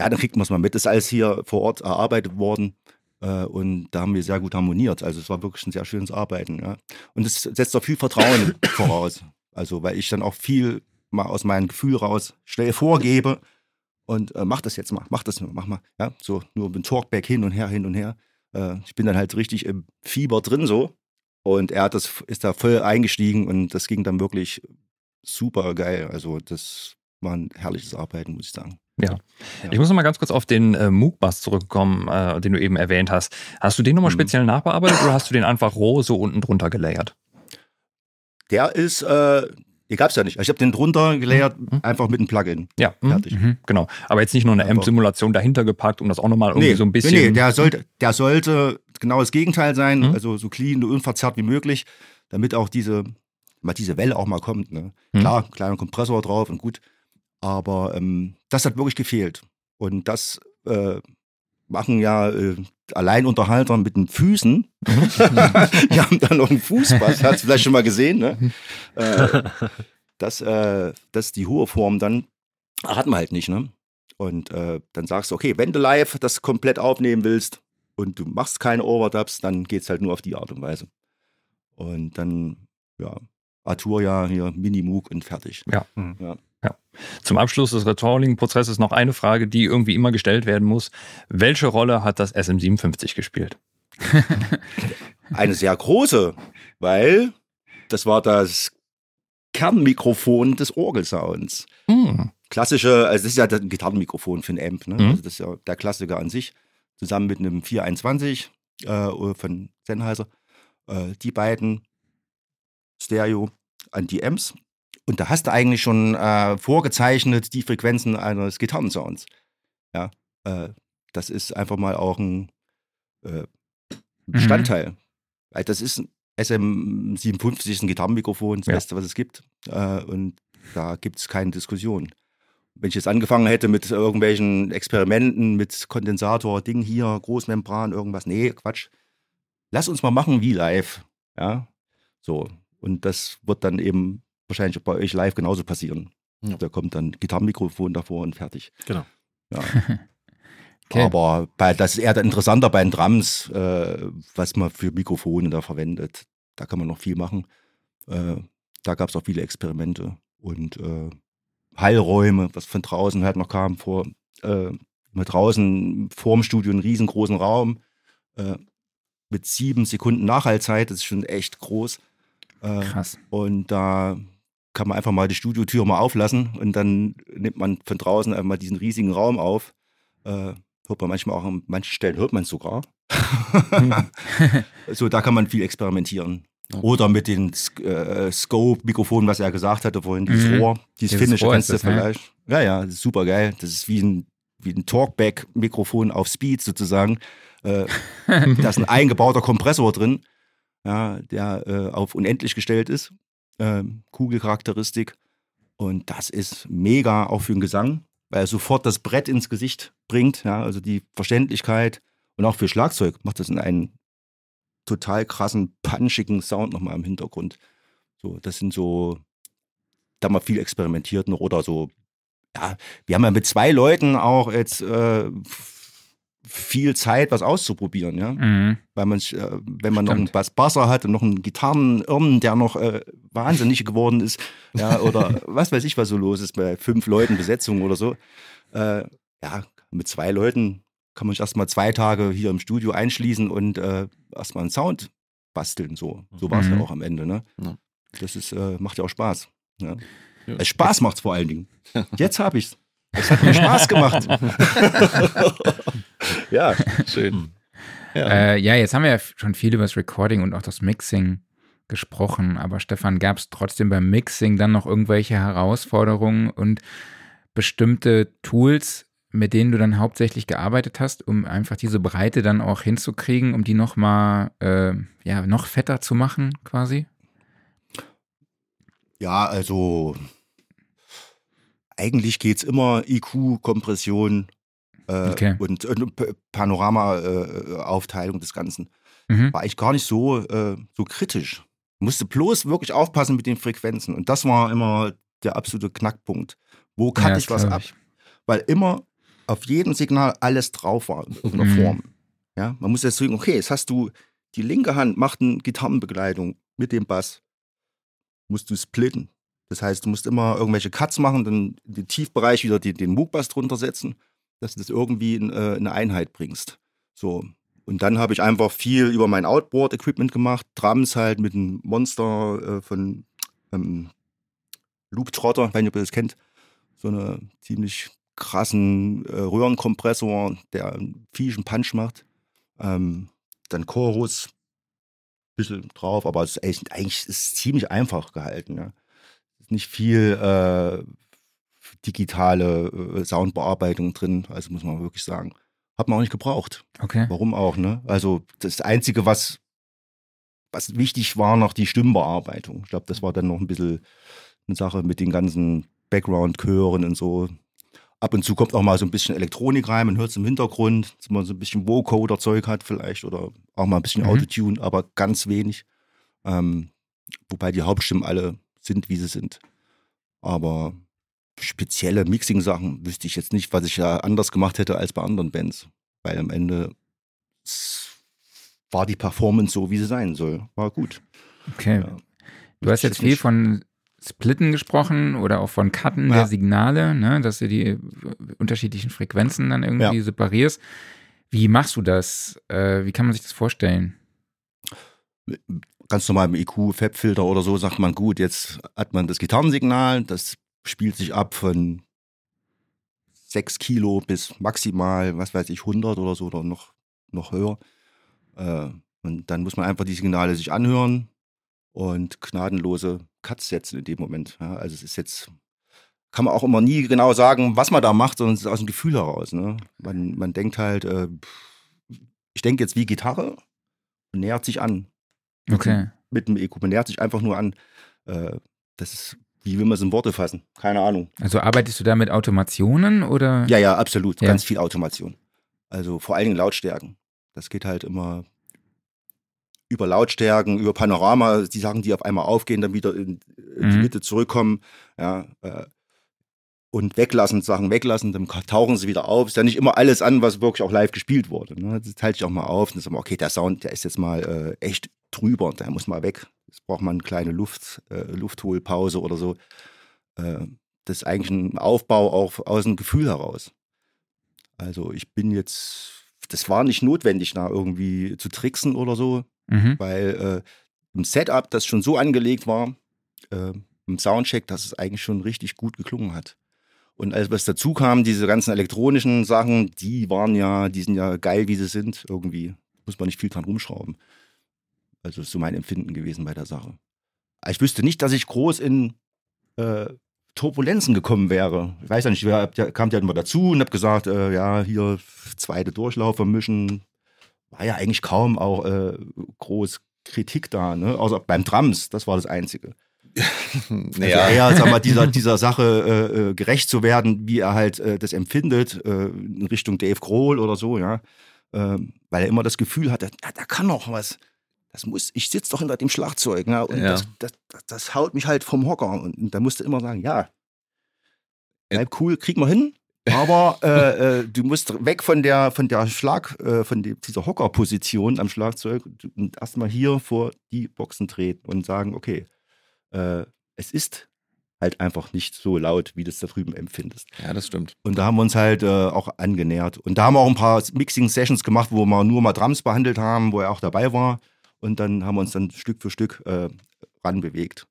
ja, dann kriegt man es mal mit. Das ist alles hier vor Ort erarbeitet worden. Äh, und da haben wir sehr gut harmoniert. Also es war wirklich ein sehr schönes Arbeiten. Ja. Und es setzt auch viel Vertrauen voraus. Also weil ich dann auch viel mal aus meinem Gefühl raus schnell vorgebe und äh, mach das jetzt mal, mach das mal, mach mal. Ja, so nur mit Talkback hin und her, hin und her. Äh, ich bin dann halt richtig im Fieber drin so. Und er hat das, ist da voll eingestiegen und das ging dann wirklich super geil. Also das war ein herrliches Arbeiten, muss ich sagen. Ja. Ich muss noch mal ganz kurz auf den äh, Moog-Bass zurückkommen, äh, den du eben erwähnt hast. Hast du den nochmal Mhm. speziell nachbearbeitet oder hast du den einfach roh so unten drunter gelayert? Der ist, äh, den gab's ja nicht. Ich habe den drunter gelayert, Mhm. einfach mit einem Plugin. Ja, mhm. Fertig. Mhm. genau. Aber jetzt nicht nur eine Amp-Simulation dahinter gepackt, um das auch nochmal irgendwie so ein bisschen. Nee, nee, der sollte, der sollte genau das Gegenteil sein, Mhm. also so clean und unverzerrt wie möglich, damit auch diese, mal diese Welle auch mal kommt. Ne? Mhm. Klar, kleiner Kompressor drauf und gut, aber ähm, das hat wirklich gefehlt. Und das äh, machen ja äh, Alleinunterhalter mit den Füßen. Die haben da noch einen Fußbass, hast du vielleicht schon mal gesehen. Ne? Äh, das, äh, das ist die hohe Form dann, hat man halt nicht. Ne? Und äh, dann sagst du, okay, wenn du live das komplett aufnehmen willst und du machst keine Overdubs, dann geht es halt nur auf die Art und Weise. Und dann, ja, Arturia hier, Minimoog und fertig. Zum Abschluss des Recalling-Prozesses noch eine Frage, die irgendwie immer gestellt werden muss. Welche Rolle hat das SM57 gespielt? Eine sehr große, weil das war das Kernmikrofon des Orgelsounds. Hm. klassische, also das ist ja ein Gitarrenmikrofon für ein Amp, ne? Mhm. Also das ist ja der Klassiker an sich, zusammen mit einem 421 äh, von Sennheiser. Äh, die beiden Stereo an die Amps. Und da hast du eigentlich schon äh, vorgezeichnet die Frequenzen eines Gitarrensounds. Ja, äh, das ist einfach mal auch ein äh, Bestandteil. Weil das ist ein SM57 ist ein Gitarrenmikrofon, das Ja. Beste, was es gibt. Äh, und da gibt es keine Diskussion. Wenn ich jetzt angefangen hätte mit irgendwelchen Experimenten, mit Kondensator, Ding hier, Großmembran, irgendwas, nee, Quatsch. Lass uns mal machen wie live. Ja, so. Und das wird dann eben wahrscheinlich bei euch live genauso passieren. Ja. Da kommt dann Gitarrenmikrofon davor und fertig. Genau. Ja. Okay. Aber bei, das ist eher interessanter bei den Drums, äh, was man für Mikrofone da verwendet. Da kann man noch viel machen. Äh, da gab es auch viele Experimente und äh, Hallräume, was von draußen halt noch kam, vor äh, mit draußen vorm Studio einen riesengroßen Raum äh, mit sieben Sekunden Nachhallzeit, das ist schon echt groß. Äh, Krass. und da kann man einfach mal die Studiotür mal auflassen und dann nimmt man von draußen einmal diesen riesigen Raum auf. Äh, hört man manchmal auch an manchen Stellen, hört man es sogar. so, da kann man viel experimentieren. Oder mit den Sk- äh, Scope-Mikrofonen, was er gesagt hatte vorhin, dieses Mhm. Rohr, dieses, Dieses finnische, Rohr kennst du ne? vielleicht. Ja, ja, das ist super geil. Das ist wie ein, wie ein Talkback-Mikrofon auf Speed sozusagen. Äh, da ist ein eingebauter Kompressor drin, ja, der äh, auf unendlich gestellt ist. Ähm, Kugelcharakteristik. Und das ist mega auch für den Gesang, weil er sofort das Brett ins Gesicht bringt. Ja, also die Verständlichkeit und auch für Schlagzeug macht das in einen total krassen, punchigen Sound nochmal im Hintergrund. So, das sind so, da wir viel experimentiert noch oder so. Ja, wir haben ja mit zwei Leuten auch jetzt äh, viel Zeit, was auszuprobieren, ja Mhm. weil man, äh, wenn man noch einen Stimmt. Bass Basser hat und noch einen Gitarrenirren, der noch äh, wahnsinnig geworden ist, ja, oder was weiß ich, was so los ist bei fünf Leuten Besetzung oder so. Äh, ja, mit zwei Leuten kann man sich erstmal zwei Tage hier im Studio einschließen und äh, erstmal einen Sound basteln. So, so war es Mhm. ja auch am Ende. Ne? Ja. Das ist, äh, macht ja auch Spaß. Ja. Ja. Es Spaß macht vor allen Dingen. Jetzt habe ich's. Es hat mir Spaß gemacht. ja. Schön. Ja. Äh, ja, jetzt haben wir ja schon viel über das Recording und auch das Mixing gesprochen, aber Stefan, gab es trotzdem beim Mixing dann noch irgendwelche Herausforderungen und bestimmte Tools, mit denen du dann hauptsächlich gearbeitet hast, um einfach diese Breite dann auch hinzukriegen, um die nochmal, äh, ja, noch fetter zu machen, quasi? Ja, also eigentlich geht es immer IQ, Kompression äh, Okay. und äh, P- Panorama-Aufteilung des Ganzen. Mhm. War eigentlich gar nicht so, äh, so kritisch. Musste bloß wirklich aufpassen mit den Frequenzen. Und das war immer der absolute Knackpunkt, Wo cutte Ja, ich was ab? ich. Weil immer auf jedem Signal alles drauf war in irgendeiner Mhm. Form. Ja, man muss jetzt sagen, okay, jetzt hast du die linke Hand macht eine Gitarrenbegleitung mit dem Bass. Musst du splitten. Das heißt, du musst immer irgendwelche Cuts machen, dann in den Tiefbereich wieder die, den Moog-Bass drunter setzen, dass du das irgendwie in äh, eine Einheit bringst. So. Und dann habe ich einfach viel über mein Outboard-Equipment gemacht, Drums halt mit einem Monster äh, von ähm, Loop Trotter, ich weiß nicht, ob ihr das kennt. So eine ziemlich krassen äh, Röhrenkompressor, der einen fiesen Punch macht. Ähm, dann Chorus, bisschen drauf, aber es ist echt, eigentlich ist es ziemlich einfach gehalten. Ja. Ist nicht viel äh, digitale äh, Soundbearbeitung drin, also muss man wirklich sagen. Hat man auch nicht gebraucht. Okay. Warum auch, ne? Also das Einzige, was, was wichtig war, noch die Stimmbearbeitung. Ich glaube, das war dann noch ein bisschen eine Sache mit den ganzen Background-Chören und so. Ab und zu kommt auch mal so ein bisschen Elektronik rein, man hört es im Hintergrund, dass man so ein bisschen Vocoder-Zeug hat vielleicht oder auch mal ein bisschen Mhm. Autotune, aber ganz wenig. Ähm, wobei die Hauptstimmen alle sind, wie sie sind. Aber spezielle Mixing-Sachen wüsste ich jetzt nicht, was ich ja anders gemacht hätte als bei anderen Bands. Weil am Ende war die Performance so, wie sie sein soll. War gut. Okay. Ja. Du hast jetzt viel nicht. von Splitten gesprochen oder auch von Cutten Ja. der Signale, ne, dass du die äh, unterschiedlichen Frequenzen dann irgendwie Ja. separierst. Wie machst du das? Äh, wie kann man sich das vorstellen? Ganz normal im EQ-Fab-Filter oder so sagt man, gut, jetzt hat man das Gitarrensignal, das spielt sich ab von 6 Kilo bis maximal, was weiß ich, 100 oder so oder noch, noch höher. Äh, und dann muss man einfach die Signale sich anhören und gnadenlose Cuts setzen in dem Moment. Ja, also es ist jetzt, kann man auch immer nie genau sagen, was man da macht, sondern es ist aus dem Gefühl heraus. Ne? Man, man denkt halt, äh, ich denke jetzt wie Gitarre und nähert sich an Okay. mit dem EQ. Man nähert sich einfach nur an. Äh, das ist, wie will man es in Worte fassen? Keine Ahnung. Also arbeitest du da mit Automationen oder? Ja, ja, absolut. Ja. Ganz viel Automation. Also vor allen Dingen Lautstärken. Das geht halt immer über Lautstärken, über Panorama, die Sachen, die auf einmal aufgehen, dann wieder in, in die Mhm. Mitte zurückkommen. Ja, äh, und weglassen, Sachen weglassen, dann tauchen sie wieder auf. Ist ja nicht immer alles an, was wirklich auch live gespielt wurde. Ne? Das teilt sich auch mal auf. Und dann okay, der Sound, der ist jetzt mal äh, echt drüber, der muss mal weg. Jetzt braucht man eine kleine Luft, äh, Luftholpause oder so. Äh, das ist eigentlich ein Aufbau auch aus dem Gefühl heraus. Also ich bin jetzt, das war nicht notwendig, da irgendwie zu tricksen oder so, Mhm. weil äh, im Setup, das schon so angelegt war, äh, im Soundcheck, dass es eigentlich schon richtig gut geklungen hat. Und als was dazu kam, diese ganzen elektronischen Sachen, die waren ja, die sind ja geil, wie sie sind, irgendwie. Muss man nicht viel dran rumschrauben. Also ist so mein Empfinden gewesen bei der Sache. Ich wüsste nicht, dass ich groß in äh, Turbulenzen gekommen wäre. Ich weiß ja nicht, der kam ja immer dazu und hab gesagt, äh, ja, hier zweite Durchlauf vermischen. War ja eigentlich kaum auch äh, groß Kritik da, ne? Außer beim Drums, das war das Einzige. Naja, Also eher, sag mal, dieser, dieser Sache äh, äh, gerecht zu werden, wie er halt äh, das empfindet, äh, in Richtung Dave Grohl oder so, ja. Ähm, weil er immer das Gefühl hatte, ja, da kann noch was. Das muss, ich sitze doch hinter dem Schlagzeug, ja, und Ja. das, das, das, haut mich halt vom Hocker. Und, und da musste immer sagen, ja, bleib cool, kriegen wir hin. Aber äh, äh, du musst weg von der, von der Schlag, äh, von die, dieser Hockerposition am Schlagzeug und erstmal hier vor die Boxen treten und sagen, okay, äh, es ist halt einfach nicht so laut, wie du es da drüben empfindest. ja, das stimmt. Und da haben wir uns halt äh, auch angenähert. Und da haben wir auch ein paar Mixing-Sessions gemacht, wo wir nur mal Drums behandelt haben, wo er auch dabei war. Und dann haben wir uns dann Stück für Stück äh, ranbewegt.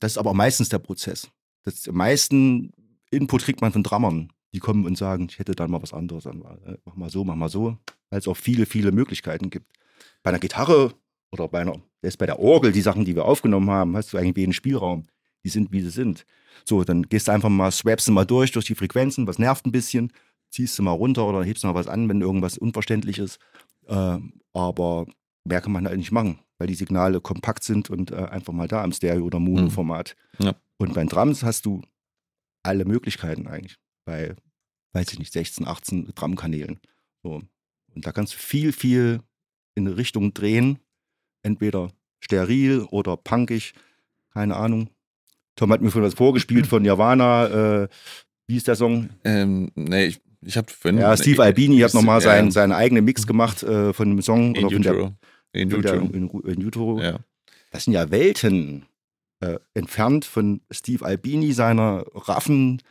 Das ist aber meistens der Prozess. Das, am meisten Input kriegt man von Drummern. Die kommen und sagen, ich hätte dann mal was anderes. Äh, mach mal so, mach mal so. Weil es auch viele, viele Möglichkeiten gibt. Bei einer Gitarre oder bei einer, selbst bei der Orgel, die Sachen, die wir aufgenommen haben, hast du eigentlich wenig Spielraum. Die sind, wie sie sind. So, dann gehst du einfach mal, swapst du mal durch, durch die Frequenzen, was nervt ein bisschen, ziehst du mal runter oder hebst mal was an, wenn irgendwas unverständlich ist. Äh, aber mehr kann man halt nicht machen, weil die Signale kompakt sind und äh, einfach mal da im Stereo- oder Mono-Format. Ja. Und bei Drums hast du alle Möglichkeiten eigentlich. Bei, weiß ich nicht, 16, 18 Drumkanälen. So. Und da kannst du viel, viel in eine Richtung drehen. Entweder steril oder punkig, keine Ahnung. Tom hat mir vorhin was vorgespielt von Nirvana. Äh, Wie ist der Song? Ähm, nee, ich, ich habe vorhin. Ja, Steve Albini hat nochmal ja. seinen, seinen eigenen Mix gemacht äh, von dem Song. In oder Utero. In Utero. in, in Utero. Ja. Das sind ja Welten äh, entfernt von Steve Albini, seiner raffen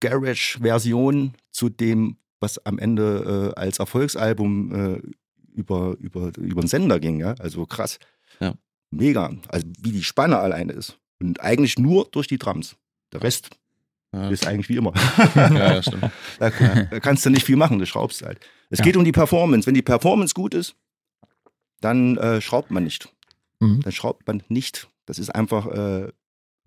Garage-Version zu dem, was am Ende äh, als Erfolgsalbum äh, über, über, über den Sender ging. Ja? Also krass. Ja. Mega. Also wie die Spanne alleine ist. Und eigentlich nur durch die Drums. Der Rest Ja. ist eigentlich wie immer. ja, ja, stimmt. Da, da kannst du nicht viel machen, du schraubst halt. Es geht um die Performance. Wenn die Performance gut ist, dann äh, schraubt man nicht. Mhm. Dann schraubt man nicht. Das ist einfach äh,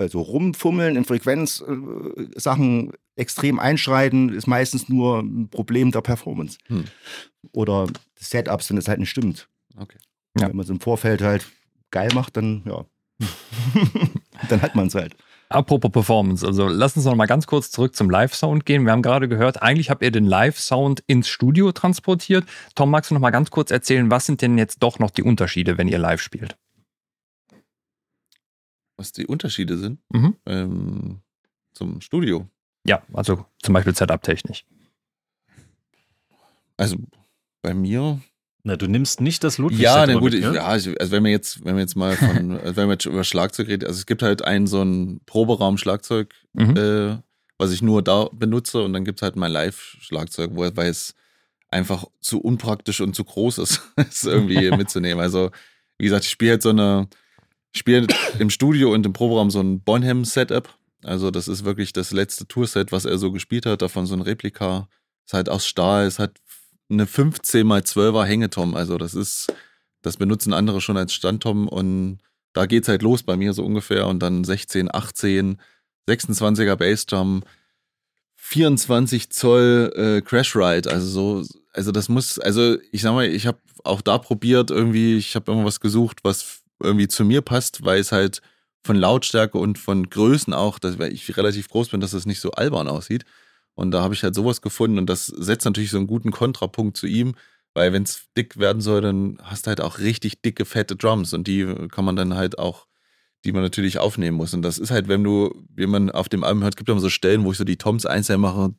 also rumfummeln in Frequenz, äh, Sachen extrem einschreiten, ist meistens nur ein Problem der Performance. Hm. Oder Setups, wenn es halt nicht stimmt. Okay. Ja. Wenn man es im Vorfeld halt geil macht, dann ja. dann hat man es halt. Apropos Performance, also lass uns noch mal ganz kurz zurück zum Live-Sound gehen. Wir haben gerade gehört, eigentlich habt ihr den Live-Sound ins Studio transportiert. Tom, magst du noch mal ganz kurz erzählen, was sind denn jetzt doch noch die Unterschiede, wenn ihr live spielt? Was die Unterschiede sind Mhm. ähm, zum Studio. Ja, also zum Beispiel Setup-technisch. Also bei mir. Na, du nimmst nicht das ludwig Ja, na gut, mit, ne? ja, ich, also wenn wir jetzt, wenn wir jetzt mal von, also wenn wir jetzt über Schlagzeug reden, also es gibt halt einen so einen Proberaum-Schlagzeug, Mhm. äh, was ich nur da benutze und dann gibt es halt mein Live-Schlagzeug, wo- weil es einfach zu unpraktisch und zu groß ist, es irgendwie mitzunehmen. Also, wie gesagt, ich spiele halt so eine, ich spiele im Studio und im Proberaum so ein Bonham-Setup. Also, das ist wirklich das letzte Tourset, was er so gespielt hat, davon so ein Replika. Ist halt aus Stahl, ist halt eine 15 mal 12er Hängetom. Also, das ist, das benutzen andere schon als Standtom und da geht's halt los bei mir so ungefähr und dann 16, 18, 26er Bassdrum, 24 Zoll äh, Crash Ride, also so, also das muss, also ich sag mal, ich habe auch da probiert irgendwie, ich habe immer was gesucht, was irgendwie zu mir passt, weil es halt von Lautstärke und von Größen auch, dass, weil ich relativ groß bin, dass es nicht so albern aussieht. Und da habe ich halt sowas gefunden und das setzt natürlich so einen guten Kontrapunkt zu ihm, weil wenn es dick werden soll, dann hast du halt auch richtig dicke, fette Drums und die kann man dann halt auch, die man natürlich aufnehmen muss. Und das ist halt, wenn du, wie man auf dem Album hört, gibt es immer so Stellen, wo ich so die Toms einzeln mache,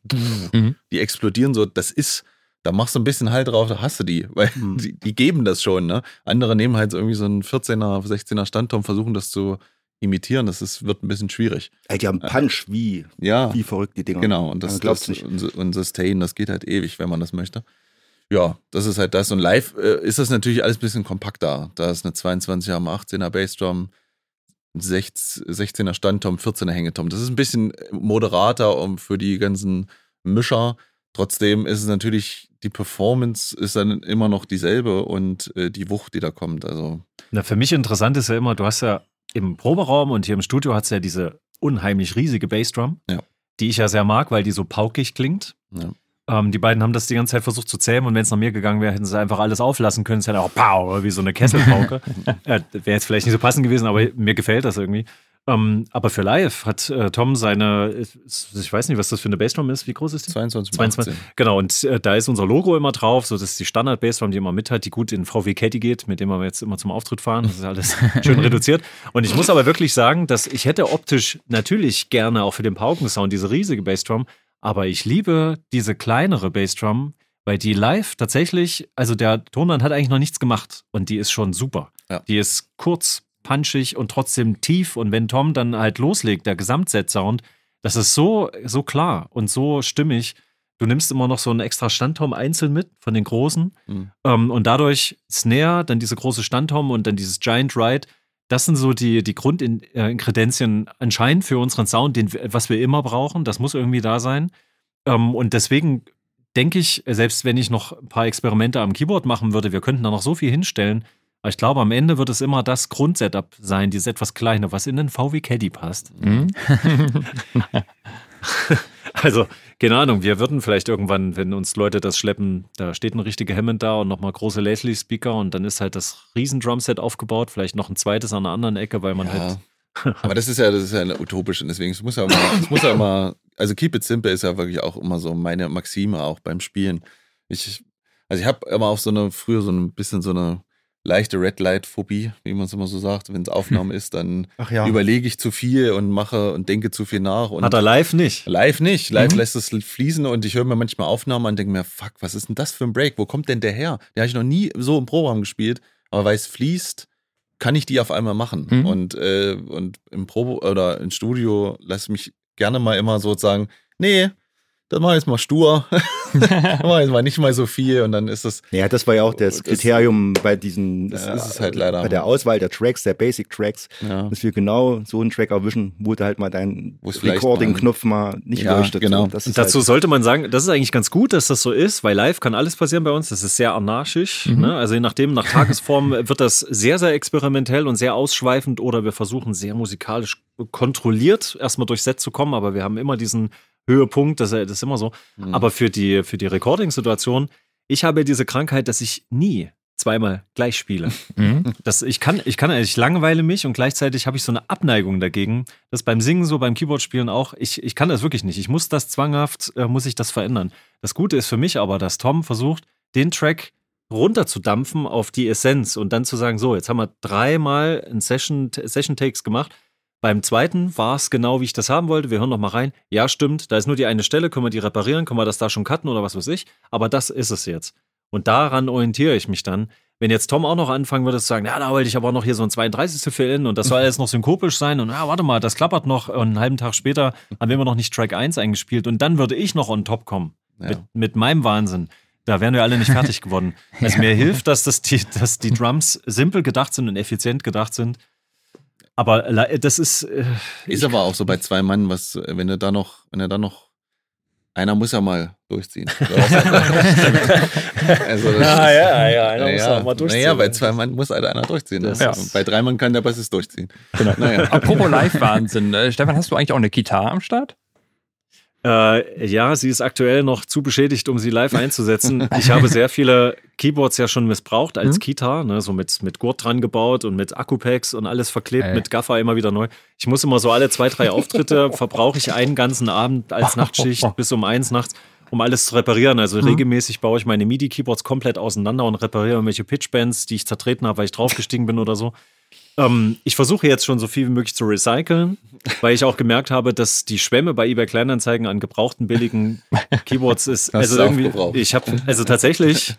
Mhm. die explodieren so, das ist, da machst du ein bisschen Halt drauf, da hast du die, weil Mhm. die, die geben das schon, ne? Andere nehmen halt so irgendwie so einen 14er, 16er Standtom, versuchen das zu imitieren, das ist, wird ein bisschen schwierig. Ey, die haben Punch wie, Ja. wie verrückt die Dinger. Genau, und das, glaubt's das nicht. und, und Sustain, das geht halt ewig, wenn man das möchte. Ja, das ist halt das. Und live äh, ist das natürlich alles ein bisschen kompakter. Da ist eine 22er, 18er Bassdrum, ein 16, 16er Standtom, 14er Hängetom. Das ist ein bisschen moderater um für die ganzen Mischer. Trotzdem ist es natürlich, die Performance ist dann immer noch dieselbe und äh, die Wucht, die da kommt. Also, Na, für mich interessant ist ja immer, du hast ja im Proberaum und hier im Studio hast du ja diese unheimlich riesige Bassdrum, Ja. die ich ja sehr mag, weil die so paukig klingt. ja. Ähm, die beiden haben das die ganze Zeit versucht zu zähmen und wenn es nach mir gegangen wäre, hätten sie einfach alles auflassen können. Es hätte auch pow, wie so eine Kesselpauke. äh, wäre jetzt vielleicht nicht so passend gewesen, aber mir gefällt das irgendwie. Ähm, aber für live hat äh, Tom seine, ich weiß nicht, was das für eine Bassdrum ist. Wie groß ist die? 22, 22. 18. Genau, und äh, da ist unser Logo immer drauf. So, das ist die Standard-Bassdrum, die immer mit hat, die gut in VW Caddy geht, mit dem wir jetzt immer zum Auftritt fahren. Das ist alles schön reduziert. Und ich muss aber wirklich sagen, dass ich hätte optisch natürlich gerne auch für den Paukensound diese riesige Bassdrum, aber ich liebe diese kleinere Bassdrum, weil die live tatsächlich, also der Tonmann hat eigentlich noch nichts gemacht und die ist schon super. Ja. Die ist kurz, punchig und trotzdem tief. Und wenn Tom dann halt loslegt, der Gesamtset-Sound, das ist so, so klar und so stimmig. Du nimmst immer noch so einen extra Standtom einzeln mit von den großen. Mhm. Ähm, und dadurch Snare, dann diese große Standtom und dann dieses Giant Ride. Das sind so die, die Grundingredienzien anscheinend für unseren Sound, den, was wir immer brauchen. Das muss irgendwie da sein. Ähm, und deswegen denke ich, selbst wenn ich noch ein paar Experimente am Keyboard machen würde, wir könnten da noch so viel hinstellen. Aber ich glaube, am Ende wird es immer das Grundsetup sein, dieses etwas kleine, was in den VW Caddy passt. Mhm. Also, keine Ahnung, wir würden vielleicht irgendwann, wenn uns Leute das schleppen, da steht ein richtiger Hammond da und nochmal große Leslie-Speaker und dann ist halt das Riesen-Drumset aufgebaut, vielleicht noch ein zweites an einer anderen Ecke, weil man halt. Aber das ist ja, das ist ja utopisch und deswegen es muss ja immer, es muss ja immer, also keep it simple ist ja wirklich auch immer so meine Maxime auch beim Spielen. Ich, also ich habe immer auch so eine früher so ein bisschen so eine leichte Red Light Phobie, wie man es immer so sagt. Wenn es Aufnahme ist, dann ja. überlege ich zu viel und mache und denke zu viel nach. Und Hat er live nicht. Live nicht. Live Mhm. lässt es fließen und ich höre mir manchmal Aufnahmen an und denke mir, fuck, was ist denn das für ein Break? Wo kommt denn der her? Den habe ich noch nie so im Programm gespielt, aber weil es fließt, kann ich die auf einmal machen. Mhm. Und, äh, und im Probe oder im Studio lasse ich mich gerne mal immer so sagen, nee, das mache ich jetzt mal stur. das mache ich jetzt mal nicht mal so viel und dann ist es. Ja, das war ja auch das Das- Kriterium bei diesen, Das äh, ist es halt leider. bei der Auswahl der Tracks, der Basic Tracks, Ja. dass wir genau so einen Track erwischen, wo du halt mal vielleicht Recording-Knopf mal nicht Ja, leuchtet. genau. So, das Und ist dazu halt, sollte man sagen, das ist eigentlich ganz gut, dass das so ist, weil live kann alles passieren bei uns. Das ist sehr anarchisch. Mhm. Ne? Also je nachdem, nach Tagesform wird das sehr, sehr experimentell und sehr ausschweifend oder wir versuchen sehr musikalisch kontrolliert erstmal durchs Set zu kommen, aber wir haben immer diesen Höhepunkt, das, das ist immer so. Mhm. Aber für die, für die Recording-Situation, ich habe diese Krankheit, dass ich nie zweimal gleich spiele. Mhm. Das, ich kann, ich kann, ich langweile mich und gleichzeitig habe ich so eine Abneigung dagegen. Das beim Singen so, beim Keyboard-Spielen auch. Ich, ich kann das wirklich nicht. Ich muss das zwanghaft, äh, muss ich das verändern. Das Gute ist für mich aber, dass Tom versucht, den Track runterzudampfen auf die Essenz und dann zu sagen, so, jetzt haben wir dreimal ein Session, Session Takes gemacht. Beim zweiten war es genau, wie ich das haben wollte. Wir hören noch mal rein. Ja, stimmt. Da ist nur die eine Stelle. Können wir die reparieren? Können wir das da schon cutten oder was weiß ich? Aber das ist es jetzt. Und daran orientiere ich mich dann. Wenn jetzt Tom auch noch anfangen würde zu sagen, ja, da wollte ich aber noch hier so ein 32. Fill in und das soll alles noch synkopisch sein und ja, warte mal, das klappert noch und einen halben Tag später haben wir immer noch nicht Track 1 eingespielt und dann würde ich noch on top kommen Ja. mit, mit meinem Wahnsinn. Da wären wir alle nicht fertig geworden. Also mir hilft, dass, das die, dass die Drums simpel gedacht sind und effizient gedacht sind. Aber das ist, äh, Ist aber auch so bei zwei Mann, was, wenn du da noch, wenn er da noch, einer muss ja mal durchziehen. also das Ja, ist- ja, ja, einer muss naja, auch mal durchziehen. Naja, bei zwei Mann muss halt einer durchziehen. Das ne? ist- Bei drei Mann kann der Bassist durchziehen. Genau. Naja. Apropos Live-Wahnsinn. Äh, Stefan, hast du eigentlich auch eine Gitarre am Start? Äh, ja, sie ist aktuell noch zu beschädigt, um sie live einzusetzen. Ich habe sehr viele Keyboards ja schon missbraucht als Mhm. Kita, ne, so mit, mit Gurt dran gebaut und mit Akkupacks und alles verklebt, Ey. mit Gaffer immer wieder neu. Ich muss immer so alle zwei, drei Auftritte, verbrauche ich einen ganzen Abend als Nachtschicht bis um eins nachts, um alles zu reparieren. Also regelmäßig baue ich meine MIDI-Keyboards komplett auseinander und repariere irgendwelche Pitchbands, die ich zertreten habe, weil ich draufgestiegen bin oder so. Ähm, ich versuche jetzt schon so viel wie möglich zu recyceln, weil ich auch gemerkt habe, dass die Schwemme bei eBay Kleinanzeigen an gebrauchten billigen Keyboards ist. Also irgendwie, ich habe, also tatsächlich,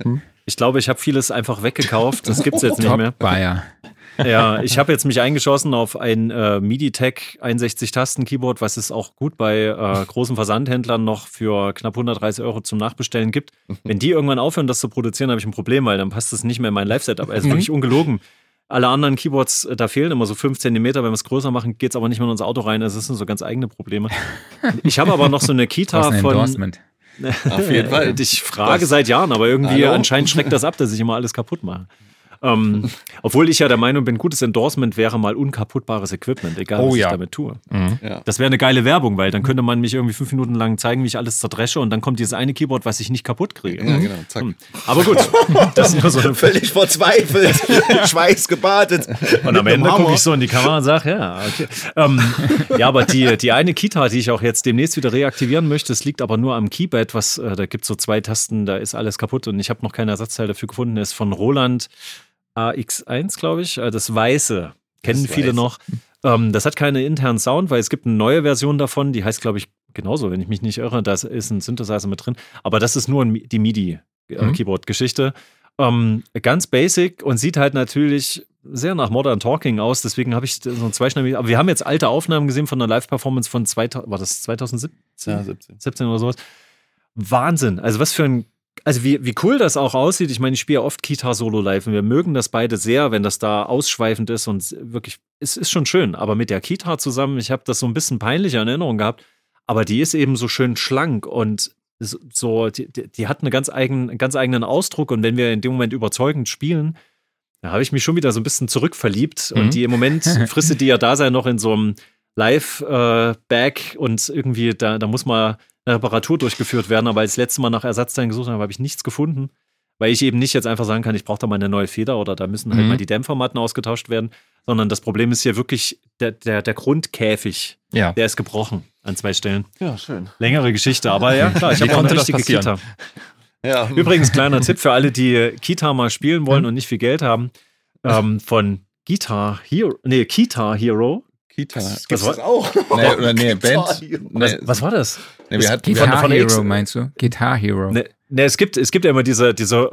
ich glaube, ich habe vieles einfach weggekauft. Das gibt's jetzt nicht mehr. Bayer. Ja, ich habe jetzt mich eingeschossen auf ein äh, MIDI-Tech 61-Tasten-Keyboard, was es auch gut bei äh, großen Versandhändlern noch für knapp 130 Euro zum Nachbestellen gibt. Wenn die irgendwann aufhören, das zu produzieren, habe ich ein Problem, weil dann passt es nicht mehr in mein Live-Setup. Also wirklich ungelogen. Alle anderen Keyboards, äh, da fehlen immer so 5 Zentimeter. Wenn wir es größer machen, geht es aber nicht mehr in unser Auto rein. Also Das sind so ganz eigene Probleme. Ich habe aber noch so eine Das Kita ein von. Endorsement. Auf jeden Fall. Ich frage Das- seit Jahren, aber irgendwie Hallo? anscheinend schreckt das ab, dass ich immer alles kaputt mache. Ähm, obwohl ich ja der Meinung bin, gutes Endorsement wäre mal unkaputtbares Equipment, egal Oh was ja. ich damit tue. Ja. Das wäre eine geile Werbung, weil dann könnte man mich irgendwie fünf Minuten lang zeigen, wie ich alles zerdresche und dann kommt dieses eine Keyboard, was ich nicht kaputt kriege. ja, genau. Zack. Aber gut, das ist nur so eine völlig verzweifelt, Schweiß gebadet. Und am Ende gucke ich so in die Kamera und sage, ja, okay. Ähm, ja, aber die, die eine Kita, die ich auch jetzt demnächst wieder reaktivieren möchte, das liegt aber nur am Keypad, was, äh, da gibt es so zwei Tasten, da ist alles kaputt und ich habe noch kein Ersatzteil dafür gefunden, ist von Roland AX1, glaube ich, äh, das Weiße. Kennen Das viele Weiße. noch. Ähm, das hat keinen internen Sound, weil es gibt eine neue Version davon, die heißt, glaube ich, genauso, wenn ich mich nicht irre, da ist ein Synthesizer mit drin. Aber das ist nur ein, Mi- die Mhm. MIDI-Keyboard-Geschichte. Ähm, ganz basic und sieht halt natürlich sehr nach Modern Talking aus. Deswegen habe ich so ein zweischneidiges. Aber wir haben jetzt alte Aufnahmen gesehen von einer Live-Performance von 2000, war das 2017? Ja, 17. 17 oder sowas. Wahnsinn. Also was für ein, also wie, wie cool das auch aussieht. Ich meine, ich spiele ja oft Kita Solo live und wir mögen das beide sehr, wenn das da ausschweifend ist und wirklich, es ist schon schön. Aber mit der Kita zusammen, ich habe das so ein bisschen peinlicher in Erinnerung gehabt, aber die ist eben so schön schlank und so- die, die hat einen ganz, eigen, einen ganz eigenen Ausdruck und wenn wir in dem Moment überzeugend spielen, da habe ich mich schon wieder so ein bisschen zurückverliebt Mhm. und die im Moment fristet die ja da sein noch in so einem Live-Back und irgendwie, da, da muss mal eine Reparatur durchgeführt werden, aber als letztes Mal nach Ersatzteilen gesucht habe, habe ich nichts gefunden, weil ich eben nicht jetzt einfach sagen kann, ich brauche da mal eine neue Feder oder da müssen halt Mhm. mal die Dämpfermatten ausgetauscht werden, sondern das Problem ist hier wirklich der, der, der Grundkäfig, Ja. der ist gebrochen an zwei Stellen. Ja, schön. Längere Geschichte, aber ja, klar, ich habe auch eine konnte das richtige? Kita. Ja. Übrigens, kleiner Tipp für alle, die Kita mal spielen wollen und nicht viel Geld haben. ähm, von Guitar Hero, nee, Guitar Hero. Kita. Was Gibt's war- das auch? Nee, oder nee, Band. Was, Nee, was war das? nee, wir hatten, wir Guitar von der X- Hero meinst du? Guitar Hero. Ne, ne, es, gibt, es gibt ja immer diese, diese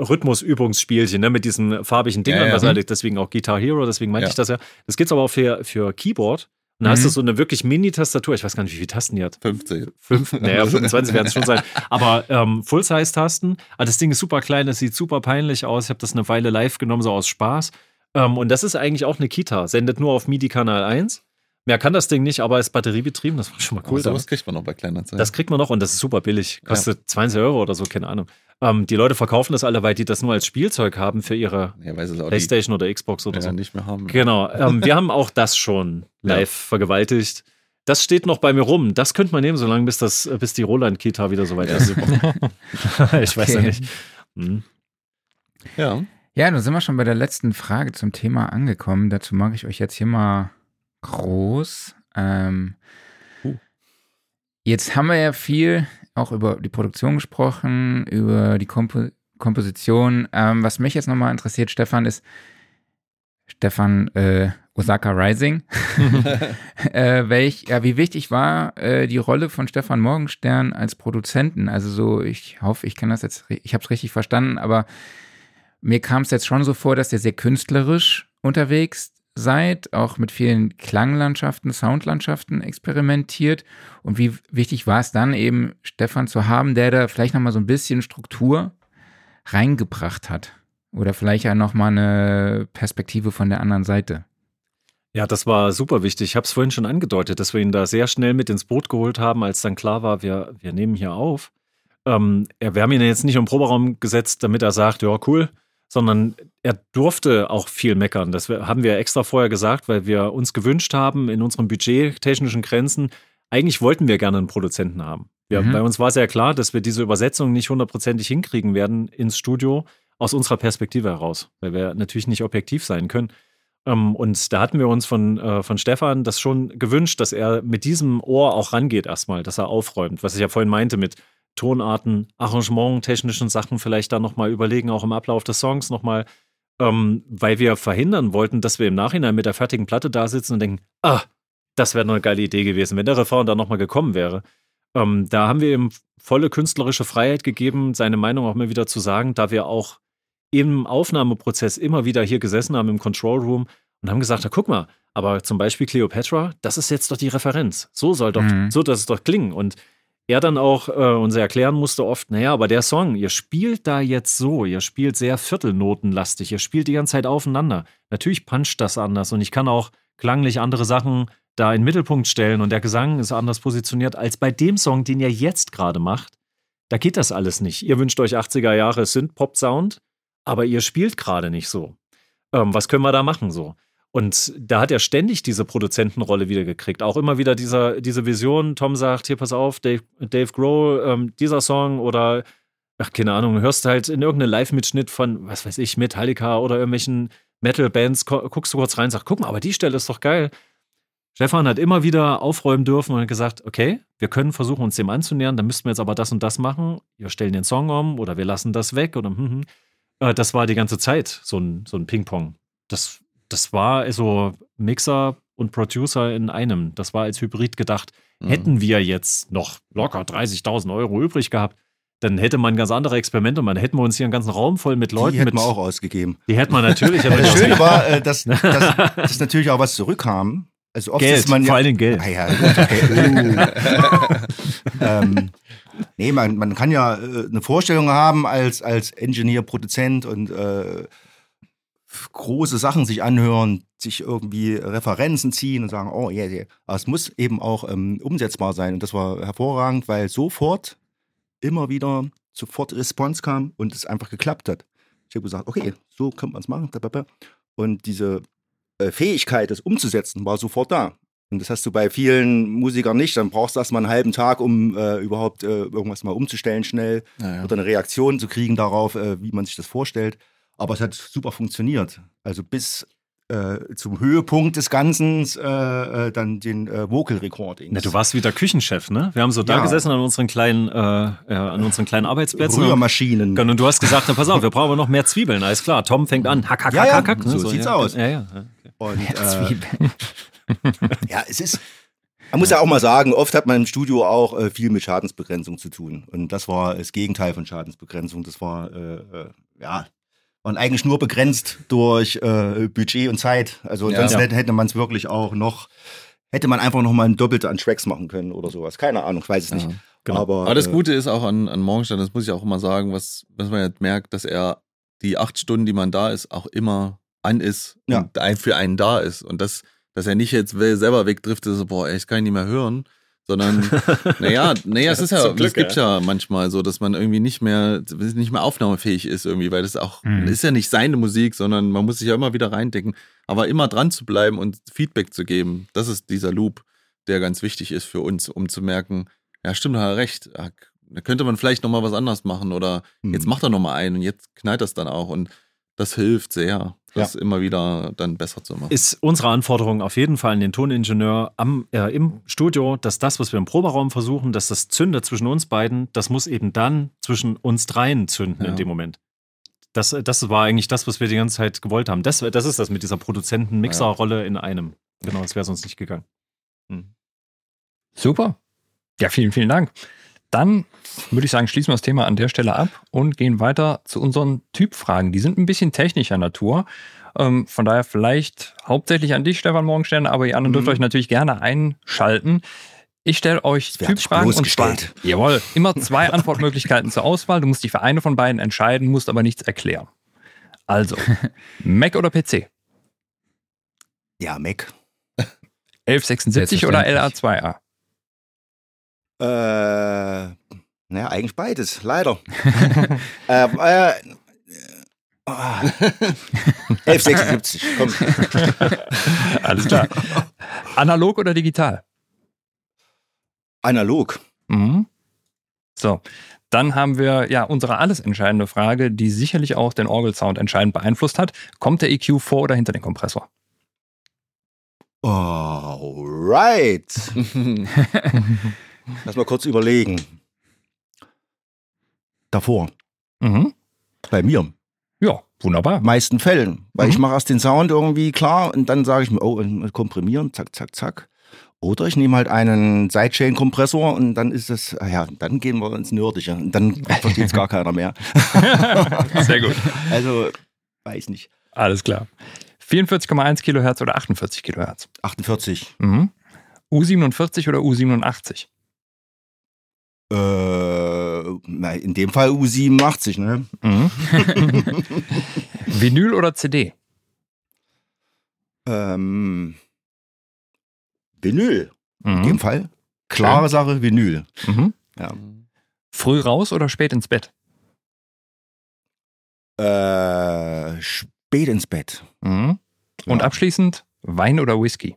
Rhythmusübungsspielchen ne, mit diesen farbigen Dingern, Ja, ja. was halt, deswegen auch Guitar Hero, deswegen meinte Ja. ich das ja. Das gibt's aber auch für, für Keyboard. Und da hast Mhm. du so eine wirklich Mini-Tastatur, ich weiß gar nicht, wie viele Tasten die hat. 50. Fünf, naja, 25 werden es schon sein. Aber ähm, Full-Size-Tasten. Ah, das Ding ist super klein, das sieht super peinlich aus. Ich habe das eine Weile live genommen, so aus Spaß. Ähm, und das ist eigentlich auch eine Kita. Sendet nur auf MIDI-Kanal 1. Mehr kann das Ding nicht, aber ist batteriebetrieben. Das war schon mal Cool, oh, sowas kriegt man noch bei Kleinanzeigen. Das kriegt man noch und das ist super billig. Kostet 20 Euro oder so, keine Ahnung. Ähm, die Leute verkaufen das alle, weil die das nur als Spielzeug haben für ihre ja, es Playstation oder Xbox oder ja, so. nicht mehr haben. Genau. Ähm, wir haben auch das schon live vergewaltigt. Das steht noch bei mir rum. Das könnte man nehmen, solange bis, das, bis die Roland-Kita wieder soweit ist. ich weiß ja nicht. Hm. Ja. Ja, dann sind wir schon bei der letzten Frage zum Thema angekommen. Dazu mache ich euch jetzt hier mal groß. Ähm, Uh. Jetzt haben wir ja viel auch über die Produktion gesprochen, über die Kompo Komposition. Ähm, was mich jetzt nochmal interessiert, Stefan, ist Stefan äh, Osaka Rising. äh, welch, ja, wie wichtig war äh, die Rolle von Stefan Morgenstern als Produzenten? Also so, ich hoffe, ich kann das jetzt, ich habe es richtig verstanden, aber mir kam es jetzt schon so vor, dass ihr sehr künstlerisch unterwegs seid, auch mit vielen Klanglandschaften, Soundlandschaften experimentiert. Und wie wichtig war es dann eben, Stefan zu haben, der da vielleicht nochmal so ein bisschen Struktur reingebracht hat? Oder vielleicht ja nochmal eine Perspektive von der anderen Seite. Ja, das war super wichtig. Ich habe es vorhin schon angedeutet, dass wir ihn da sehr schnell mit ins Boot geholt haben, als dann klar war, wir, wir nehmen hier auf. Ähm, wir haben ihn jetzt nicht im Proberaum gesetzt, damit er sagt, ja, cool, sondern er durfte auch viel meckern. Das haben wir extra vorher gesagt, weil wir uns gewünscht haben, in unseren budgettechnischen Grenzen, eigentlich wollten wir gerne einen Produzenten haben. Wir, Mhm. Bei uns war sehr klar, dass wir diese Übersetzung nicht hundertprozentig hinkriegen werden ins Studio, aus unserer Perspektive heraus, weil wir natürlich nicht objektiv sein können. Ähm, und da hatten wir uns von, äh, von Stefan das schon gewünscht, dass er mit diesem Ohr auch rangeht erstmal, dass er aufräumt, was ich ja vorhin meinte mit Tonarten, Arrangement, technischen Sachen vielleicht da nochmal überlegen, auch im Ablauf des Songs nochmal, ähm, weil wir verhindern wollten, dass wir im Nachhinein mit der fertigen Platte da sitzen und denken, ah, das wäre eine geile Idee gewesen, wenn der Refrain da nochmal gekommen wäre. Ähm, da haben wir ihm volle künstlerische Freiheit gegeben, seine Meinung auch immer wieder zu sagen, da wir auch im Aufnahmeprozess immer wieder hier gesessen haben im Control Room und haben gesagt, na, guck mal, aber zum Beispiel Cleopatra, das ist jetzt doch die Referenz. So soll doch, Mhm. so das es doch klingen. Und er dann auch äh, uns erklären musste oft, naja, aber der Song, ihr spielt da jetzt so, ihr spielt sehr viertelnotenlastig, ihr spielt die ganze Zeit aufeinander. Natürlich puncht das anders und ich kann auch klanglich andere Sachen da in den Mittelpunkt stellen und der Gesang ist anders positioniert als bei dem Song, den ihr jetzt gerade macht. Da geht das alles nicht. Ihr wünscht euch 80er Jahre Synth-Pop-Sound, aber ihr spielt gerade nicht so. Ähm, was können wir da machen so? Und da hat er ständig diese Produzentenrolle wieder gekriegt. Auch immer wieder dieser, diese Vision. Tom sagt: Hier, pass auf, Dave, Dave Grohl, ähm, dieser Song oder, ach, keine Ahnung, hörst halt in irgendeinen Live-Mitschnitt von, was weiß ich, Metallica oder irgendwelchen Metal-Bands, guckst du kurz rein, sagst: Guck mal, aber die Stelle ist doch geil. Stefan hat immer wieder aufräumen dürfen und gesagt: Okay, wir können versuchen, uns dem anzunähern, dann müssten wir jetzt aber das und das machen. Wir stellen den Song um oder wir lassen das weg oder hm, hm. Äh, Das war die ganze Zeit so ein, so ein Ping-Pong. Das, das war also Mixer und Producer in einem. Das war als Hybrid gedacht. Mhm. Hätten wir jetzt noch locker 30.000 Euro übrig gehabt, dann hätte man ganz andere Experimente. Man hätten wir uns hier einen ganzen Raum voll mit Leuten die hätten wir auch ausgegeben. Die hätten wir natürlich. aber Das Schöne war, äh, dass, dass, dass natürlich auch was zurückkam. Also oft Geld, ist man ja, vor Dingen Geld. Ah ja, gut, okay. uh. ähm, nee, man, man kann ja äh, eine Vorstellung haben als, als Engineer, Produzent und äh, große Sachen sich anhören, sich irgendwie Referenzen ziehen und sagen, oh ja, yeah, yeah. aber es muss eben auch ähm, umsetzbar sein. Und das war hervorragend, weil sofort immer wieder sofort Response kam und es einfach geklappt hat. Ich habe gesagt, okay, so könnte man es machen. Und diese äh, Fähigkeit, das umzusetzen, war sofort da. Und das hast du bei vielen Musikern nicht. Dann brauchst du erst mal einen halben Tag, um äh, überhaupt äh, irgendwas mal umzustellen schnell Ja, ja. oder eine Reaktion zu kriegen darauf, äh, wie man sich das vorstellt. Aber es hat super funktioniert. Also bis äh, zum Höhepunkt des Ganzen äh, äh, dann den äh, Vocal Recordings. Na, du warst wieder Küchenchef, ne? Wir haben so da Ja. gesessen an unseren kleinen, äh, an unseren kleinen Arbeitsplätzen. Rührmaschinen. Und du hast gesagt, na, pass auf, wir brauchen noch mehr Zwiebeln. Alles klar, Tom fängt an. Hack, hack, Ja, hack, ja, hack, hack. so sieht's ja, aus. Ja, ja. ja. Und, äh, Zwiebeln. ja, es ist. Man muss ja auch mal sagen, oft hat man im Studio auch äh, viel mit Schadensbegrenzung zu tun. Und das war das Gegenteil von Schadensbegrenzung. Das war, äh, äh, ja, waren eigentlich nur begrenzt durch äh, Budget und Zeit. Also Ja. sonst hätte, hätte man es wirklich auch noch, hätte man einfach noch mal ein Doppelte an Tracks machen können oder sowas. Keine Ahnung, ich weiß es nicht. Ja. Genau. Aber, Aber das äh, Gute ist auch an, an Morgenstern, das muss ich auch immer sagen, was, was man jetzt merkt, dass er die acht Stunden, die man da ist, auch immer an ist Ja. und ein, für einen da ist. Und das, dass er nicht jetzt selber wegdriftet, so, boah, ey, ich kann ihn nicht mehr hören, sondern, naja, naja, es ist ja, Glück, es gibt ja. manchmal so, dass man irgendwie nicht mehr, nicht mehr aufnahmefähig ist irgendwie, weil das auch, Mhm. ist ja nicht seine Musik, sondern man muss sich ja immer wieder reindenken. Aber immer dran zu bleiben und Feedback zu geben, das ist dieser Loop, der ganz wichtig ist für uns, um zu merken, ja, stimmt, hat er recht. Ah, Da könnte man vielleicht nochmal was anderes machen oder Hm. jetzt macht er nochmal einen und jetzt knallt das dann auch. Und das hilft sehr, das immer wieder dann besser zu machen. Ist unsere Anforderung auf jeden Fall an den Toningenieur am, äh, im Studio, dass das, was wir im Proberaum versuchen, dass das zündet zwischen uns beiden, das muss eben dann zwischen uns dreien zünden Ja. in dem Moment. Das, das war eigentlich das, was wir die ganze Zeit gewollt haben. Das, das ist das mit dieser Produzenten-Mixer-Rolle in einem. Genau, das wäre sonst nicht gegangen. Super. Ja, vielen, vielen Dank. Dann würde ich sagen, schließen wir das Thema an der Stelle ab und gehen weiter zu unseren Typfragen. Die sind ein bisschen technischer Natur. Ähm, von daher vielleicht hauptsächlich an dich, Stefan Morgenstern, aber ihr anderen dürft Mhm. euch natürlich gerne einschalten. Ich stelle euch Das Typfragen und zwar, jawohl, immer zwei Antwortmöglichkeiten zur Auswahl. Du musst dich für eine von beiden entscheiden, musst aber nichts erklären. Also, Mac oder PC? Ja, Mac. 1176 oder Selbstverständlich. LA2A? Äh, naja, eigentlich beides, leider. ähm, äh, ah. 1176, komm. Alles klar. Analog oder digital? Analog. Mhm. So, dann haben wir ja unsere alles entscheidende Frage, die sicherlich auch den Orgelsound entscheidend beeinflusst hat. Kommt der EQ vor oder hinter den Kompressor? Alright. Lass mal kurz überlegen. Davor. Mhm. Bei mir. Ja, wunderbar. meisten Fällen. Weil Mhm. ich mache erst den Sound irgendwie klar und dann sage ich mir, oh, komprimieren, zack, zack, zack. Oder ich nehme halt einen Sidechain-Kompressor und dann ist es, ah ja, dann gehen wir ins Nördliche und dann versteht es gar keiner mehr. Sehr gut. Also, weiß nicht. Alles klar. 44,1 Kilohertz oder 48 Kilohertz? 48. Mhm. U47 oder U87? Äh, na, in dem Fall U87, ne? Mhm. Vinyl oder CD? Ähm, Vinyl. In dem Mhm. Fall. Klare Sache, Vinyl. Mhm. Ja. Früh raus oder spät ins Bett? Äh, spät ins Bett. Mhm. Und Ja. abschließend Wein oder Whisky?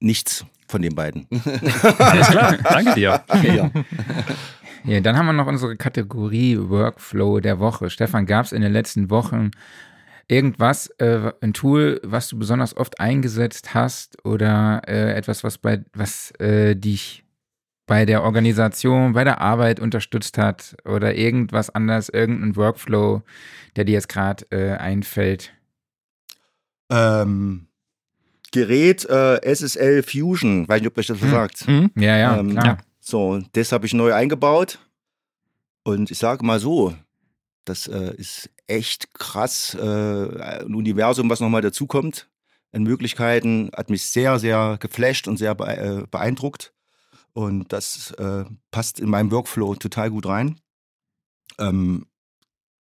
Nichts von den beiden. Alles klar, danke dir. Ja. Ja, dann haben wir noch unsere Kategorie Workflow der Woche. Stefan, gab es in den letzten Wochen irgendwas, äh, ein Tool, was du besonders oft eingesetzt hast oder äh, etwas, was bei was äh, dich bei der Organisation, bei der Arbeit unterstützt hat oder irgendwas anderes, irgendein Workflow, der dir jetzt gerade äh, einfällt? ähm, Gerät äh, SSL Fusion, weiß nicht, ob euch das was Hm. sagt. Mhm. Ja, ja, Ähm, klar. So, das habe ich neu eingebaut. Und ich sage mal so, das äh, ist echt krass. Äh, ein Universum, was nochmal dazukommt an Möglichkeiten, hat mich sehr, sehr geflasht und sehr äh, beeindruckt. Und das äh, passt in meinem Workflow total gut rein. Ähm,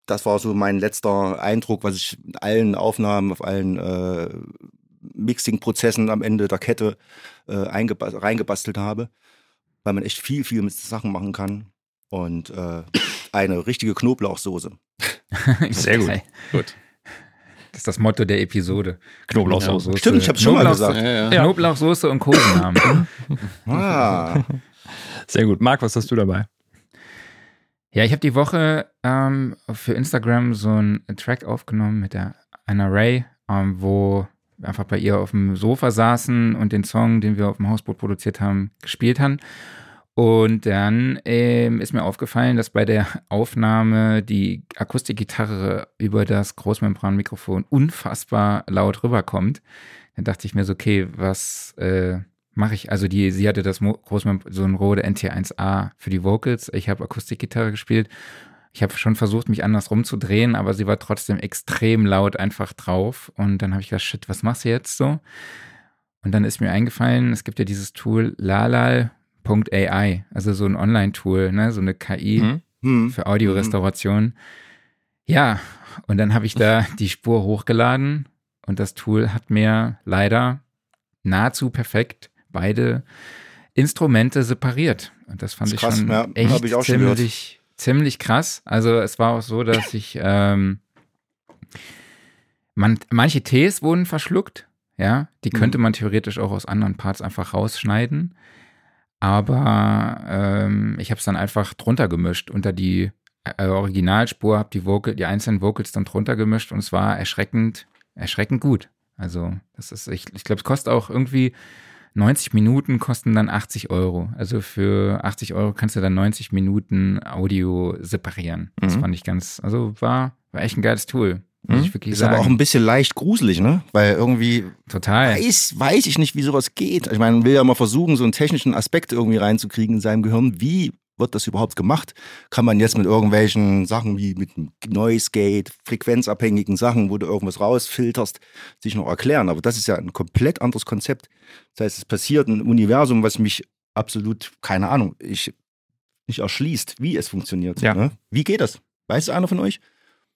das war so mein letzter Eindruck, was ich in allen Aufnahmen, auf allen äh, Mixing-Prozessen am Ende der Kette äh, eingeba- reingebastelt habe, weil man echt viel, viel mit Sachen machen kann. Und äh, eine richtige Knoblauchsoße. Sehr gut. Gut. Das ist das Motto der Episode. Knoblauchsoße. Stimmt, ich hab's schon mal gesagt. Ja, ja. Ja. Knoblauchsoße und Kosenamen. Ah, Sehr gut. Marc, was hast du dabei? Ja, ich habe die Woche ähm, für Instagram so einen Track aufgenommen mit der einer Ray, ähm, wo einfach bei ihr auf dem Sofa saßen und den Song, den wir auf dem Hausboot produziert haben, gespielt haben. Und dann ähm, ist mir aufgefallen, dass bei der Aufnahme die Akustikgitarre über das Großmembranmikrofon unfassbar laut rüberkommt. Dann dachte ich mir so, okay, was äh, mache ich? Also die, sie hatte das Großmembran, so ein Rode NT1A für die Vocals. Ich habe Akustikgitarre gespielt. Ich habe schon versucht, mich anders rumzudrehen, aber sie war trotzdem extrem laut einfach drauf. Und dann habe ich gedacht, shit, was machst du jetzt so? Und dann ist mir eingefallen, es gibt ja dieses Tool Lalal AI, also so ein Online-Tool, ne, so eine KI mhm. mhm. für Audiorestauration. Mhm. Ja, und dann habe ich da die Spur hochgeladen und das Tool hat mir leider nahezu perfekt beide Instrumente separiert. Und das fand das ich krass, schon ja, echt ich ziemlich, ziemlich krass. Also es war auch so, dass ich ähm, man, manche Ts wurden verschluckt, ja, die mhm. könnte man theoretisch auch aus anderen Parts einfach rausschneiden. Aber ähm, ich habe es dann einfach drunter gemischt unter die äh, Originalspur, habe die Vocal, die einzelnen Vocals dann drunter gemischt und es war erschreckend, erschreckend gut. Also das ist, ich, ich glaube, es kostet auch irgendwie 90 Minuten kosten dann 80 Euro. Also für 80 Euro kannst du dann 90 Minuten Audio separieren. Das mhm. fand ich ganz, also war, war echt ein geiles Tool. Muss ich wirklich ist sagen. aber auch ein bisschen leicht gruselig, ne? Weil irgendwie Total. Weiß, weiß ich nicht, wie sowas geht. Ich meine, man will ja mal versuchen, so einen technischen Aspekt irgendwie reinzukriegen in seinem Gehirn. Wie wird das überhaupt gemacht? Kann man jetzt mit irgendwelchen Sachen wie mit Noise Gate, frequenzabhängigen Sachen, wo du irgendwas rausfilterst, sich noch erklären. Aber das ist ja ein komplett anderes Konzept. Das heißt, es passiert ein Universum, was mich absolut, keine Ahnung, ich nicht erschließt, wie es funktioniert. Ja. Ne? Wie geht das? Weiß einer von euch?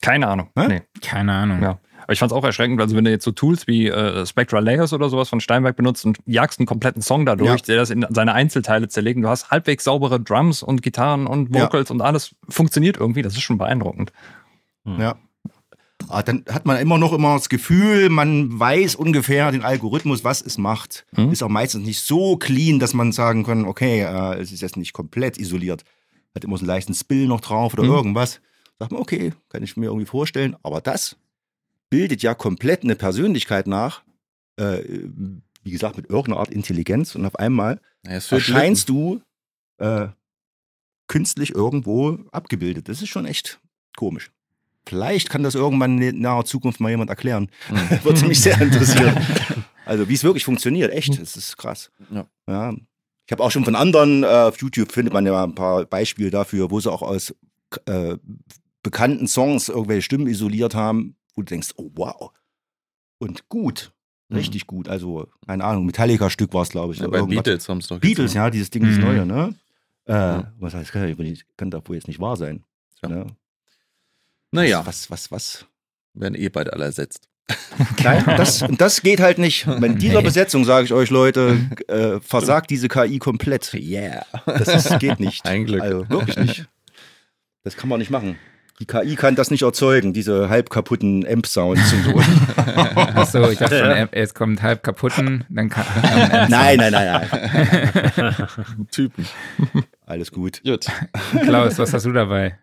Keine Ahnung. Hä? Nee. Keine Ahnung. Ja. Aber ich fand es auch erschreckend, also wenn du jetzt so Tools wie äh, Spectral Layers oder sowas von Steinberg benutzt und jagst einen kompletten Song dadurch, ja. der das in seine Einzelteile zerlegt und du hast halbwegs saubere Drums und Gitarren und Vocals ja. und alles funktioniert irgendwie, das ist schon beeindruckend. Hm. Ja. Ah, dann hat man immer noch immer das Gefühl, man weiß ungefähr den Algorithmus, was es macht. Hm. Ist auch meistens nicht so clean, dass man sagen kann, okay, äh, es ist jetzt nicht komplett isoliert. Hat immer so einen leichten Spill noch drauf oder hm. irgendwas. Sagt man, okay, kann ich mir irgendwie vorstellen. Aber das bildet ja komplett eine Persönlichkeit nach, äh, wie gesagt, mit irgendeiner Art Intelligenz. Und auf einmal ja, erscheinst du äh, künstlich irgendwo abgebildet. Das ist schon echt komisch. Vielleicht kann das irgendwann in naher Zukunft mal jemand erklären. Mhm. Würde mich sehr interessieren. also wie es wirklich funktioniert, echt, das ist krass. Ja. ja. Ich habe auch schon von anderen, äh, auf YouTube findet man ja ein paar Beispiele dafür, wo sie auch aus äh, bekannten Songs irgendwelche Stimmen isoliert haben, wo du denkst, oh wow. Und gut. Mhm. Richtig mhm. gut. Also, keine Ahnung, Metallica-Stück war es, glaube ich. Ja, bei Beatles haben es doch Beatles, ja, dieses Ding, mhm. das Neue, ne? Äh, ja. Was heißt, kann, kann doch wohl jetzt nicht wahr sein. Ja. Ne? Naja. Was, was, was? Werden eh bald alle ersetzt. Nein, das, das geht halt nicht. Bei dieser Besetzung, sage ich euch, Leute, äh, versagt diese KI komplett. Yeah. Das ist, geht nicht. Ein Glück. Also, wirklich nicht. Das kann man nicht machen. Die KI kann das nicht erzeugen, diese halb kaputten Amp-Sounds und so. Achso, ich dachte schon, jetzt kommt halb kaputten, dann kann. nein, nein, nein, nein. Typen. Alles gut. Gut. Klaus, was hast du dabei?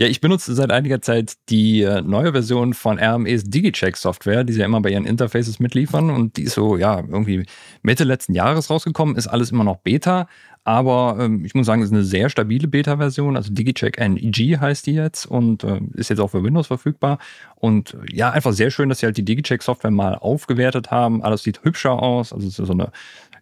Ja, ich benutze seit einiger Zeit die äh, neue Version von RMEs Digicheck-Software, die sie ja immer bei ihren Interfaces mitliefern. Und die ist so, ja, irgendwie Mitte letzten Jahres rausgekommen, ist alles immer noch Beta. Aber ähm, ich muss sagen, es ist eine sehr stabile Beta-Version. Also DigiCheck NEG heißt die jetzt und äh, ist jetzt auch für Windows verfügbar. Und äh, ja, einfach sehr schön, dass sie halt die DigiCheck-Software mal aufgewertet haben. Alles sieht hübscher aus. Also es ist so eine,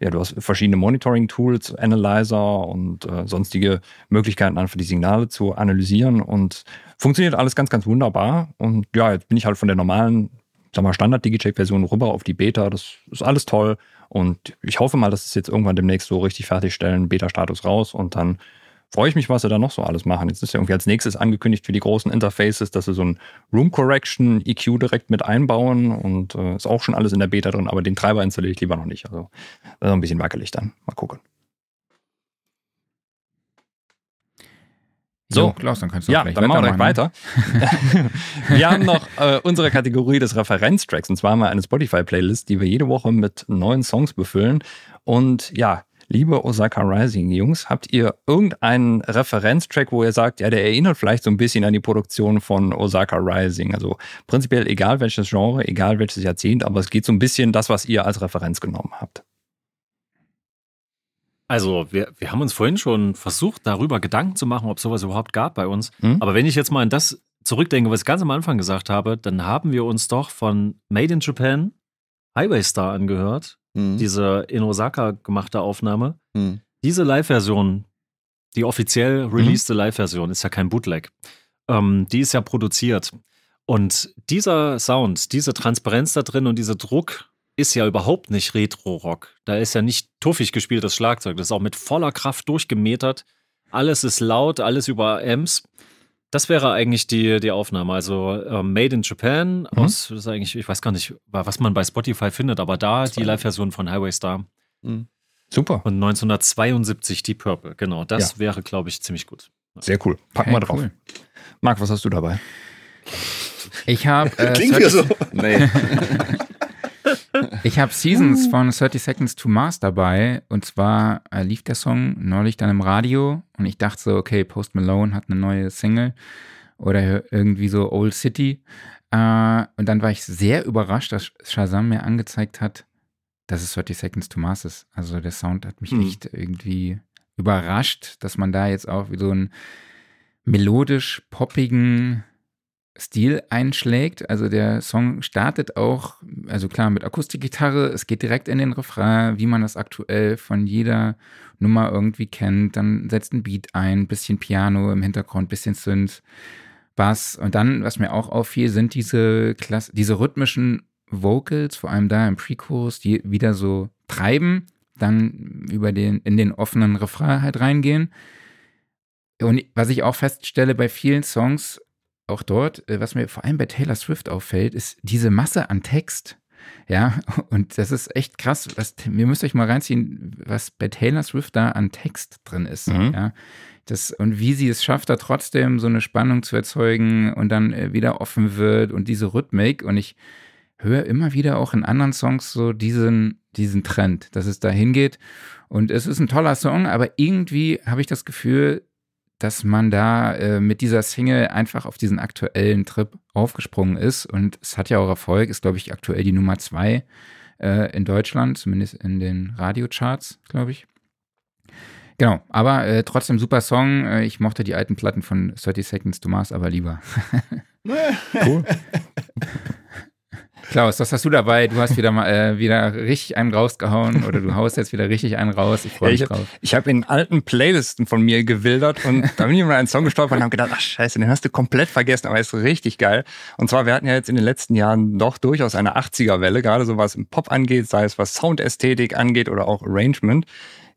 ja, du hast verschiedene Monitoring-Tools, Analyzer und äh, sonstige Möglichkeiten, einfach die Signale zu analysieren. Und funktioniert alles ganz, ganz wunderbar. Und ja, jetzt bin ich halt von der normalen sag mal, Standard-Digicheck-Version rüber auf die Beta. Das ist alles toll. Und ich hoffe mal, dass es jetzt irgendwann demnächst so richtig fertigstellen, Beta-Status raus und dann freue ich mich, was sie da noch so alles machen. Jetzt ist ja irgendwie als nächstes angekündigt für die großen Interfaces, dass sie so ein Room Correction EQ direkt mit einbauen und äh, ist auch schon alles in der Beta drin, aber den Treiber installiere ich lieber noch nicht. Also das ist ein bisschen wackelig dann. Mal gucken. So, Klaus, dann kannst du ja, dann machen wir direkt weiter. wir haben noch äh, unsere Kategorie des Referenztracks und zwar wir eine Spotify-Playlist, die wir jede Woche mit neuen Songs befüllen. Und ja, Liebe Osaka Rising Jungs, habt ihr irgendeinen Referenztrack, wo ihr sagt, ja, der erinnert vielleicht so ein bisschen an die Produktion von Osaka Rising? Also prinzipiell egal welches Genre, egal welches Jahrzehnt, aber es geht so ein bisschen das, was ihr als Referenz genommen habt. Also, wir, wir haben uns vorhin schon versucht, darüber Gedanken zu machen, ob sowas überhaupt gab bei uns. Hm? Aber wenn ich jetzt mal an das zurückdenke, was ich ganz am Anfang gesagt habe, dann haben wir uns doch von Made in Japan Highway Star angehört, Hm. diese in Osaka gemachte Aufnahme. Hm. Diese Live-Version, die offiziell released Live-Version, ist ja kein Bootleg. Ähm, die ist ja produziert. Und dieser Sound, diese Transparenz da drin und dieser Druck ist ja überhaupt nicht Retro-Rock. Da ist ja nicht tuffig gespieltes Schlagzeug. Das ist auch mit voller Kraft durchgemetert. Alles ist laut, alles über Amps. Das wäre eigentlich die, die Aufnahme. Also ähm, Made in Japan aus, das ist eigentlich, ich weiß gar nicht, was man bei Spotify findet, aber da die Live-Version von Highway Star. Hm. Super, Und 1972 Deep Purple, genau. Das Ja. wäre, glaube ich, ziemlich gut. sehr cool. Packen wir drauf. cool. Marc, was hast du dabei? Ich habe äh, Klingt wie so. Nee. Ich habe Seasons von 30 Seconds to Mars dabei und zwar äh, lief der Song neulich dann im Radio und ich dachte so, okay, Post Malone hat eine neue Single oder irgendwie so Old City äh, und dann war ich sehr überrascht, dass Shazam mir angezeigt hat, dass es 30 Seconds to Mars ist. Also der Sound hat mich Hm. echt irgendwie überrascht, dass man da jetzt auch wie so einen melodisch poppigen Stil einschlägt. Also der Song startet auch, also klar mit Akustikgitarre, es geht direkt in den Refrain, wie man das aktuell von jeder Nummer irgendwie kennt. Dann setzt ein Beat ein, bisschen Piano im Hintergrund, bisschen Synth, Bass. Und dann, was mir auch auffiel, sind diese, Klass diese rhythmischen Vocals, vor allem da im Pre-Chorus, die wieder so treiben, dann über den, in den offenen Refrain halt reingehen. Und was ich auch feststelle bei vielen Songs, auch dort, äh, was mir vor allem bei Taylor Swift auffällt, ist diese Masse an Text. Ja, und das ist echt krass. Was, ihr müsst euch mal reinziehen, was bei Taylor Swift da an Text drin ist. Mhm. Ja, das, und wie sie es schafft, da trotzdem so eine Spannung zu erzeugen und dann äh, wieder offen wird und diese Rhythmik. Und ich höre immer wieder auch in anderen Songs so diesen, diesen Trend, dass es da hingeht. Und es ist ein toller Song, aber irgendwie habe ich das Gefühl, dass man da äh, mit dieser Single einfach auf diesen aktuellen Trip aufgesprungen ist. Und es hat ja auch Erfolg, ist, glaube ich, aktuell die Nummer zwei äh, in Deutschland, zumindest in den Radiocharts, glaube ich. Genau, aber äh, trotzdem super Song. Äh, ich mochte die alten Platten von 30 Seconds to Mars aber lieber. Cool. Klaus, was hast du dabei? Du hast wieder mal äh, wieder richtig einen rausgehauen oder du haust jetzt wieder richtig einen raus. Ich freue Ja, mich ich drauf. ich habe in alten Playlisten von mir gewildert und da bin ich über einen Song gestolpert und habe gedacht, ach scheiße, den hast du komplett vergessen, aber er ist richtig geil. Und zwar, wir hatten ja jetzt in den letzten Jahren doch durchaus eine 80er-Welle, gerade so was im Pop angeht, sei es was Soundästhetik angeht oder auch Arrangement.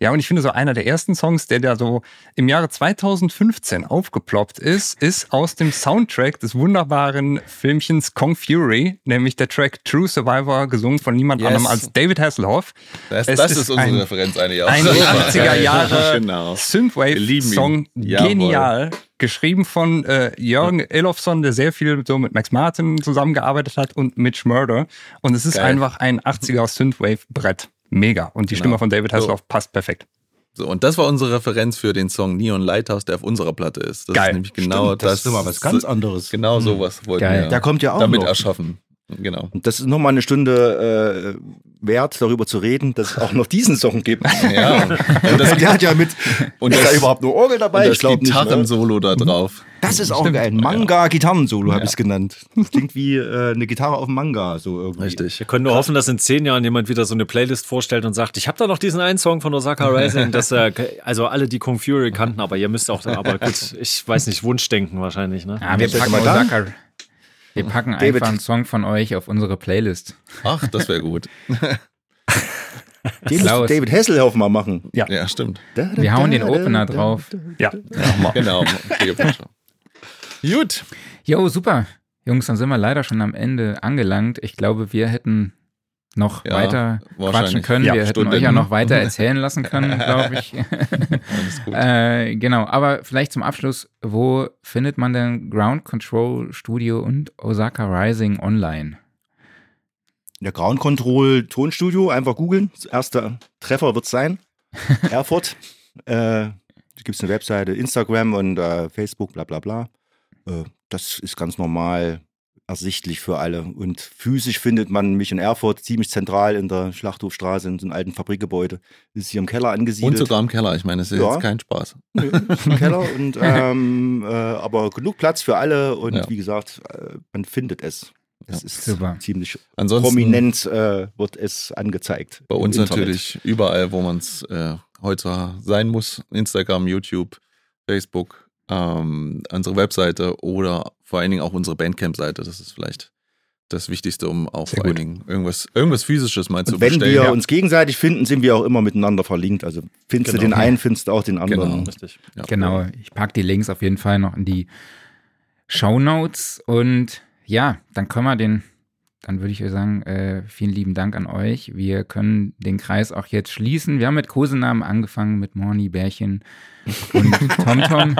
Ja, und ich finde so einer der ersten Songs, der da so im Jahre 2015 aufgeploppt ist, ist aus dem Soundtrack des wunderbaren Filmchens Kong Fury, nämlich der Track True Survivor, gesungen von niemand Yes. anderem als David Hasselhoff. Das, Es das ist ist, unsere ein- Referenz eigentlich auch. ein Super. 80er Jahre genau. Synthwave-Song. Jawohl. genial. Geschrieben von äh, Jürgen Elofsson, der sehr viel so mit Max Martin zusammengearbeitet hat und Mitch Murder. Und es ist Geil. einfach ein 80er Synthwave-Brett. Mega. Und die Genau. Stimme von David So. Hasselhoff passt perfekt. So, und das war unsere Referenz für den Song Neon Lighthouse, der auf unserer Platte ist. Das Geil. ist nämlich genau Stimmt, das ist immer was ganz anderes. Genau sowas wollten Geil. wir Der kommt ja auch damit noch. erschaffen. Genau. Und das ist nochmal eine Stunde äh, wert, darüber zu reden, dass es auch noch diesen Song gibt. Ja. Und das, der hat ja mit. und ist das, da überhaupt nur Orgel und dabei? das Ich glaube nicht. Ne? Gitarrensolo da drauf. Das ist auch geil. Manga-Gitarrensolo habe ich es genannt. Das klingt wie äh, eine Gitarre auf dem Manga. So irgendwie. Richtig. Wir können nur hoffen, dass in zehn Jahren jemand wieder so eine Playlist vorstellt und sagt, ich habe da noch diesen einen Song von Osaka Rising, dass äh, also alle die Kung Fury kannten, aber ihr müsst auch, aber gut, ich weiß nicht, Wunschdenken wahrscheinlich, ne? Ja, wir packen mal da. Osaka. Wir packen David. einfach einen Song von euch auf unsere Playlist. Ach, das wäre gut. Den Klaus. muss David Hasselhoff mal machen. Ja, stimmt. Wir hauen den Opener drauf. Ja, Genau. Cleopatra. Gut. Jo, super. Jungs, dann sind wir leider schon am Ende angelangt. Ich glaube, wir hätten noch Ja, weiter quatschen können. Ja, wir hätten Stunde. euch ja noch weiter erzählen lassen können, glaube ich. Alles gut. äh, genau, aber vielleicht zum Abschluss, wo findet man denn Ground Control Studio und Osaka Rising online? Der Ground Control Tonstudio, einfach googeln. Das erste Treffer wird sein. Erfurt. Äh, gibt es eine Webseite, Instagram und äh, Facebook, bla bla bla. Äh, das ist ganz normal ersichtlich für alle. Und physisch findet man mich in Erfurt ziemlich zentral in der Schlachthofstraße in so einem alten Fabrikgebäude. Ist hier im Keller angesiedelt. Und sogar im Keller. Ich meine, das ist Ja. jetzt kein Spaß. Nö, im Keller und ähm, äh, aber genug Platz für alle und Ja. wie gesagt, äh, man findet es. Es Ja. ist Super. ziemlich Ansonsten prominent äh, wird es angezeigt. bei uns Internet. natürlich überall, wo man es äh, heute sein muss. Instagram, YouTube, Facebook, ähm, unsere Webseite oder vor allen Dingen auch unsere Bandcamp-Seite. Das ist vielleicht das Wichtigste, um auch Sehr vor allen. Dingen irgendwas, irgendwas Physisches mal zu Und wenn bestellen. wir Ja. uns gegenseitig finden, sind wir auch immer miteinander verlinkt. Also findest Genau. du den einen, findest du auch den anderen. Genau. Richtig. Ja. Genau, ich packe die Links auf jeden Fall noch in die Shownotes und ja, dann können wir den, dann würde ich sagen, äh, vielen lieben Dank an euch. Wir können den Kreis auch jetzt schließen. Wir haben mit Kosenamen angefangen, mit Morni, Bärchen und TomTom.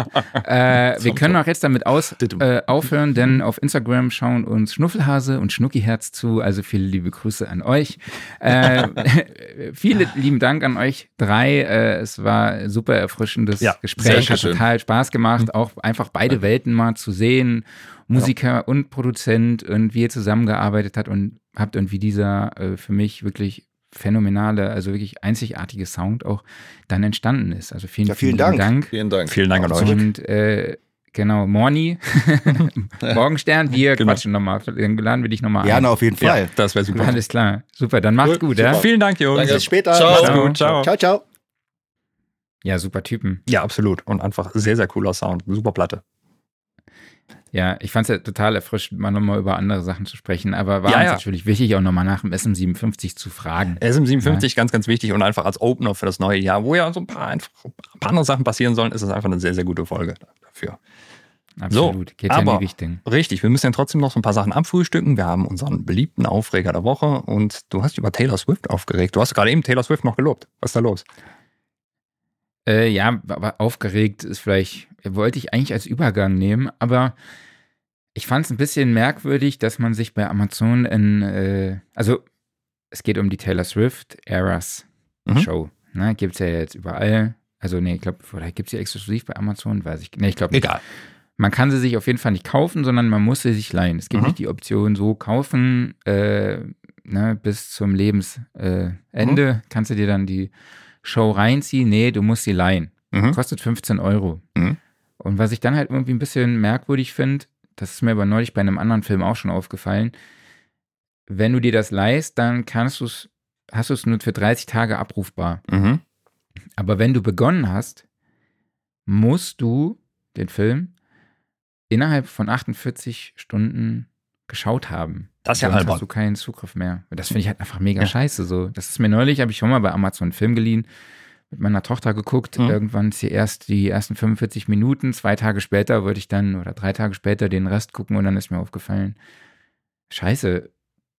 äh, wir können auch jetzt damit aus, äh, aufhören, denn auf Instagram schauen uns Schnuffelhase und Schnuckiherz zu. Also viele liebe Grüße an euch. Äh, viele lieben Dank an euch drei. Äh, es war super erfrischendes Ja, Gespräch. Hat total Spaß gemacht, auch einfach beide Welten mal zu sehen. Musiker und Produzent und wie ihr zusammengearbeitet habt und habt und wie dieser äh, für mich wirklich phänomenale, also wirklich einzigartige Sound auch dann entstanden ist. Also vielen, Ja, vielen vielen Dank. Dank. Vielen Dank. Vielen Dank an euch. Und äh, genau, Morni, Morgenstern, wir Genau. quatschen nochmal. Dann laden wir dich nochmal Gerne ein. auf jeden Fall. Ja, das wäre super. Alles klar. Super, dann macht's gut, ja? Vielen Dank, Jungs. Danke. Bis später. Ciao. Macht's gut. Ciao. Ciao, ciao. Ja, super Typen. Ja, absolut. Und einfach sehr, sehr cooler Sound. Super Platte. Ja, ich fand es ja total erfrischend, mal nochmal über andere Sachen zu sprechen, aber war Ja, uns ja. natürlich wichtig, auch nochmal nach dem SM57 zu fragen. SM57 ganz, ganz wichtig und einfach als Opener für das neue Jahr, wo ja so ein paar, einfach, ein paar andere Sachen passieren sollen, ist es einfach eine sehr, sehr gute Folge dafür. Absolut. Geht ja in aber- die Richtung. Richtig, wir müssen ja trotzdem noch so ein paar Sachen abfrühstücken. Wir haben unseren beliebten Aufreger der Woche und du hast über Taylor Swift aufgeregt. Du hast gerade eben Taylor Swift noch gelobt. Was ist da los? Äh, ja, aber aufgeregt ist vielleicht, wollte ich eigentlich als Übergang nehmen, aber ich fand es ein bisschen merkwürdig, dass man sich bei Amazon in, äh, also es geht um die Taylor Swift Eras Mhm. Show. Ne, Gibt es ja jetzt überall. Also, nee, ich glaube, vielleicht gibt es sie exklusiv bei Amazon, weiß ich. Nee, ich glaube nicht. Egal. Man kann sie sich auf jeden Fall nicht kaufen, sondern man muss sie sich leihen. Es gibt Mhm. nicht die Option, so kaufen, äh, ne, bis zum Lebensende äh, Mhm. kannst du dir dann die Show reinziehen. Nee, du musst sie leihen. Mhm. Kostet 15 Euro. Mhm. Und was ich dann halt irgendwie ein bisschen merkwürdig finde, das ist mir aber neulich bei einem anderen Film auch schon aufgefallen, wenn du dir das leihst, dann kannst du es, hast du es nur für 30 Tage abrufbar. Mhm. Aber wenn du begonnen hast, musst du den Film innerhalb von 48 Stunden geschaut haben. Das ist ja albern. hast du keinen Zugriff mehr. Das finde ich halt einfach mega Ja. scheiße. So. Das ist mir neulich, habe ich schon mal bei Amazon einen Film geliehen, mit meiner Tochter geguckt. Mhm. Irgendwann ist hier erst die ersten 45 Minuten. Zwei Tage später wollte ich dann, oder drei Tage später, den Rest gucken und dann ist mir aufgefallen, scheiße,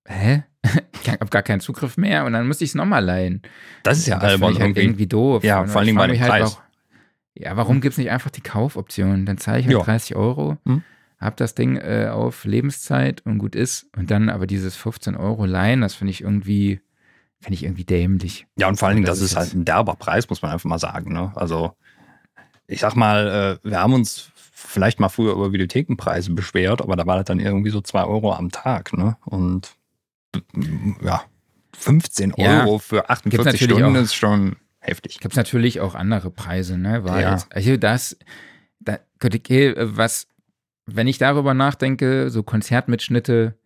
hä? Ich habe gar keinen Zugriff mehr und dann musste ich es nochmal leihen. Das ist ja das albern halt irgendwie. irgendwie doof. Ja, Und vor Dingen bei dem halt Preis. auch, ja, warum gibt es nicht einfach die Kaufoption? Dann zahle ich halt Ja. 30 Euro, Hm. hab das Ding äh, auf Lebenszeit und gut ist. Und dann aber dieses 15 Euro leihen, das finde ich irgendwie, finde ich irgendwie dämlich. Ja, und vor allen Dingen, das, Das ist halt ein derber Preis, muss man einfach mal sagen. Ne? Also, ich sag mal, äh, wir haben uns vielleicht mal früher über Videothekenpreise beschwert, aber da war das dann irgendwie so 2 Euro am Tag. Ne? Und mm, ja, 15 Ja. Euro für 48 natürlich Stunden auch. ist schon heftig. Gibt es natürlich auch andere Preise, ne? War Ja. jetzt, also das, da, okay, äh, was, wenn ich darüber nachdenke, so Konzertmitschnitte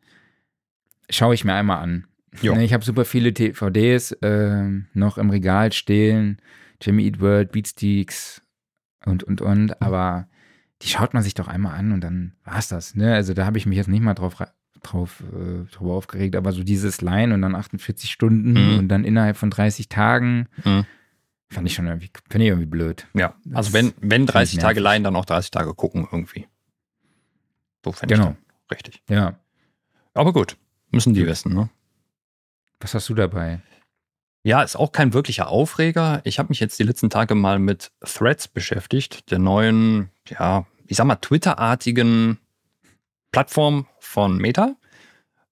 schaue ich mir einmal an. Jo. Ne, Ich habe super viele DVDs ähm, noch im Regal stehen, Jimmy Eat World, Beatsteaks und, und, und, aber die schaut man sich doch einmal an und dann war's das, ne? Also da habe ich mich jetzt nicht mal drauf, ra- drauf äh, drüber aufgeregt, aber so dieses Line und dann 48 Stunden Mhm. und dann innerhalb von 30 Tagen, Mhm. fand ich schon irgendwie, finde ich irgendwie blöd. Ja, Das also wenn, wenn 30 Tage leihen, dann auch 30 Tage gucken irgendwie. So fände ich Genau. dann richtig. Ja. Aber gut, müssen die wissen, ne? Was hast du dabei? Ja, ist auch kein wirklicher Aufreger. Ich habe mich jetzt die letzten Tage mal mit Threads beschäftigt, der neuen, ja, ich sag mal, Twitter-artigen Plattform von Meta.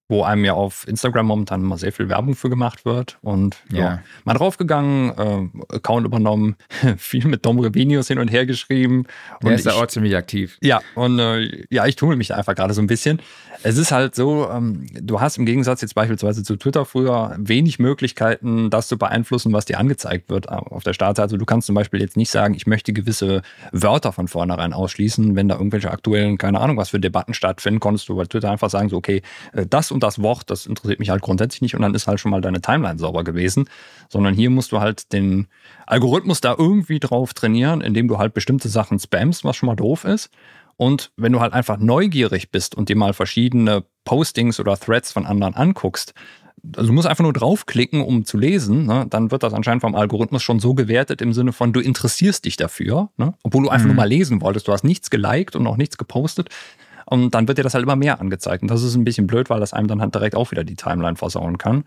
Wo einem ja auf Instagram momentan immer sehr viel Werbung für gemacht wird. Und ja, Ja. mal draufgegangen, äh, Account übernommen, viel mit Dom Revenius hin und her geschrieben. Der Und ist da ich- auch ziemlich aktiv. ja, und äh, ja, ich tummel mich da einfach gerade so ein bisschen. Es ist halt so, ähm, du hast im Gegensatz jetzt beispielsweise zu Twitter früher wenig Möglichkeiten, das zu beeinflussen, was dir angezeigt wird äh, auf der Startseite. Also du kannst zum Beispiel jetzt nicht sagen, ich möchte gewisse Wörter von vornherein ausschließen, wenn da irgendwelche aktuellen, keine Ahnung, was für Debatten stattfinden, konntest du bei Twitter einfach sagen, so, okay, äh, das und das Wort, das interessiert mich halt grundsätzlich nicht und dann ist halt schon mal deine Timeline sauber gewesen. Sondern hier musst du halt den Algorithmus da irgendwie drauf trainieren, indem du halt bestimmte Sachen spammst, was schon mal doof ist. Und wenn du halt einfach neugierig bist und dir mal verschiedene Postings oder Threads von anderen anguckst, also du musst einfach nur draufklicken, um zu lesen, ne? dann wird das anscheinend vom Algorithmus schon so gewertet im Sinne von, du interessierst dich dafür, ne? obwohl du einfach Mhm. nur mal lesen wolltest. Du hast nichts geliked und auch nichts gepostet. Und dann wird dir das halt immer mehr angezeigt. Und das ist ein bisschen blöd, weil das einem dann halt direkt auch wieder die Timeline versauen kann.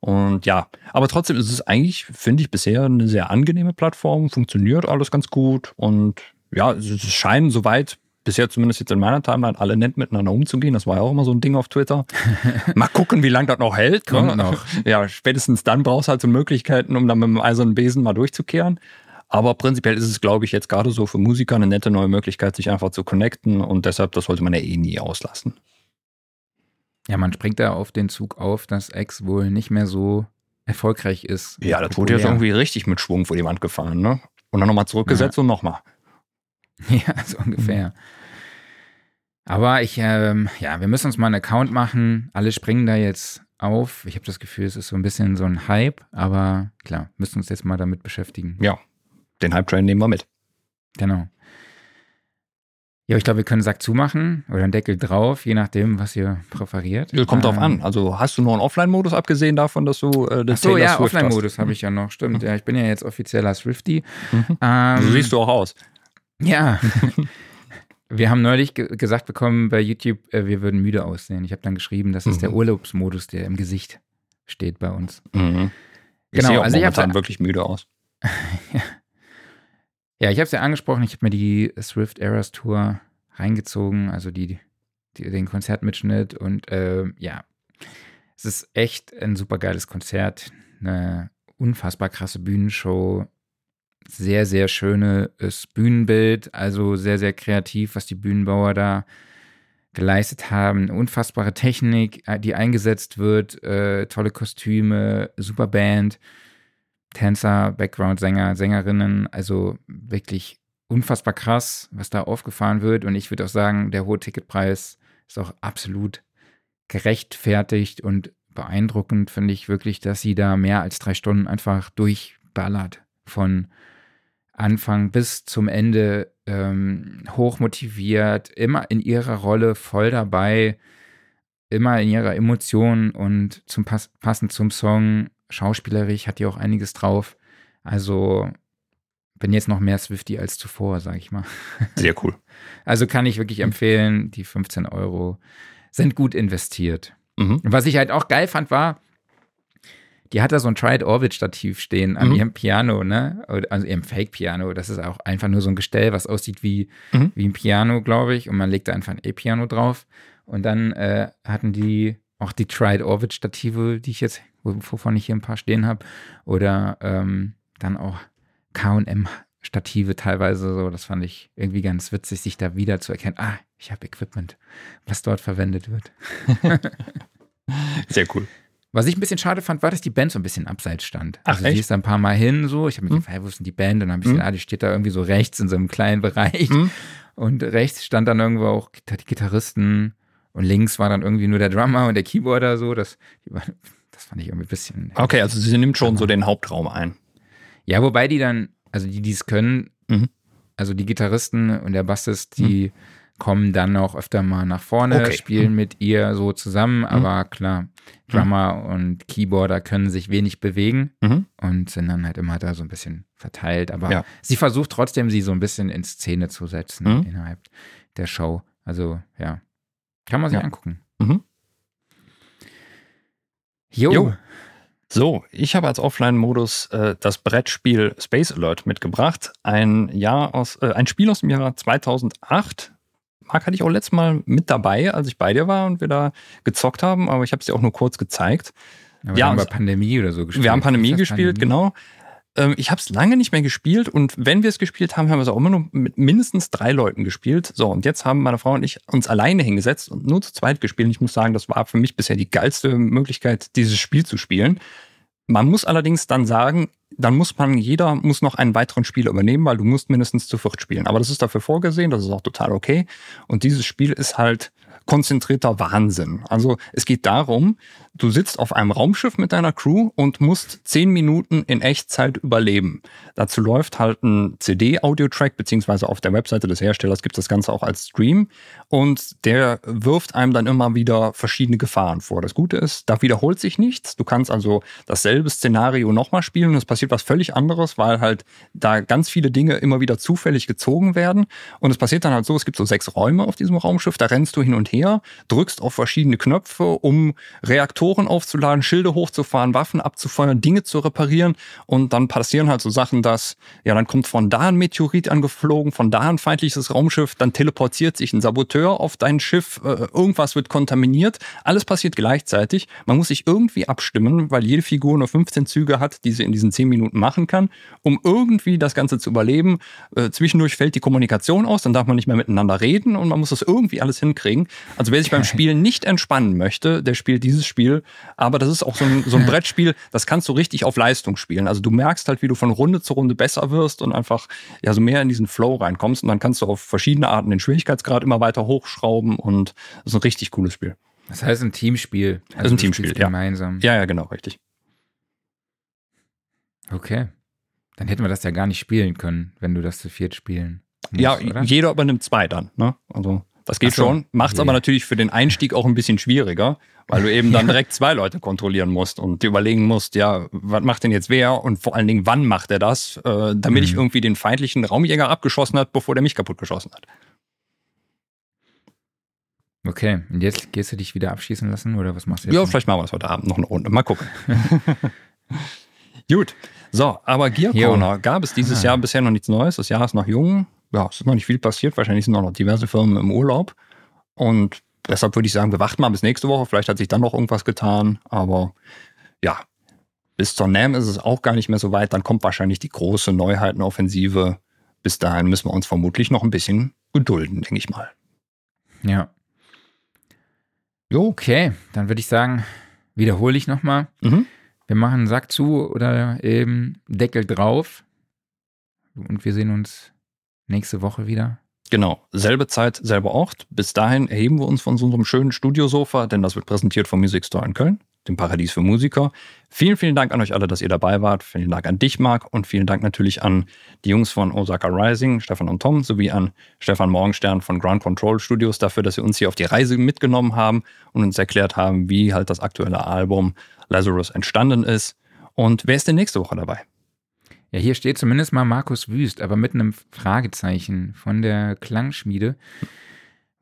Und ja, aber trotzdem ist es eigentlich, finde ich, bisher eine sehr angenehme Plattform, funktioniert alles ganz gut und ja, es scheinen soweit bisher zumindest jetzt in meiner Timeline alle nett miteinander umzugehen. Das war ja auch immer so ein Ding auf Twitter. Mal gucken, wie lange das noch hält. Kommt ne? noch. Ja, spätestens dann brauchst du halt so Möglichkeiten, um dann mit dem eisernen Besen mal durchzukehren. Aber prinzipiell ist es, glaube ich, jetzt gerade so für Musiker eine nette neue Möglichkeit, sich einfach zu connecten und deshalb, das sollte man ja eh nie auslassen. Ja, man springt da auf den Zug auf, dass X wohl nicht mehr so erfolgreich ist. Ja, das wurde jetzt irgendwie richtig mit Schwung vor die Wand gefahren, ne? Und dann nochmal zurückgesetzt und nochmal. Ja, so ungefähr. Aber ich, ähm, ja, wir müssen uns mal einen Account machen. Alle springen da jetzt auf. Ich habe das Gefühl, es ist so ein bisschen so ein Hype, aber klar, müssen uns jetzt mal damit beschäftigen. Ja, den Hype-Train nehmen wir mit. Genau. Ja, ich glaube, wir können einen Sack zumachen oder einen Deckel drauf, je nachdem, was ihr präferiert. Ja, Kommt drauf Ähm, an. Also hast du noch einen Offline-Modus, abgesehen davon, dass du äh, Ach das so, Taylor ja, Offline-Modus habe ich ja noch. Stimmt, ja, ich bin ja jetzt offizieller Swifty. Mhm. Ähm, So siehst du auch aus. Ja. Wir haben neulich ge gesagt bekommen bei YouTube, äh, wir würden müde aussehen. Ich habe dann geschrieben, das ist der Mhm. Urlaubsmodus, der im Gesicht steht bei uns. Mhm. Ich Genau, sehe auch also ich momentan hab's- wirklich müde aus. Ja, ich habe es ja angesprochen, ich habe mir die Swift Eras Tour reingezogen, also die, die, den Konzertmitschnitt und ähm, ja, es ist echt ein super geiles Konzert, eine unfassbar krasse Bühnenshow, sehr, sehr schönes Bühnenbild, also sehr, sehr kreativ, was die Bühnenbauer da geleistet haben. Unfassbare Technik, äh, die eingesetzt wird, äh, tolle Kostüme, super Band, Tänzer, Background-Sänger, Sängerinnen, also wirklich unfassbar krass, was da aufgefahren wird. Und ich würde auch sagen, der hohe Ticketpreis ist auch absolut gerechtfertigt und beeindruckend, finde ich wirklich, dass sie da mehr als drei Stunden einfach durchballert. Von Anfang bis zum Ende ähm, hochmotiviert, immer in ihrer Rolle voll dabei, immer in ihrer Emotion und zum Pass passend zum Song, schauspielerisch hat die auch einiges drauf. Also bin jetzt noch mehr Swifty als zuvor, sag ich mal. Sehr cool. Also kann ich wirklich empfehlen, die 15 Euro sind gut investiert. Mhm. Was ich halt auch geil fand, war, die hat da so ein Tried-Orbit-Stativ stehen an Mhm. ihrem Piano, ne? Also ihrem Fake-Piano. Das ist auch einfach nur so ein Gestell, was aussieht wie, Mhm. wie ein Piano, glaube ich. Und man legt da einfach ein E-Piano drauf. Und dann äh, hatten die auch die Tried-Orbit-Stative, die ich jetzt, wo- wovon ich hier ein paar stehen habe. Oder ähm, dann auch KM-Stative teilweise so. Das fand ich irgendwie ganz witzig, sich da wieder zu erkennen. Ah, ich habe Equipment, was dort verwendet wird. Sehr cool. Was ich ein bisschen schade fand, war, dass die Band so ein bisschen abseits stand. Ach, also die echt? ist da ein paar Mal hin, so. Ich habe mich Hm. gefragt, wo ist denn die Band? Und dann habe ich gesehen, Hm. ah, die steht da irgendwie so rechts in so einem kleinen Bereich. Hm. Und rechts stand dann irgendwo auch die Gitarristen. Und links war dann irgendwie nur der Drummer und der Keyboarder, so. Das, das fand ich irgendwie ein bisschen. Okay, also sie nimmt schon so den Hauptraum ein. Ja, wobei die dann, also die, die es können, Mhm. also die Gitarristen und der Bassist, die kommen dann auch öfter mal nach vorne, Okay. spielen mit ihr so zusammen, aber klar, Drummer und Keyboarder können sich wenig bewegen Mhm. und sind dann halt immer da so ein bisschen verteilt. Aber Ja. sie versucht trotzdem, sie so ein bisschen in Szene zu setzen Mhm. innerhalb der Show. Also, ja. Kann man sich Ja. angucken. Mhm. Jo. Jo. So, ich habe als Offline-Modus äh, das Brettspiel Space Alert mitgebracht. Ein, Jahr aus, äh, ein Spiel aus dem Jahr 2008 Marc hatte ich auch letztes Mal mit dabei, als ich bei dir war und wir da gezockt haben, aber ich habe es dir auch nur kurz gezeigt. Aber Ja, wir haben Pandemie oder so gespielt. Wir haben Pandemie gespielt, Pandemie? genau. Ähm, Ich habe es lange nicht mehr gespielt und wenn wir es gespielt haben, haben wir es auch immer nur mit mindestens drei Leuten gespielt. So, und jetzt haben meine Frau und ich uns alleine hingesetzt und nur zu zweit gespielt. Und ich muss sagen, das war für mich bisher die geilste Möglichkeit, dieses Spiel zu spielen. Man muss allerdings dann sagen, dann muss man, jeder muss noch einen weiteren Spieler übernehmen, weil du musst mindestens zu viert spielen. Aber das ist dafür vorgesehen, das ist auch total okay. Und dieses Spiel ist halt konzentrierter Wahnsinn. Also es geht darum, du sitzt auf einem Raumschiff mit deiner Crew und musst zehn Minuten in Echtzeit überleben. Dazu läuft halt ein CD-Audio-Track, beziehungsweise auf der Webseite des Herstellers gibt es das Ganze auch als Stream und der wirft einem dann immer wieder verschiedene Gefahren vor. Das Gute ist, da wiederholt sich nichts. Du kannst also dasselbe Szenario nochmal spielen es passiert was völlig anderes, weil halt da ganz viele Dinge immer wieder zufällig gezogen werden. Und es passiert dann halt so, es gibt so sechs Räume auf diesem Raumschiff, da rennst du hin und her, drückst auf verschiedene Knöpfe, um Reaktoren aufzuladen, Schilde hochzufahren, Waffen abzufeuern, Dinge zu reparieren. Und dann passieren halt so Sachen, dass, ja, dann kommt von da ein Meteorit angeflogen, von da ein feindliches Raumschiff, dann teleportiert sich ein Saboteur auf dein Schiff, äh, irgendwas wird kontaminiert. Alles passiert gleichzeitig. Man muss sich irgendwie abstimmen, weil jede Figur nur 15 Züge hat, die sie in diesen 10 Minuten machen kann, um irgendwie das Ganze zu überleben. Äh, zwischendurch fällt die Kommunikation aus, dann darf man nicht mehr miteinander reden und man muss das irgendwie alles hinkriegen. Also wer sich beim Spielen nicht entspannen möchte, der spielt dieses Spiel. Aber das ist auch so ein, so ein Brettspiel, das kannst du richtig auf Leistung spielen. Also du merkst halt, wie du von Runde zu Runde besser wirst und einfach ja so mehr in diesen Flow reinkommst. Und dann kannst du auf verschiedene Arten den Schwierigkeitsgrad immer weiter hochschrauben und das ist ein richtig cooles Spiel. Das heißt ein Teamspiel. Also ist ein du Teamspiel, ja. Gemeinsam. Ja, ja, genau, richtig. Okay. Dann hätten wir das ja gar nicht spielen können, wenn du das zu viert spielen musst, Ja, oder? jeder übernimmt zwei dann. Ne? Also das geht so. schon. Macht es Ja. aber natürlich für den Einstieg auch ein bisschen schwieriger, weil du eben dann direkt zwei Leute kontrollieren musst und dir überlegen musst, ja, was macht denn jetzt wer und vor allen Dingen, wann macht er das, äh, damit ich Mhm. irgendwie den feindlichen Raumjäger abgeschossen hat, bevor der mich kaputt geschossen hat. Okay, und jetzt gehst du dich wieder abschießen lassen oder was machst du jetzt? Ja, noch? vielleicht machen wir es heute Abend noch eine Runde. Mal gucken. Gut. So, aber Gear. Corner gab es dieses Ah. Jahr bisher noch nichts Neues. Das Jahr ist noch jung. Ja, es ist noch nicht viel passiert. Wahrscheinlich sind auch noch diverse Firmen im Urlaub. Und deshalb würde ich sagen, wir warten mal bis nächste Woche. Vielleicht hat sich dann noch irgendwas getan. Aber ja, bis zur NAM ist es auch gar nicht mehr so weit. Dann kommt wahrscheinlich die große Neuheitenoffensive. Bis dahin müssen wir uns vermutlich noch ein bisschen gedulden, denke ich mal. Ja. Jo, okay, dann würde ich sagen, wiederhole ich nochmal. Mhm. Wir machen einen Sack zu oder eben Deckel drauf. Und wir sehen uns nächste Woche wieder. Genau, selbe Zeit, selber Ort. Bis dahin erheben wir uns von unserem schönen Studiosofa, denn das wird präsentiert vom Music Store in Köln, dem Paradies für Musiker. Vielen, vielen Dank an euch alle, dass ihr dabei wart. Vielen Dank an dich, Marc, und vielen Dank natürlich an die Jungs von Osaka Rising, Stefan und Tom, sowie an Stefan Morgenstern von Ground Control Studios dafür, dass sie uns hier auf die Reise mitgenommen haben und uns erklärt haben, wie halt das aktuelle Album Lazarus entstanden ist. Und wer ist denn nächste Woche dabei? Ja, hier steht zumindest mal Markus Wüst, aber mit einem Fragezeichen von der Klangschmiede,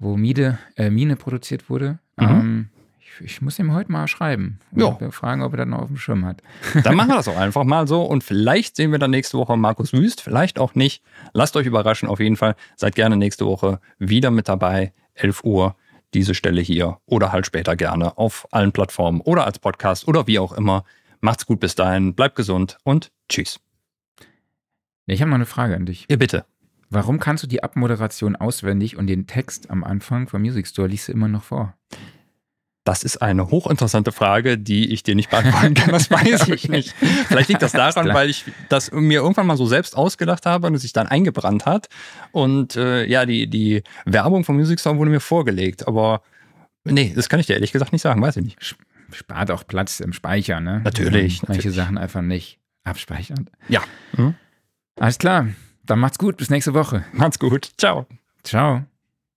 wo Miede, äh, Mine produziert wurde. Mhm. Ähm, ich, ich muss ihm heute mal schreiben. Ja. Fragen, ob er das noch auf dem Schirm hat. Dann machen wir das auch einfach mal so und vielleicht sehen wir dann nächste Woche Markus Wüst, vielleicht auch nicht. Lasst euch überraschen auf jeden Fall. Seid gerne nächste Woche wieder mit dabei, 11 Uhr, diese Stelle hier oder halt später gerne auf allen Plattformen oder als Podcast oder wie auch immer. Macht's gut bis dahin, bleibt gesund und tschüss. Ja, ich habe noch eine Frage an dich. Ihr bitte. Warum kannst du die Abmoderation auswendig und den Text am Anfang vom Music Store liest du immer noch vor? Das ist eine hochinteressante Frage, die ich dir nicht beantworten kann. Das weiß ich nicht. Vielleicht liegt das daran, weil ich das mir irgendwann mal so selbst ausgedacht habe und es sich dann eingebrannt hat. Und äh, ja, die, die Werbung vom Music Store wurde mir vorgelegt. Aber nee, das kann ich dir ehrlich gesagt nicht sagen. Weiß ich nicht. Spart auch Platz im Speicher, ne? Natürlich, Manche natürlich. Sachen einfach nicht abspeichern. Ja. Hm? Alles klar. Dann macht's gut. Bis nächste Woche. Macht's gut. Ciao. Ciao.